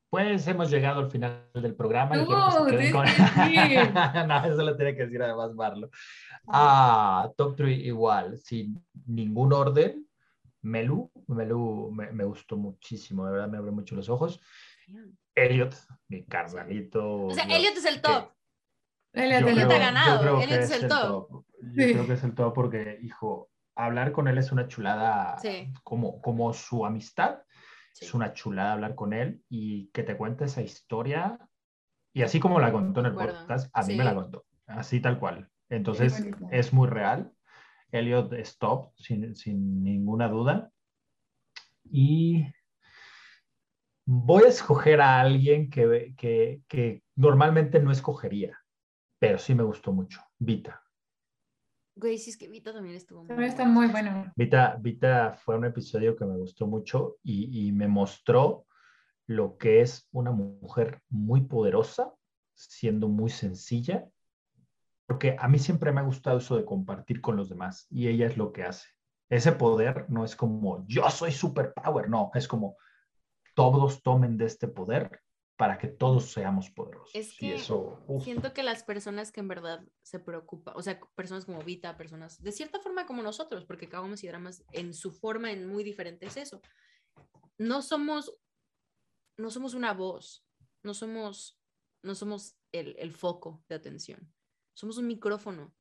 Pues hemos llegado al final del programa. y No, que se con- *laughs* decir. no, eso lo tiene que decir además Marlo. Ah, top 3 igual, sin ningún orden. Melu, Melu me, me gustó muchísimo, de verdad me abrió mucho los ojos. Elliot, mi carnalito. O sea, yo- Elliot es el top. Elliot, Elliot. ha creo- ganado, yo creo Elliot que es el top. Yo Sí. creo que es el top porque, hijo, hablar con él es una chulada, Sí. como, como su amistad, Sí. es una chulada hablar con él y que te cuente esa historia. Y así como la contó en el podcast, a mí Sí. me la contó, así tal cual. Entonces, es muy real. Elliot es top, sin, sin ninguna duda. Y voy a escoger a alguien que, que, que normalmente no escogería, pero sí me gustó mucho, Vita. Güey, sí es que Vita también estuvo muy También está muy bueno. Vita, Vita fue un episodio que me gustó mucho y, y me mostró lo que es una mujer muy poderosa, siendo muy sencilla, porque a mí siempre me ha gustado eso de compartir con los demás y ella es lo que hace. Ese poder no es como yo soy superpower, no, es como todos tomen de este poder para que todos seamos poderosos. Es y que eso, uf, Siento que las personas que en verdad se preocupan, o sea, personas como Vita, personas de cierta forma como nosotros, porque Caguamas y Dramas en su forma en muy diferente es eso. No somos, no somos una voz, no somos, no somos el, el foco de atención. Somos un micrófono,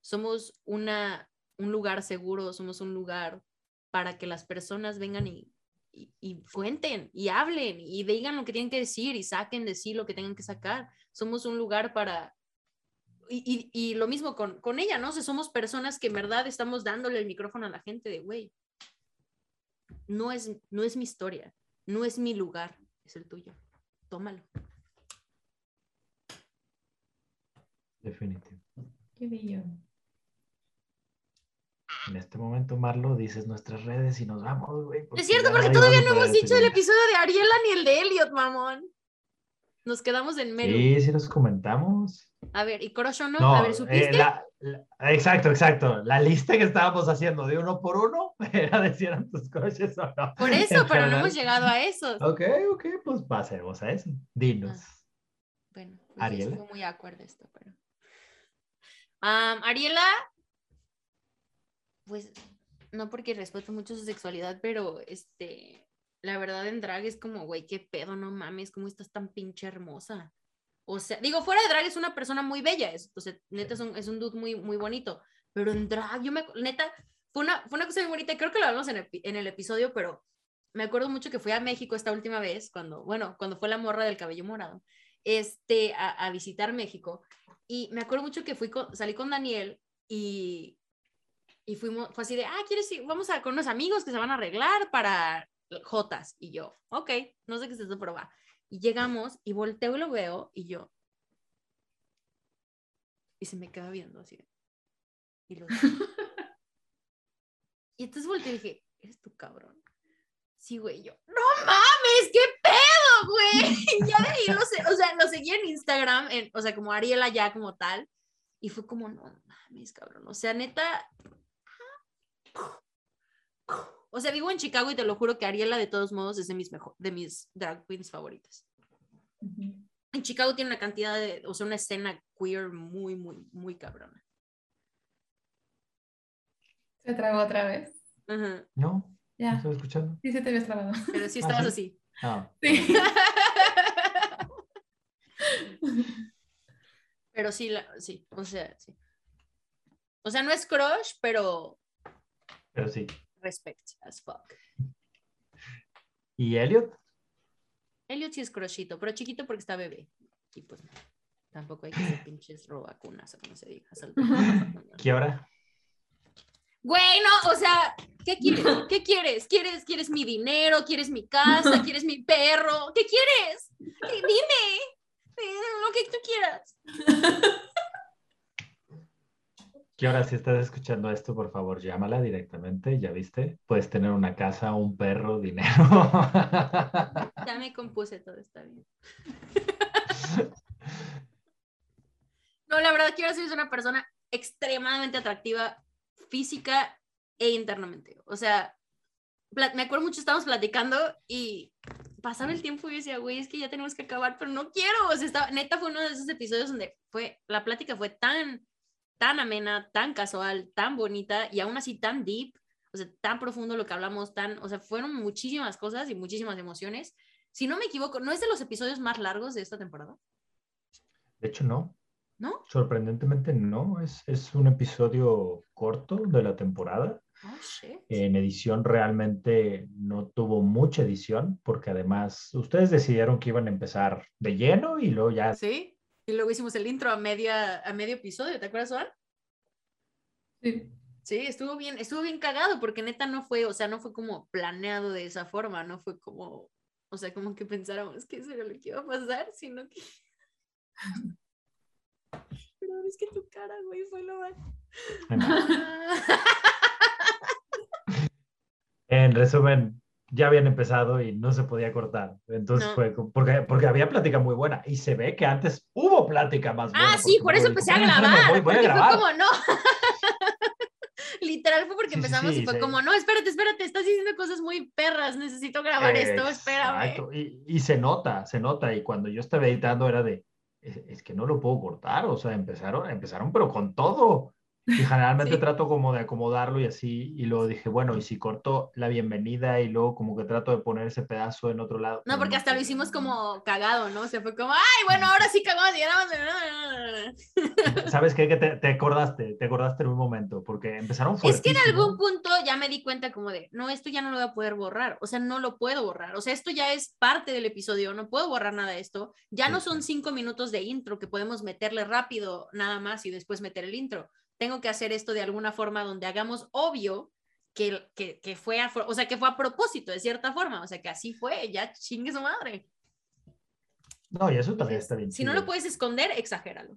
somos una, un lugar seguro, somos un lugar para que las personas vengan y, y, y cuenten y hablen y digan lo que tienen que decir y saquen de sí lo que tengan que sacar. Somos un lugar para... Y, y- y lo mismo con, con ella, ¿no? O sea, somos personas que en verdad estamos dándole el micrófono a la gente de, güey, no es, no es mi historia, no es mi lugar, es el tuyo. Tómalo. definitivo. Qué bello. En este momento, Marlo, dices nuestras redes y nos vamos, güey. Es cierto, porque todavía no hemos dicho el episodio de Ariela ni el de Elliot, mamón. Nos quedamos en medio. Sí, sí nos comentamos. A ver, ¿y Korosho no? No, a ver, eh, ¿supiste? la- la- exacto, exacto. La lista que estábamos haciendo de uno por uno *laughs* era de si eran tus coches o no. Por eso, pero no hemos llegado a eso. Ok, ok, pues pasemos a eso. Dinos. Bueno, pues Ariela. fue muy acuerdo esto, pero. Ariela, pues no porque respeto mucho su sexualidad, pero este, la verdad en drag es como, güey, qué pedo, no mames, cómo estás tan pinche hermosa. O sea, digo, fuera de drag es una persona muy bella, es, o neta es un, es un dude muy, muy bonito, pero en drag, yo me, neta, fue una, fue una cosa muy bonita, creo que lo hablamos en el, episodio, pero me acuerdo mucho que fui a México esta última vez, cuando, bueno, cuando fue la morra del cabello morado este, a, a visitar México. Y me acuerdo mucho que fui con- salí con Daniel y, y fuimos, fue así de, ah, ¿quieres ir? Vamos a con unos amigos que se van a arreglar para Jotas. Y yo, ok, no sé qué es esto, pero va. Y llegamos y volteo y lo veo y yo. Y se me queda viendo así. Y, lo- *laughs* y entonces volteé y dije, eres tu cabrón. Sí, güey, yo, no mames, qué pedo, güey. *laughs* Y ya de ahí lo sé, o sea, lo seguí en Instagram, en- o sea, como Ariela ya como tal, y fue como, no mames, cabrón, o sea, neta. O sea, vivo en Chicago y te lo juro que Ariela de todos modos es de mis mejor, de mis drag queens favoritas. En Chicago tiene una cantidad de, o sea, una escena queer muy, muy, muy cabrona. Se tragó otra vez. Ajá. ¿No? ¿No Ya. estoy escuchando? Sí, se te habías trabado. Pero sí Ah, estabas ¿sí? así. Ah, Sí. *laughs* Pero sí, la- sí, o sea, sí. O sea, no es crush, pero pero sí. respect as fuck. ¿Y Elliot? Elliot sí es crushito, pero chiquito porque está bebé. Y pues no, tampoco hay que ser *laughs* pinches robacunas o como se diga. *laughs* ¿Qué hora? Güey, no, o sea, ¿qué quieres? ¿Qué quieres? ¿Quieres, quieres mi dinero? ¿Quieres mi casa? *laughs* ¿Quieres mi perro? ¿Qué quieres? Eh, Dime, Eh, lo que tú quieras. ¿Qué hora? Si estás escuchando esto, por favor, llámala directamente. ¿Ya viste? Puedes tener una casa, un perro, dinero. *laughs* Ya me compuse todo, está bien. *laughs* No, la verdad, quiero ser una persona extremadamente atractiva física e internamente. O sea, me acuerdo mucho, estábamos platicando y pasaba el tiempo y yo decía, güey, es que ya tenemos que acabar, pero no quiero. O sea, estaba, neta fue uno de esos episodios donde fue, la plática fue tan, tan amena, tan casual, tan bonita y aún así tan deep, o sea, tan profundo lo que hablamos, tan, o sea, fueron muchísimas cosas y muchísimas emociones. Si no me equivoco, ¿no es de los episodios más largos de esta temporada? De hecho, no. ¿No? Sorprendentemente no, es, es un episodio corto de la temporada. Oh. En edición realmente no tuvo mucha edición porque además ustedes decidieron que iban a empezar de lleno y luego ya... Sí, y luego hicimos el intro a, media, a medio episodio, ¿te acuerdas, Juan? Sí. Sí, estuvo bien, estuvo bien cagado porque neta no fue, o sea, no fue como planeado de esa forma, no fue como, o sea, como que pensáramos que eso era lo que iba a pasar, sino que... *laughs* Pero es que tu cara, güey, fue lo más... *laughs* En resumen, ya habían empezado y no se podía cortar. Entonces No. fue porque, porque había plática muy buena y se ve que antes hubo plática más buena. Ah, sí, por eso empecé a "Ah, grabar. voy- voy a grabar". fue como, no. *laughs* Literal fue porque Sí, empezamos sí, y fue sí. como, no, espérate, espérate, estás diciendo cosas muy perras, necesito grabar esto, espérame. Y, y se nota, se nota. Y cuando yo estaba editando era de, es, es que no lo puedo cortar. O sea, empezaron, empezaron pero con todo. Y generalmente Sí. trato como de acomodarlo y así. Y luego dije, bueno, y si corto la bienvenida y luego como que trato de poner ese pedazo en otro lado. No, porque hasta lo hicimos como cagado, ¿no? O sea, fue como, ay, bueno, ahora sí cagamos y grabamos. *laughs* ¿Sabes qué? Que te, te acordaste, te acordaste en un momento, porque empezaron Es que en fuertísimo. algún punto ya me di cuenta como de, no, esto ya no lo voy a poder borrar, o sea, no lo puedo borrar, o sea, esto ya es parte del episodio, no puedo borrar nada de esto, ya no son cinco minutos de intro que podemos meterle rápido nada más y después meter el intro, tengo que hacer esto de alguna forma donde hagamos obvio que, que, que fue, a, o sea, que fue a propósito, de cierta forma, o sea, que así fue, ya chingue su madre. No, y eso también está bien si no chido. lo puedes esconder, exagéralo.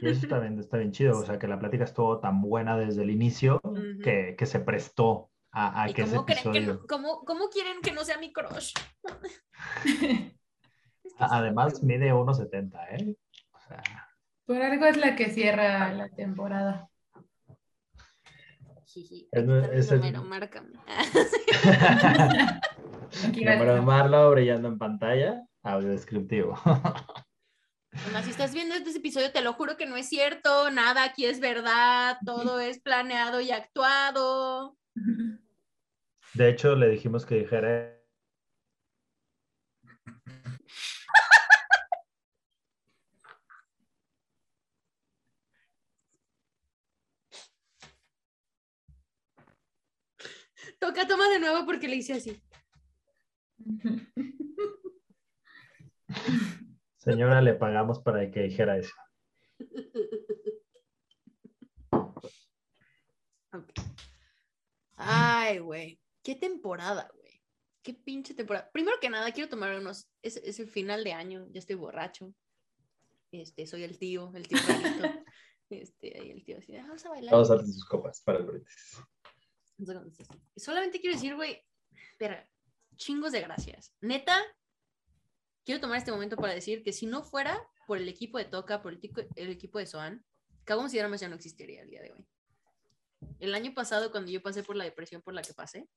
Y eso también está bien chido. O sea, que la plática estuvo tan buena desde el inicio Ujú. que, que se prestó a, a ¿Y que ese cómo, que episodio. no- cómo- cómo quieren que no sea mi crush? *laughs* *laughs* Es que A- sí. Además, mide 1,70, ¿eh? O sea, Por algo es la que cierra la temporada. Es- es el- número, márcame. *laughs* Aquí Número de va. Marlo brillando en pantalla, audio descriptivo. *laughs* Si estás viendo este episodio, te lo juro que no es cierto, nada aquí es verdad, todo es planeado y actuado. De hecho, le dijimos que dijera. Toca toma de nuevo porque le hice así. Señora, le pagamos para que dijera eso. Ay, güey. Qué temporada, güey. Qué pinche temporada. Primero que nada, quiero tomar unos. Es, es el final de año, ya estoy borracho. Este, soy el tío, el tío. *laughs* Este, ahí el tío así, "Ah, vamos a bailar. Vamos a darle sus copas para el brindis. Solamente quiero decir, güey, espera, chingos de gracias. Neta, quiero tomar este momento para decir que si no fuera por el equipo de Toca, por el, tico- el equipo de Soan, Cagamos y Dramas ya no existiría el día de hoy. El año pasado, cuando yo pasé por la depresión por la que pasé,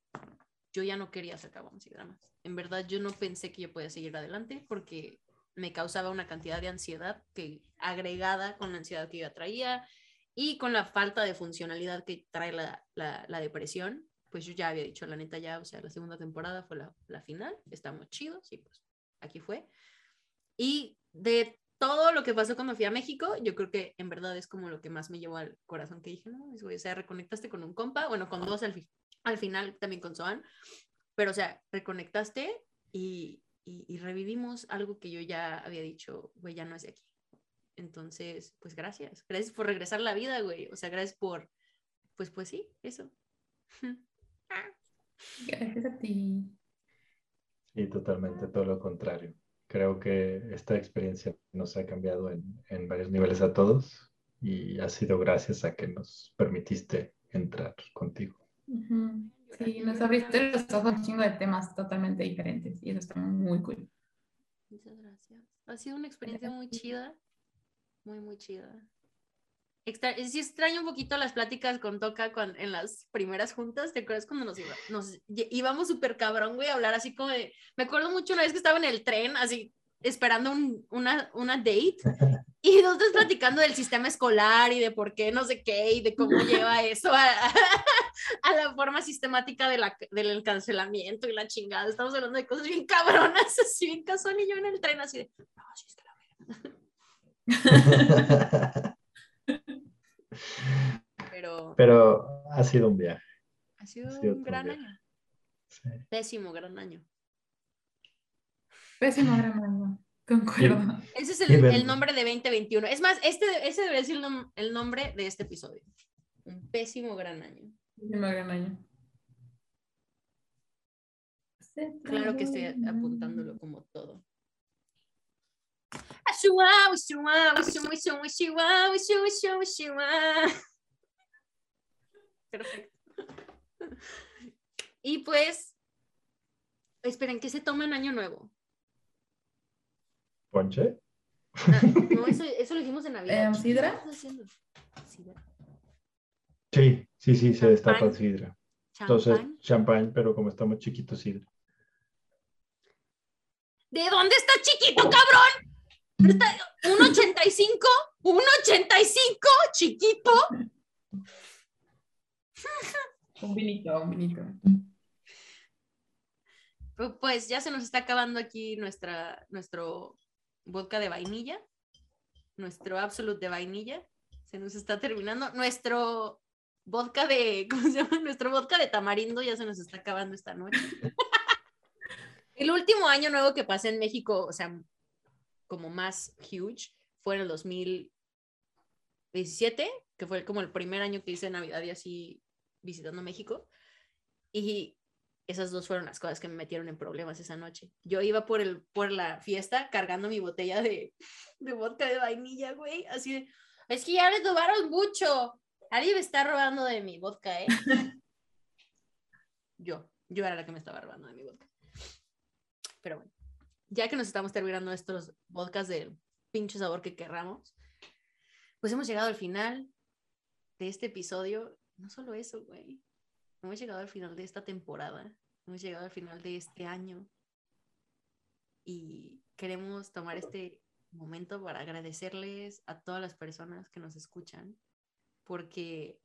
yo ya no quería hacer y Dramas. En verdad, yo no pensé que yo podía seguir adelante porque me causaba una cantidad de ansiedad que agregada con la ansiedad que yo traía y con la falta de funcionalidad que trae la, la, la depresión, pues yo ya había dicho, la neta ya, o sea, la segunda temporada fue la, la final, estamos chidos y pues aquí fue. Y de todo lo que pasó cuando fui a México, yo creo que en verdad es como lo que más me llevó al corazón, que dije, no, güey, o sea, reconectaste con un compa, bueno, con dos al, fi- al final, también con Soan, pero o sea, reconectaste y, y, y revivimos algo que yo ya había dicho, güey, ya no es de aquí. Entonces, pues gracias. Gracias por regresar a la vida, güey. O sea, gracias por, pues, pues sí, eso. *laughs* Gracias a ti. Y totalmente todo lo contrario. Creo que esta experiencia nos ha cambiado en, en varios niveles a todos y ha sido gracias a que nos permitiste entrar contigo. Sí, nos abriste los ojos a un chingo de temas totalmente diferentes y eso está muy cool. Muchas gracias. Ha sido una experiencia muy chida. Muy, muy chida. Extra sí extraño un poquito las pláticas con Toca cuando, en las primeras juntas. ¿Te acuerdas cuando nos, iba, nos íbamos súper cabrón, güey, a hablar así como de... Me acuerdo mucho una vez que estaba en el tren, así esperando un, una, una date y nosotros platicando del sistema escolar y de por qué no sé qué y de cómo lleva *laughs* eso a, a la forma sistemática de la, del cancelamiento y la chingada. Estamos hablando de cosas bien cabronas, *laughs* así bien casual y yo en el tren así de, no, así es que la *laughs* Pero, Pero ha sido un viaje. Ha sido, un gran año. Pésimo, gran año. Pésimo gran año. Concuerdo. Ese es el, el, nombre de 2021. Es más, este, ese debería ser el nombre de este episodio. Un pésimo gran año. Pésimo gran año. Claro que estoy apuntándolo como todo. Perfecto. Y pues, esperen, ¿qué se toma en Año Nuevo? ¿Ponche? Ah, no, eso, eso, lo hicimos en Navidad. ¿Eh, ¿Sidra? Sí, sí, sí, se destapa sidra. Entonces, champán, pero como estamos chiquitos, sidra. ¿De dónde está chiquito, cabrón? ¿Un 85? ¿Un 85? ¿Chiquito? Un vinito, un vinito. Pues ya se nos está acabando aquí nuestra, nuestro vodka de vainilla, nuestro absolute de vainilla. Se nos está terminando. Nuestro vodka de, *laughs* ¿cómo se llama? Nuestro vodka de tamarindo ya se nos está acabando esta noche. *laughs* El último año nuevo que pasé en México, o sea, como más huge, fue en el 2017, que fue como el primer año que hice Navidad y así visitando México. Y esas dos fueron las cosas que me metieron en problemas esa noche. Yo iba por, el, por la fiesta cargando mi botella de, de vodka de vainilla, güey, así de, es que ya les robaron mucho. Alguien me está robando de mi vodka, ¿eh? *laughs* yo, yo era la que me estaba robando de mi vodka. Pero bueno, ya que nos estamos terminando estos podcasts del pinche sabor que querramos, pues hemos llegado al final de este episodio. No solo eso, güey. Hemos llegado al final de esta temporada. Hemos llegado al final de este año. Y queremos tomar este momento para agradecerles a todas las personas que nos escuchan, porque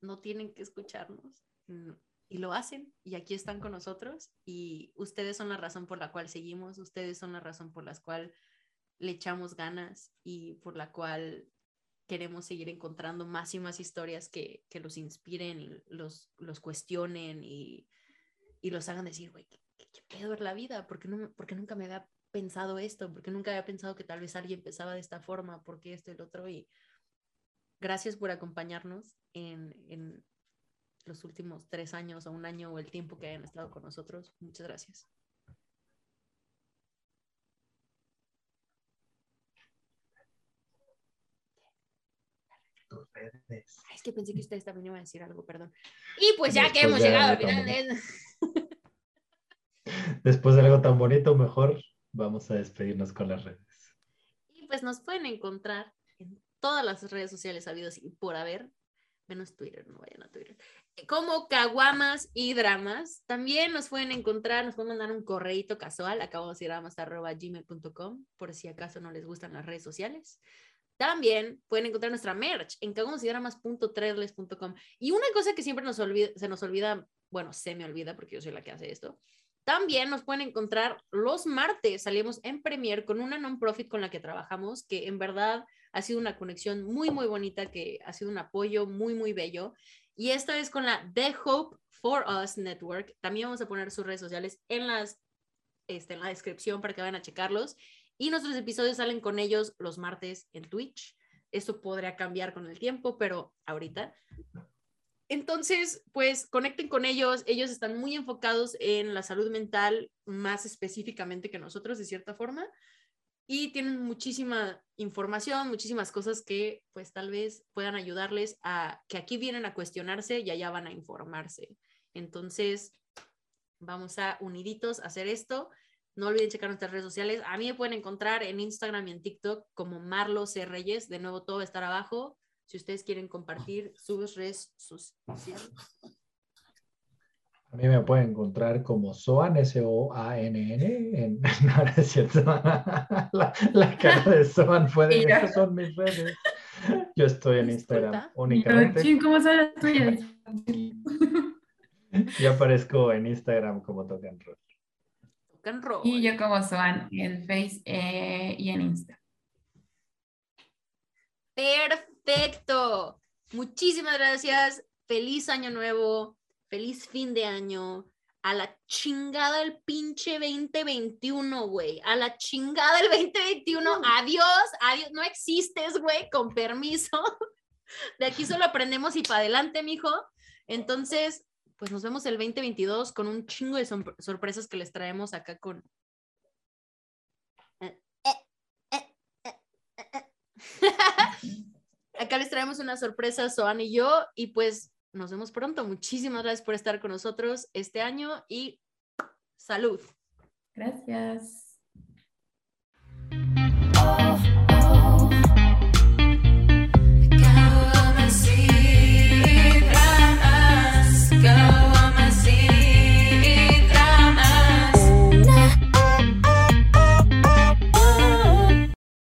no tienen que escucharnos y lo hacen y aquí están con nosotros y ustedes son la razón por la cual seguimos, ustedes son la razón por la cual le echamos ganas y por la cual queremos seguir encontrando más y más historias que, que los inspiren los, los cuestionen y, y los hagan decir, güey, ¿qué, ¿qué, pedo ver la vida? ¿Por qué, no, ¿Por nunca me había pensado esto? ¿Por qué nunca había pensado que tal vez alguien pensaba de esta forma? ¿Por qué esto y el otro? Y gracias por acompañarnos en, los últimos tres años o un año o el tiempo que hayan estado con nosotros. Muchas gracias. Es que pensé que ustedes también iban a decir algo, perdón. Y pues ya que hemos llegado al final de... *laughs* Después de algo tan bonito, mejor vamos a despedirnos con las redes. Y pues nos pueden encontrar en todas las redes sociales habidos y por haber, menos Twitter, no vayan a Twitter, como caguamas y dramas. También nos pueden encontrar, nos pueden mandar un correito casual a gmail.com por si acaso no les gustan las redes sociales. También pueden encontrar nuestra merch en caguamasydramas.threadless.com. Y una cosa que siempre nos se nos olvida, bueno, se me olvida porque yo soy la que hace esto. También nos pueden encontrar los martes, salimos en Premier con una non-profit con la que trabajamos, que en verdad ha sido una conexión muy, muy bonita, que ha sido un apoyo muy, muy bello. Y esta vez con la The Hope for Us Network. También vamos a poner sus redes sociales en, las, este, en la descripción para que vayan a checarlos. Y nuestros episodios salen con ellos los martes en Twitch. Esto podría cambiar con el tiempo, pero ahorita. Entonces, pues conecten con ellos. Ellos están muy enfocados en la salud mental, más específicamente que nosotros, de cierta forma y tienen muchísima información, muchísimas cosas que pues tal vez puedan ayudarles a que aquí vienen a cuestionarse y allá van a informarse. Entonces, vamos a uniditos a hacer esto. No olviden checar nuestras redes sociales. A mí me pueden encontrar en Instagram y en TikTok como Marlo C. Reyes. De nuevo, todo va a estar abajo. si ustedes quieren compartir sus redes sociales. A mí me pueden encontrar como Soan, S-O-A-N-N. En... *laughs* No, no es cierto. *laughs* La, la cara de Soan fue de Mira. estas son mis redes. Yo estoy en Instagram únicamente. ¿cómo son las tuyas? Yo aparezco en Instagram como Tocan Roll. And roll. Y yo como Soan en Face eh, y en Insta. Perfecto. Muchísimas gracias. Feliz año nuevo. Feliz fin de año. A la chingada el pinche 2021, güey. A la chingada el 2021. Adiós, adiós. No existes, güey, con permiso. *laughs* De aquí solo aprendemos y para adelante, mijo. Entonces, pues nos vemos el 2022 con un chingo de sor- sorpresas que les traemos acá con. Eh, eh, eh. *laughs* Acá les traemos una sorpresa, Soan y yo, y pues nos vemos pronto. Muchísimas gracias por estar con nosotros este año y salud. Gracias.